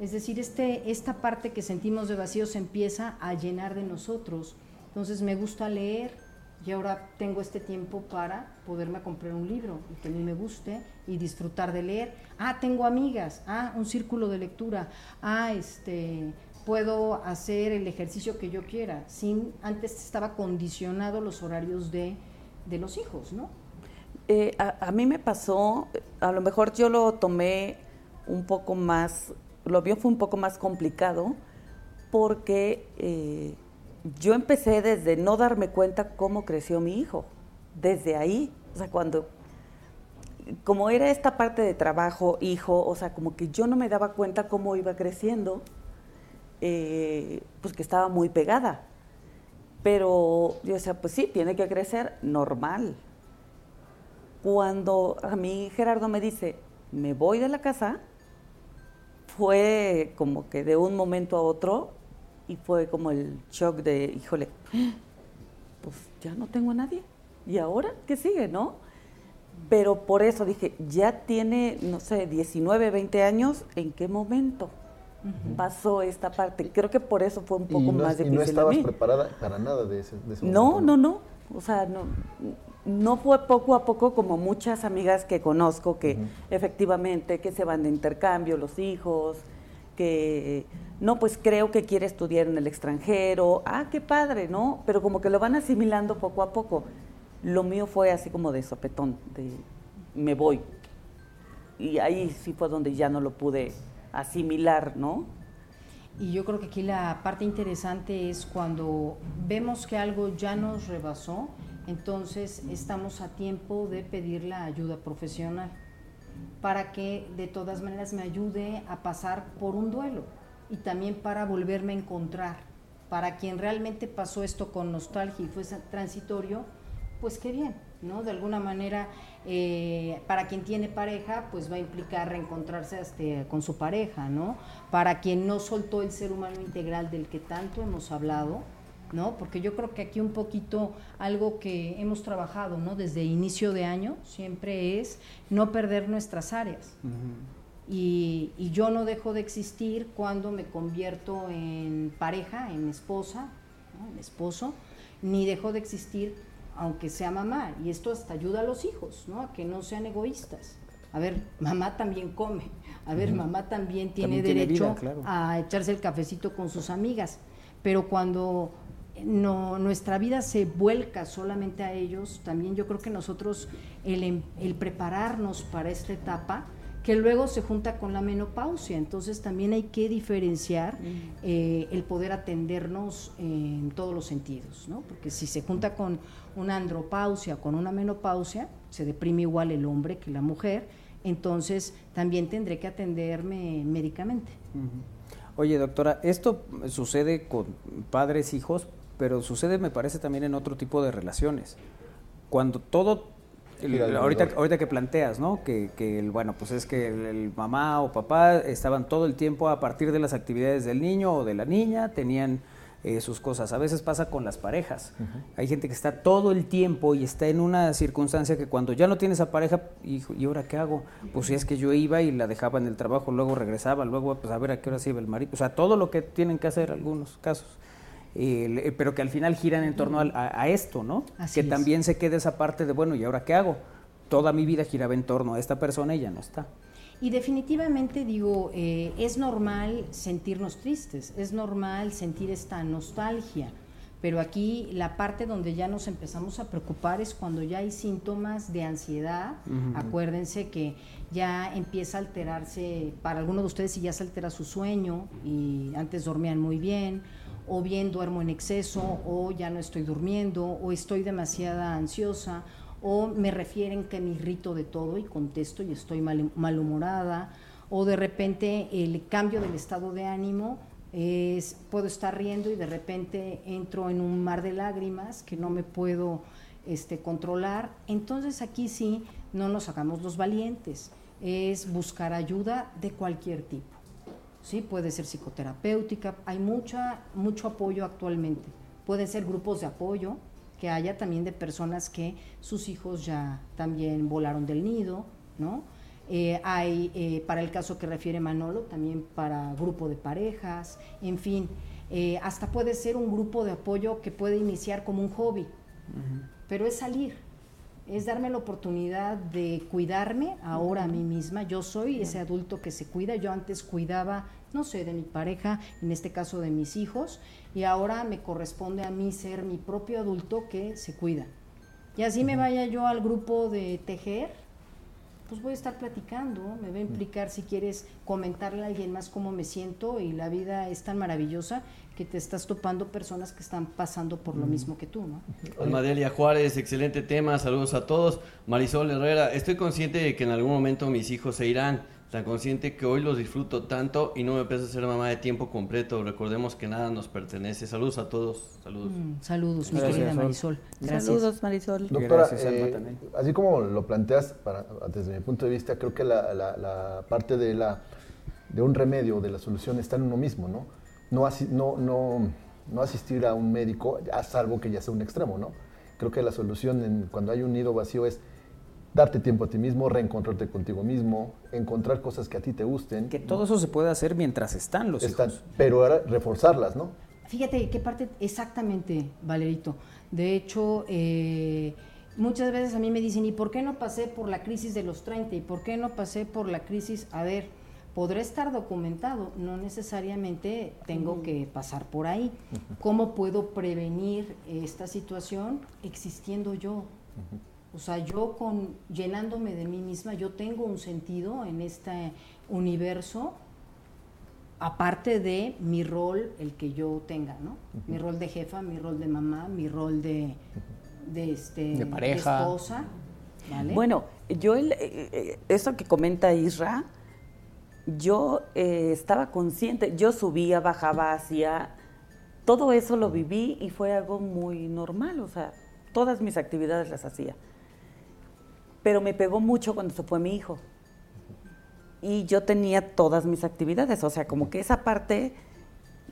Es decir, este, esta parte que sentimos de vacío se empieza a llenar de nosotros. Entonces me gusta leer y ahora tengo este tiempo para poderme comprar un libro y que a mí me guste y disfrutar de leer. Ah, tengo amigas, ah, un círculo de lectura, ah, este, puedo hacer el ejercicio que yo quiera. Sin, antes estaba condicionado los horarios de, de los hijos, ¿no? Eh, a, mí me pasó, a lo mejor yo lo tomé un poco más, lo vio fue un poco más complicado, porque eh, yo empecé desde no darme cuenta cómo creció mi hijo, desde ahí, o sea, cuando, como era esta parte de trabajo, hijo, o sea, como que yo no me daba cuenta cómo iba creciendo, eh, pues que estaba muy pegada. Pero yo decía, pues sí, tiene que crecer normal. Cuando a mí Gerardo me dice, me voy de la casa, fue como que de un momento a otro y fue como el shock de, híjole, pues ya no tengo a nadie. ¿Y ahora qué sigue, no? Pero por eso dije, ya tiene, no sé, 19, 20 años, ¿en qué momento pasó esta parte? Creo que por eso fue un poco y no, más y difícil no a estabas mí. preparada para nada de ese, de ese No, momento. no, no. O sea, no, no fue poco a poco como muchas amigas que conozco que efectivamente que se van de intercambio los hijos, que no, pues creo que quiere estudiar en el extranjero. Ah, qué padre, ¿no? Pero como que lo van asimilando poco a poco. Lo mío fue así como de sopetón, de me voy. Y ahí sí fue donde ya no lo pude asimilar, ¿no? Y yo creo que aquí la parte interesante es cuando vemos que algo ya nos rebasó, entonces estamos a tiempo de pedir la ayuda profesional para que de todas maneras me ayude a pasar por un duelo y también para volverme a encontrar. Para quien realmente pasó esto con nostalgia y fue transitorio, pues qué bien, ¿no? De alguna manera, eh, para quien tiene pareja, pues va a implicar reencontrarse este, con su pareja, ¿no? Para quien no soltó el ser humano integral del que tanto hemos hablado, ¿no? Porque yo creo que aquí un poquito algo que hemos trabajado, ¿no? Desde inicio de año siempre es no perder nuestras áreas. Y, y yo no dejo de existir cuando me convierto en pareja, en esposa, ¿no? en esposo, ni dejo de existir aunque sea mamá, y esto hasta ayuda a los hijos, ¿no? A que no sean egoístas. A ver, mamá también come. A ver, mamá también tiene derecho a echarse el cafecito con sus amigas. Pero cuando no, nuestra vida se vuelca solamente a ellos, también yo creo que nosotros el, em, el prepararnos para esta etapa, que luego se junta con la menopausia. Entonces también hay que diferenciar eh, el poder atendernos en todos los sentidos, ¿no? Porque si se junta con una andropausia, con una menopausia, se deprime igual el hombre que la mujer, entonces también tendré que atenderme médicamente. Oye, doctora, esto sucede con padres, hijos, pero sucede, me parece, también en otro tipo de relaciones. Cuando todo ahorita, ahorita que planteas, ¿no? Que, que el, bueno, pues es que el, mamá o papá estaban todo el tiempo a partir de las actividades del niño o de la niña, tenían eh, sus cosas. A veces pasa con las parejas. Hay gente que está todo el tiempo y está en una circunstancia que cuando ya no tienes a pareja, ¿y, ¿y ahora qué hago? Pues si es que yo iba y la dejaba en el trabajo, luego regresaba, luego pues a ver a qué hora se iba el marido. O sea, todo lo que tienen que hacer algunos casos. Eh, pero que al final giran en torno a, esto, ¿no? que también se quede esa parte de, bueno, ¿y ahora qué hago? Toda mi vida giraba en torno a esta persona y ya no está. Y definitivamente digo, eh, es normal sentirnos tristes, es normal sentir esta nostalgia, pero aquí la parte donde ya nos empezamos a preocupar es cuando ya hay síntomas de ansiedad. Acuérdense que ya empieza a alterarse, para algunos de ustedes si ya se altera su sueño y antes dormían muy bien, o bien duermo en exceso, o ya no estoy durmiendo, o estoy demasiada ansiosa, o me refieren que me irrito de todo y contesto y estoy mal, malhumorada, o de repente el cambio del estado de ánimo es, puedo estar riendo y de repente entro en un mar de lágrimas que no me puedo este, controlar. Entonces aquí sí no nos hagamos los valientes, es buscar ayuda de cualquier tipo. ¿Sí? puede ser psicoterapéutica, hay mucha, mucho apoyo actualmente. Pueden ser grupos de apoyo, que haya también de personas que sus hijos ya también volaron del nido, ¿no? Eh, hay, eh, para el caso que refiere Manolo, también para grupo de parejas, en fin, eh, hasta puede ser un grupo de apoyo que puede iniciar como un hobby, pero es salir, es darme la oportunidad de cuidarme ahora a mí misma. Yo soy ese adulto que se cuida, yo antes cuidaba no sé, de mi pareja, en este caso de mis hijos, y ahora me corresponde a mí ser mi propio adulto que se cuida. Y así me vaya yo al grupo de tejer, pues voy a estar platicando, me va a implicar si quieres comentarle a alguien más cómo me siento y la vida es tan maravillosa que te estás topando personas que están pasando por lo mismo que tú, ¿no? Almadelia Juárez, excelente tema, saludos a todos. Marisol Herrera, estoy consciente de que en algún momento mis hijos se irán tan consciente que hoy los disfruto tanto y no me pesa ser mamá de tiempo completo. Recordemos que nada nos pertenece. Saludos a todos. Saludos. Mm, saludos, mi querida Marisol. Saludos, Marisol. Doctora, eh, así como lo planteas, para, desde mi punto de vista, creo que la, la, parte de, la, de un remedio, de la solución, está en uno mismo, ¿no? No, no, no, no asistir a un médico, a salvo que ya sea un extremo, ¿no? Creo que la solución en, cuando hay un nido vacío es darte tiempo a ti mismo, reencontrarte contigo mismo, encontrar cosas que a ti te gusten. Que todo eso se puede hacer mientras están los están, hijos. Pero ahora reforzarlas, ¿no? Fíjate qué parte exactamente, Valerito. De hecho, eh, muchas veces a mí me dicen, ¿y por qué no pasé por la crisis de los 30? ¿Y por qué no pasé por la crisis? A ver, podré estar documentado, no necesariamente tengo que pasar por ahí. ¿Cómo puedo prevenir esta situación existiendo yo? O sea, yo con llenándome de mí misma, yo tengo un sentido en este universo, aparte de mi rol, el que yo tenga, ¿no? Mi rol de jefa, mi rol de mamá, mi rol de, de, este, pareja. esposa. Bueno, yo, eh, eh, eso que comenta Isra, yo eh, estaba consciente, yo subía, bajaba, hacía, todo eso lo viví y fue algo muy normal, o sea, todas mis actividades las hacía pero me pegó mucho cuando se fue mi hijo. Y yo tenía todas mis actividades, o sea, como que esa parte,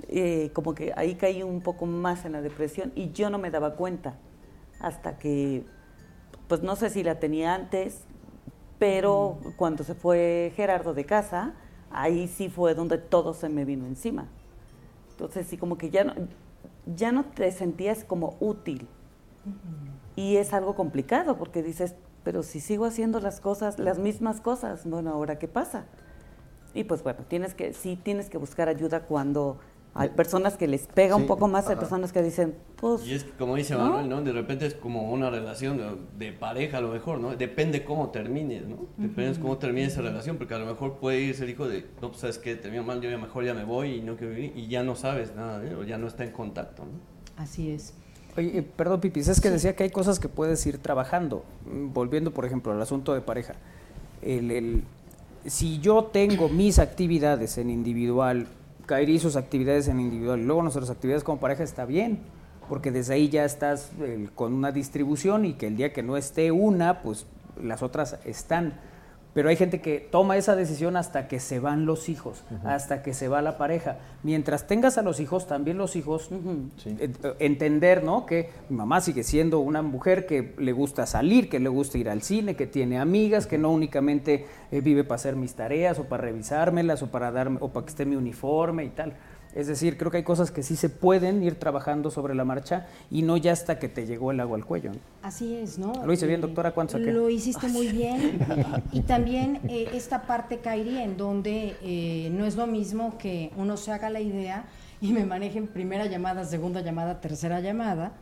eh, como que ahí caí un poco más en la depresión y yo no me daba cuenta hasta que, pues no sé si la tenía antes, pero cuando se fue Gerardo de casa, ahí sí fue donde todo se me vino encima. Entonces sí, como que ya no, ya no te sentías como útil. Y es algo complicado porque dices, pero si sigo haciendo las cosas, las mismas cosas, bueno, ahora qué pasa. Y pues bueno, tienes que, sí tienes que buscar ayuda cuando hay personas que les pega un poco más, hay personas que dicen, pues... Y es que, como dice ¿no? Manuel, ¿no? De repente es como una relación de, de pareja a lo mejor, ¿no? Depende cómo termines, ¿no? Depende cómo termine esa relación, porque a lo mejor puede irse el hijo de, no, pues sabes que terminó mal, yo ya mejor ya me voy y no quiero vivir, y ya no sabes nada, ¿eh? o ya no está en contacto, ¿no? Así es. Oye, eh, perdón, Pipis, es que decía que hay cosas que puedes ir trabajando. Mm, Volviendo, por ejemplo, al asunto de pareja. El, el- si yo tengo mis actividades en individual, Kairi sus actividades en individual, y luego nuestras actividades como pareja, está bien. Porque desde ahí ya estás eh, con una distribución y que el día que no esté una, pues las otras están. Pero hay gente que toma esa decisión hasta que se van los hijos, hasta que se va la pareja. Mientras tengas a los hijos, también los hijos eh, eh, entender, ¿no? Que mi mamá sigue siendo una mujer que le gusta salir, que le gusta ir al cine, que tiene amigas, que no únicamente eh, vive para hacer mis tareas o para revisármelas o para darme o para que esté mi uniforme y tal. Es decir, creo que hay cosas que sí se pueden ir trabajando sobre la marcha y no ya hasta que te llegó el agua al cuello. Así es, ¿no? Lo hice bien, Eh, doctora, ¿cuánto saqué? Lo hiciste muy [LAUGHS] bien. y también eh, esta parte, Kairi, en donde eh, no es lo mismo que uno se haga la idea y me manejen primera llamada, segunda llamada, tercera llamada,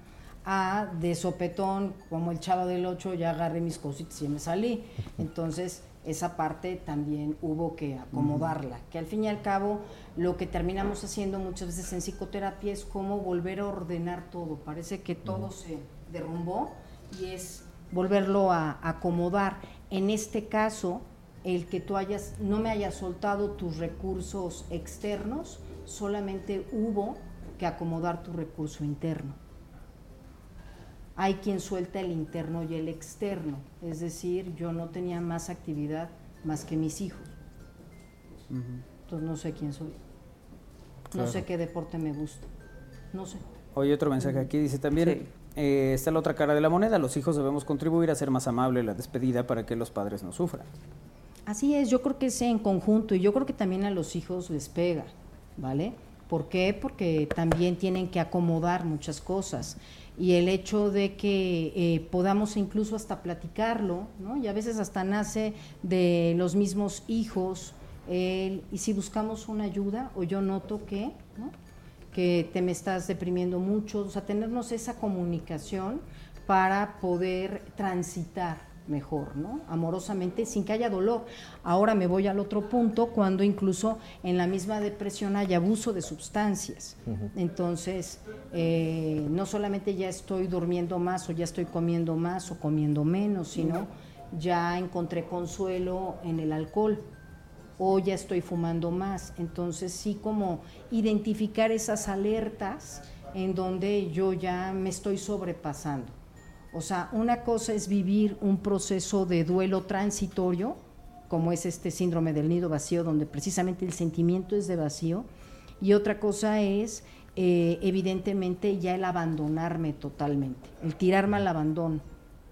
a de sopetón, como el chavo del 8, ya agarré mis cositas y me salí. Entonces, esa parte también hubo que acomodarla, que al fin y al cabo lo que terminamos haciendo muchas veces en psicoterapia es como volver a ordenar todo. Parece que todo se derrumbó y es volverlo a acomodar. En este caso, el que tú hayas, no me hayas soltado tus recursos externos, solamente hubo que acomodar tu recurso interno. Hay quien suelta el interno y el externo, es decir, yo no tenía más actividad más que mis hijos. Entonces no sé quién soy. No Claro. sé qué deporte me gusta. No sé. Oye, otro mensaje aquí dice también, eh, está la otra cara de la moneda, los hijos debemos contribuir a hacer más amable la despedida para que los padres no sufran. Así es, yo creo que es en conjunto y yo creo que también a los hijos les pega, ¿vale? ¿Por qué? Porque también tienen que acomodar muchas cosas y el hecho de que eh, podamos incluso hasta platicarlo, ¿no? Y a veces hasta nace de los mismos hijos, y si buscamos una ayuda o yo noto que, ¿no? que te me estás deprimiendo mucho, o sea, tenernos esa comunicación para poder transitar mejor, ¿no? Amorosamente, sin que haya dolor. Ahora me voy al otro punto, cuando incluso en la misma depresión hay abuso de sustancias. Entonces, eh, no solamente ya estoy durmiendo más o ya estoy comiendo más o comiendo menos, sino ya encontré consuelo en el alcohol o ya estoy fumando más. Entonces sí como identificar esas alertas en donde yo ya me estoy sobrepasando. O sea, una cosa es vivir un proceso de duelo transitorio, como es este síndrome del nido vacío, donde precisamente el sentimiento es de vacío, y otra cosa es, eh, evidentemente, ya el abandonarme totalmente, el tirarme al abandono.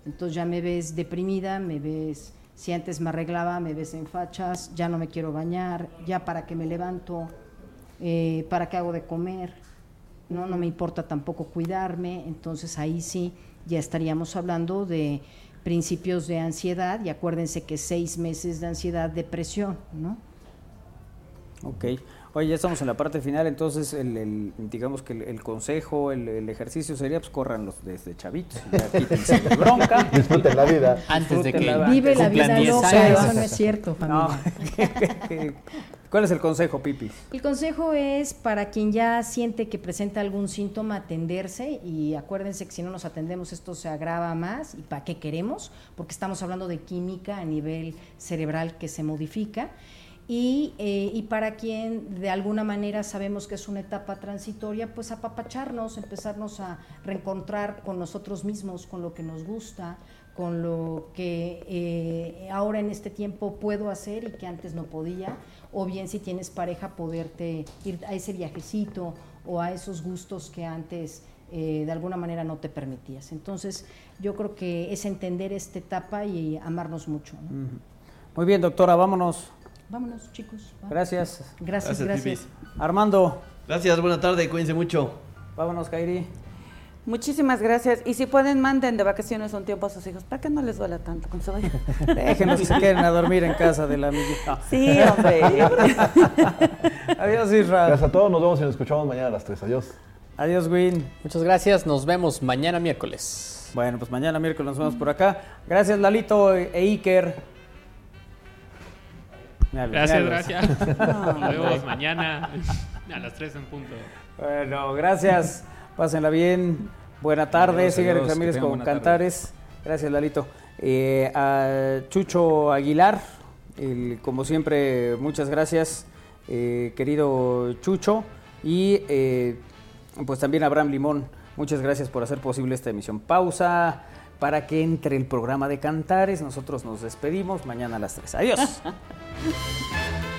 Entonces ya me ves deprimida, me ves, si antes me arreglaba, me ves en fachas, ya no me quiero bañar, ya para qué me levanto, eh, para qué hago de comer, no, no me importa tampoco cuidarme, entonces ahí sí ya estaríamos hablando de principios de ansiedad y acuérdense que seis meses de ansiedad, depresión, ¿no? Ok. Oye, ya estamos en la parte final, entonces el, el- digamos que el, el consejo, el, el ejercicio sería pues corran los desde chavitos, ya [LAUGHS] de bronca. Disfruten la vida. Antes de que la- Vive la vida 10 loca, años. eso no es cierto, No. familia. [LAUGHS] ¿Cuál es el consejo, Pipi? El consejo es para quien ya siente que presenta algún síntoma, atenderse y acuérdense que si no nos atendemos esto se agrava más y para qué queremos, porque estamos hablando de química a nivel cerebral que se modifica. Y, eh, y para quien de alguna manera sabemos que es una etapa transitoria, pues apapacharnos, empezarnos a reencontrar con nosotros mismos, con lo que nos gusta, con lo que eh, ahora en este tiempo puedo hacer y que antes no podía, o bien si tienes pareja poderte ir a ese viajecito o a esos gustos que antes eh, de alguna manera no te permitías. Entonces yo creo que es entender esta etapa y amarnos mucho. Muy bien, doctora, vámonos. Vámonos chicos. ¿va? Gracias. Gracias, Gracias. Armando, Gracias, buena tarde, cuídense mucho. vámonos, Kairi. Muchísimas gracias. Y si pueden, manden de vacaciones un tiempo a sus hijos para que no les duela tanto cuando se vayan. [LAUGHS] Déjenos que se queden a dormir en casa de la amiguita. Sí, hombre. [LAUGHS] Adiós, Isra. Gracias a todos. Nos vemos y nos escuchamos mañana a las 3. Adiós. Adiós, Win. Muchas gracias. Nos vemos mañana miércoles. Bueno, pues mañana miércoles nos vemos por acá. Gracias, Lalito e Iker. Gracias, gracias. No, [LAUGHS] Nos vemos mañana a las 3 en punto. Bueno, gracias. Pásenla bien. Buena tarde. Adiós, Ramírez con tarde. Cantares. Gracias, Lalito. Eh, a Chucho Aguilar, el- como siempre, muchas gracias, eh, querido Chucho. Y eh, pues también a Abraham Limón, muchas gracias por hacer posible esta emisión. Pausa para que entre el programa de Cantares. Nosotros nos despedimos mañana a las 3. Adiós. [LAUGHS]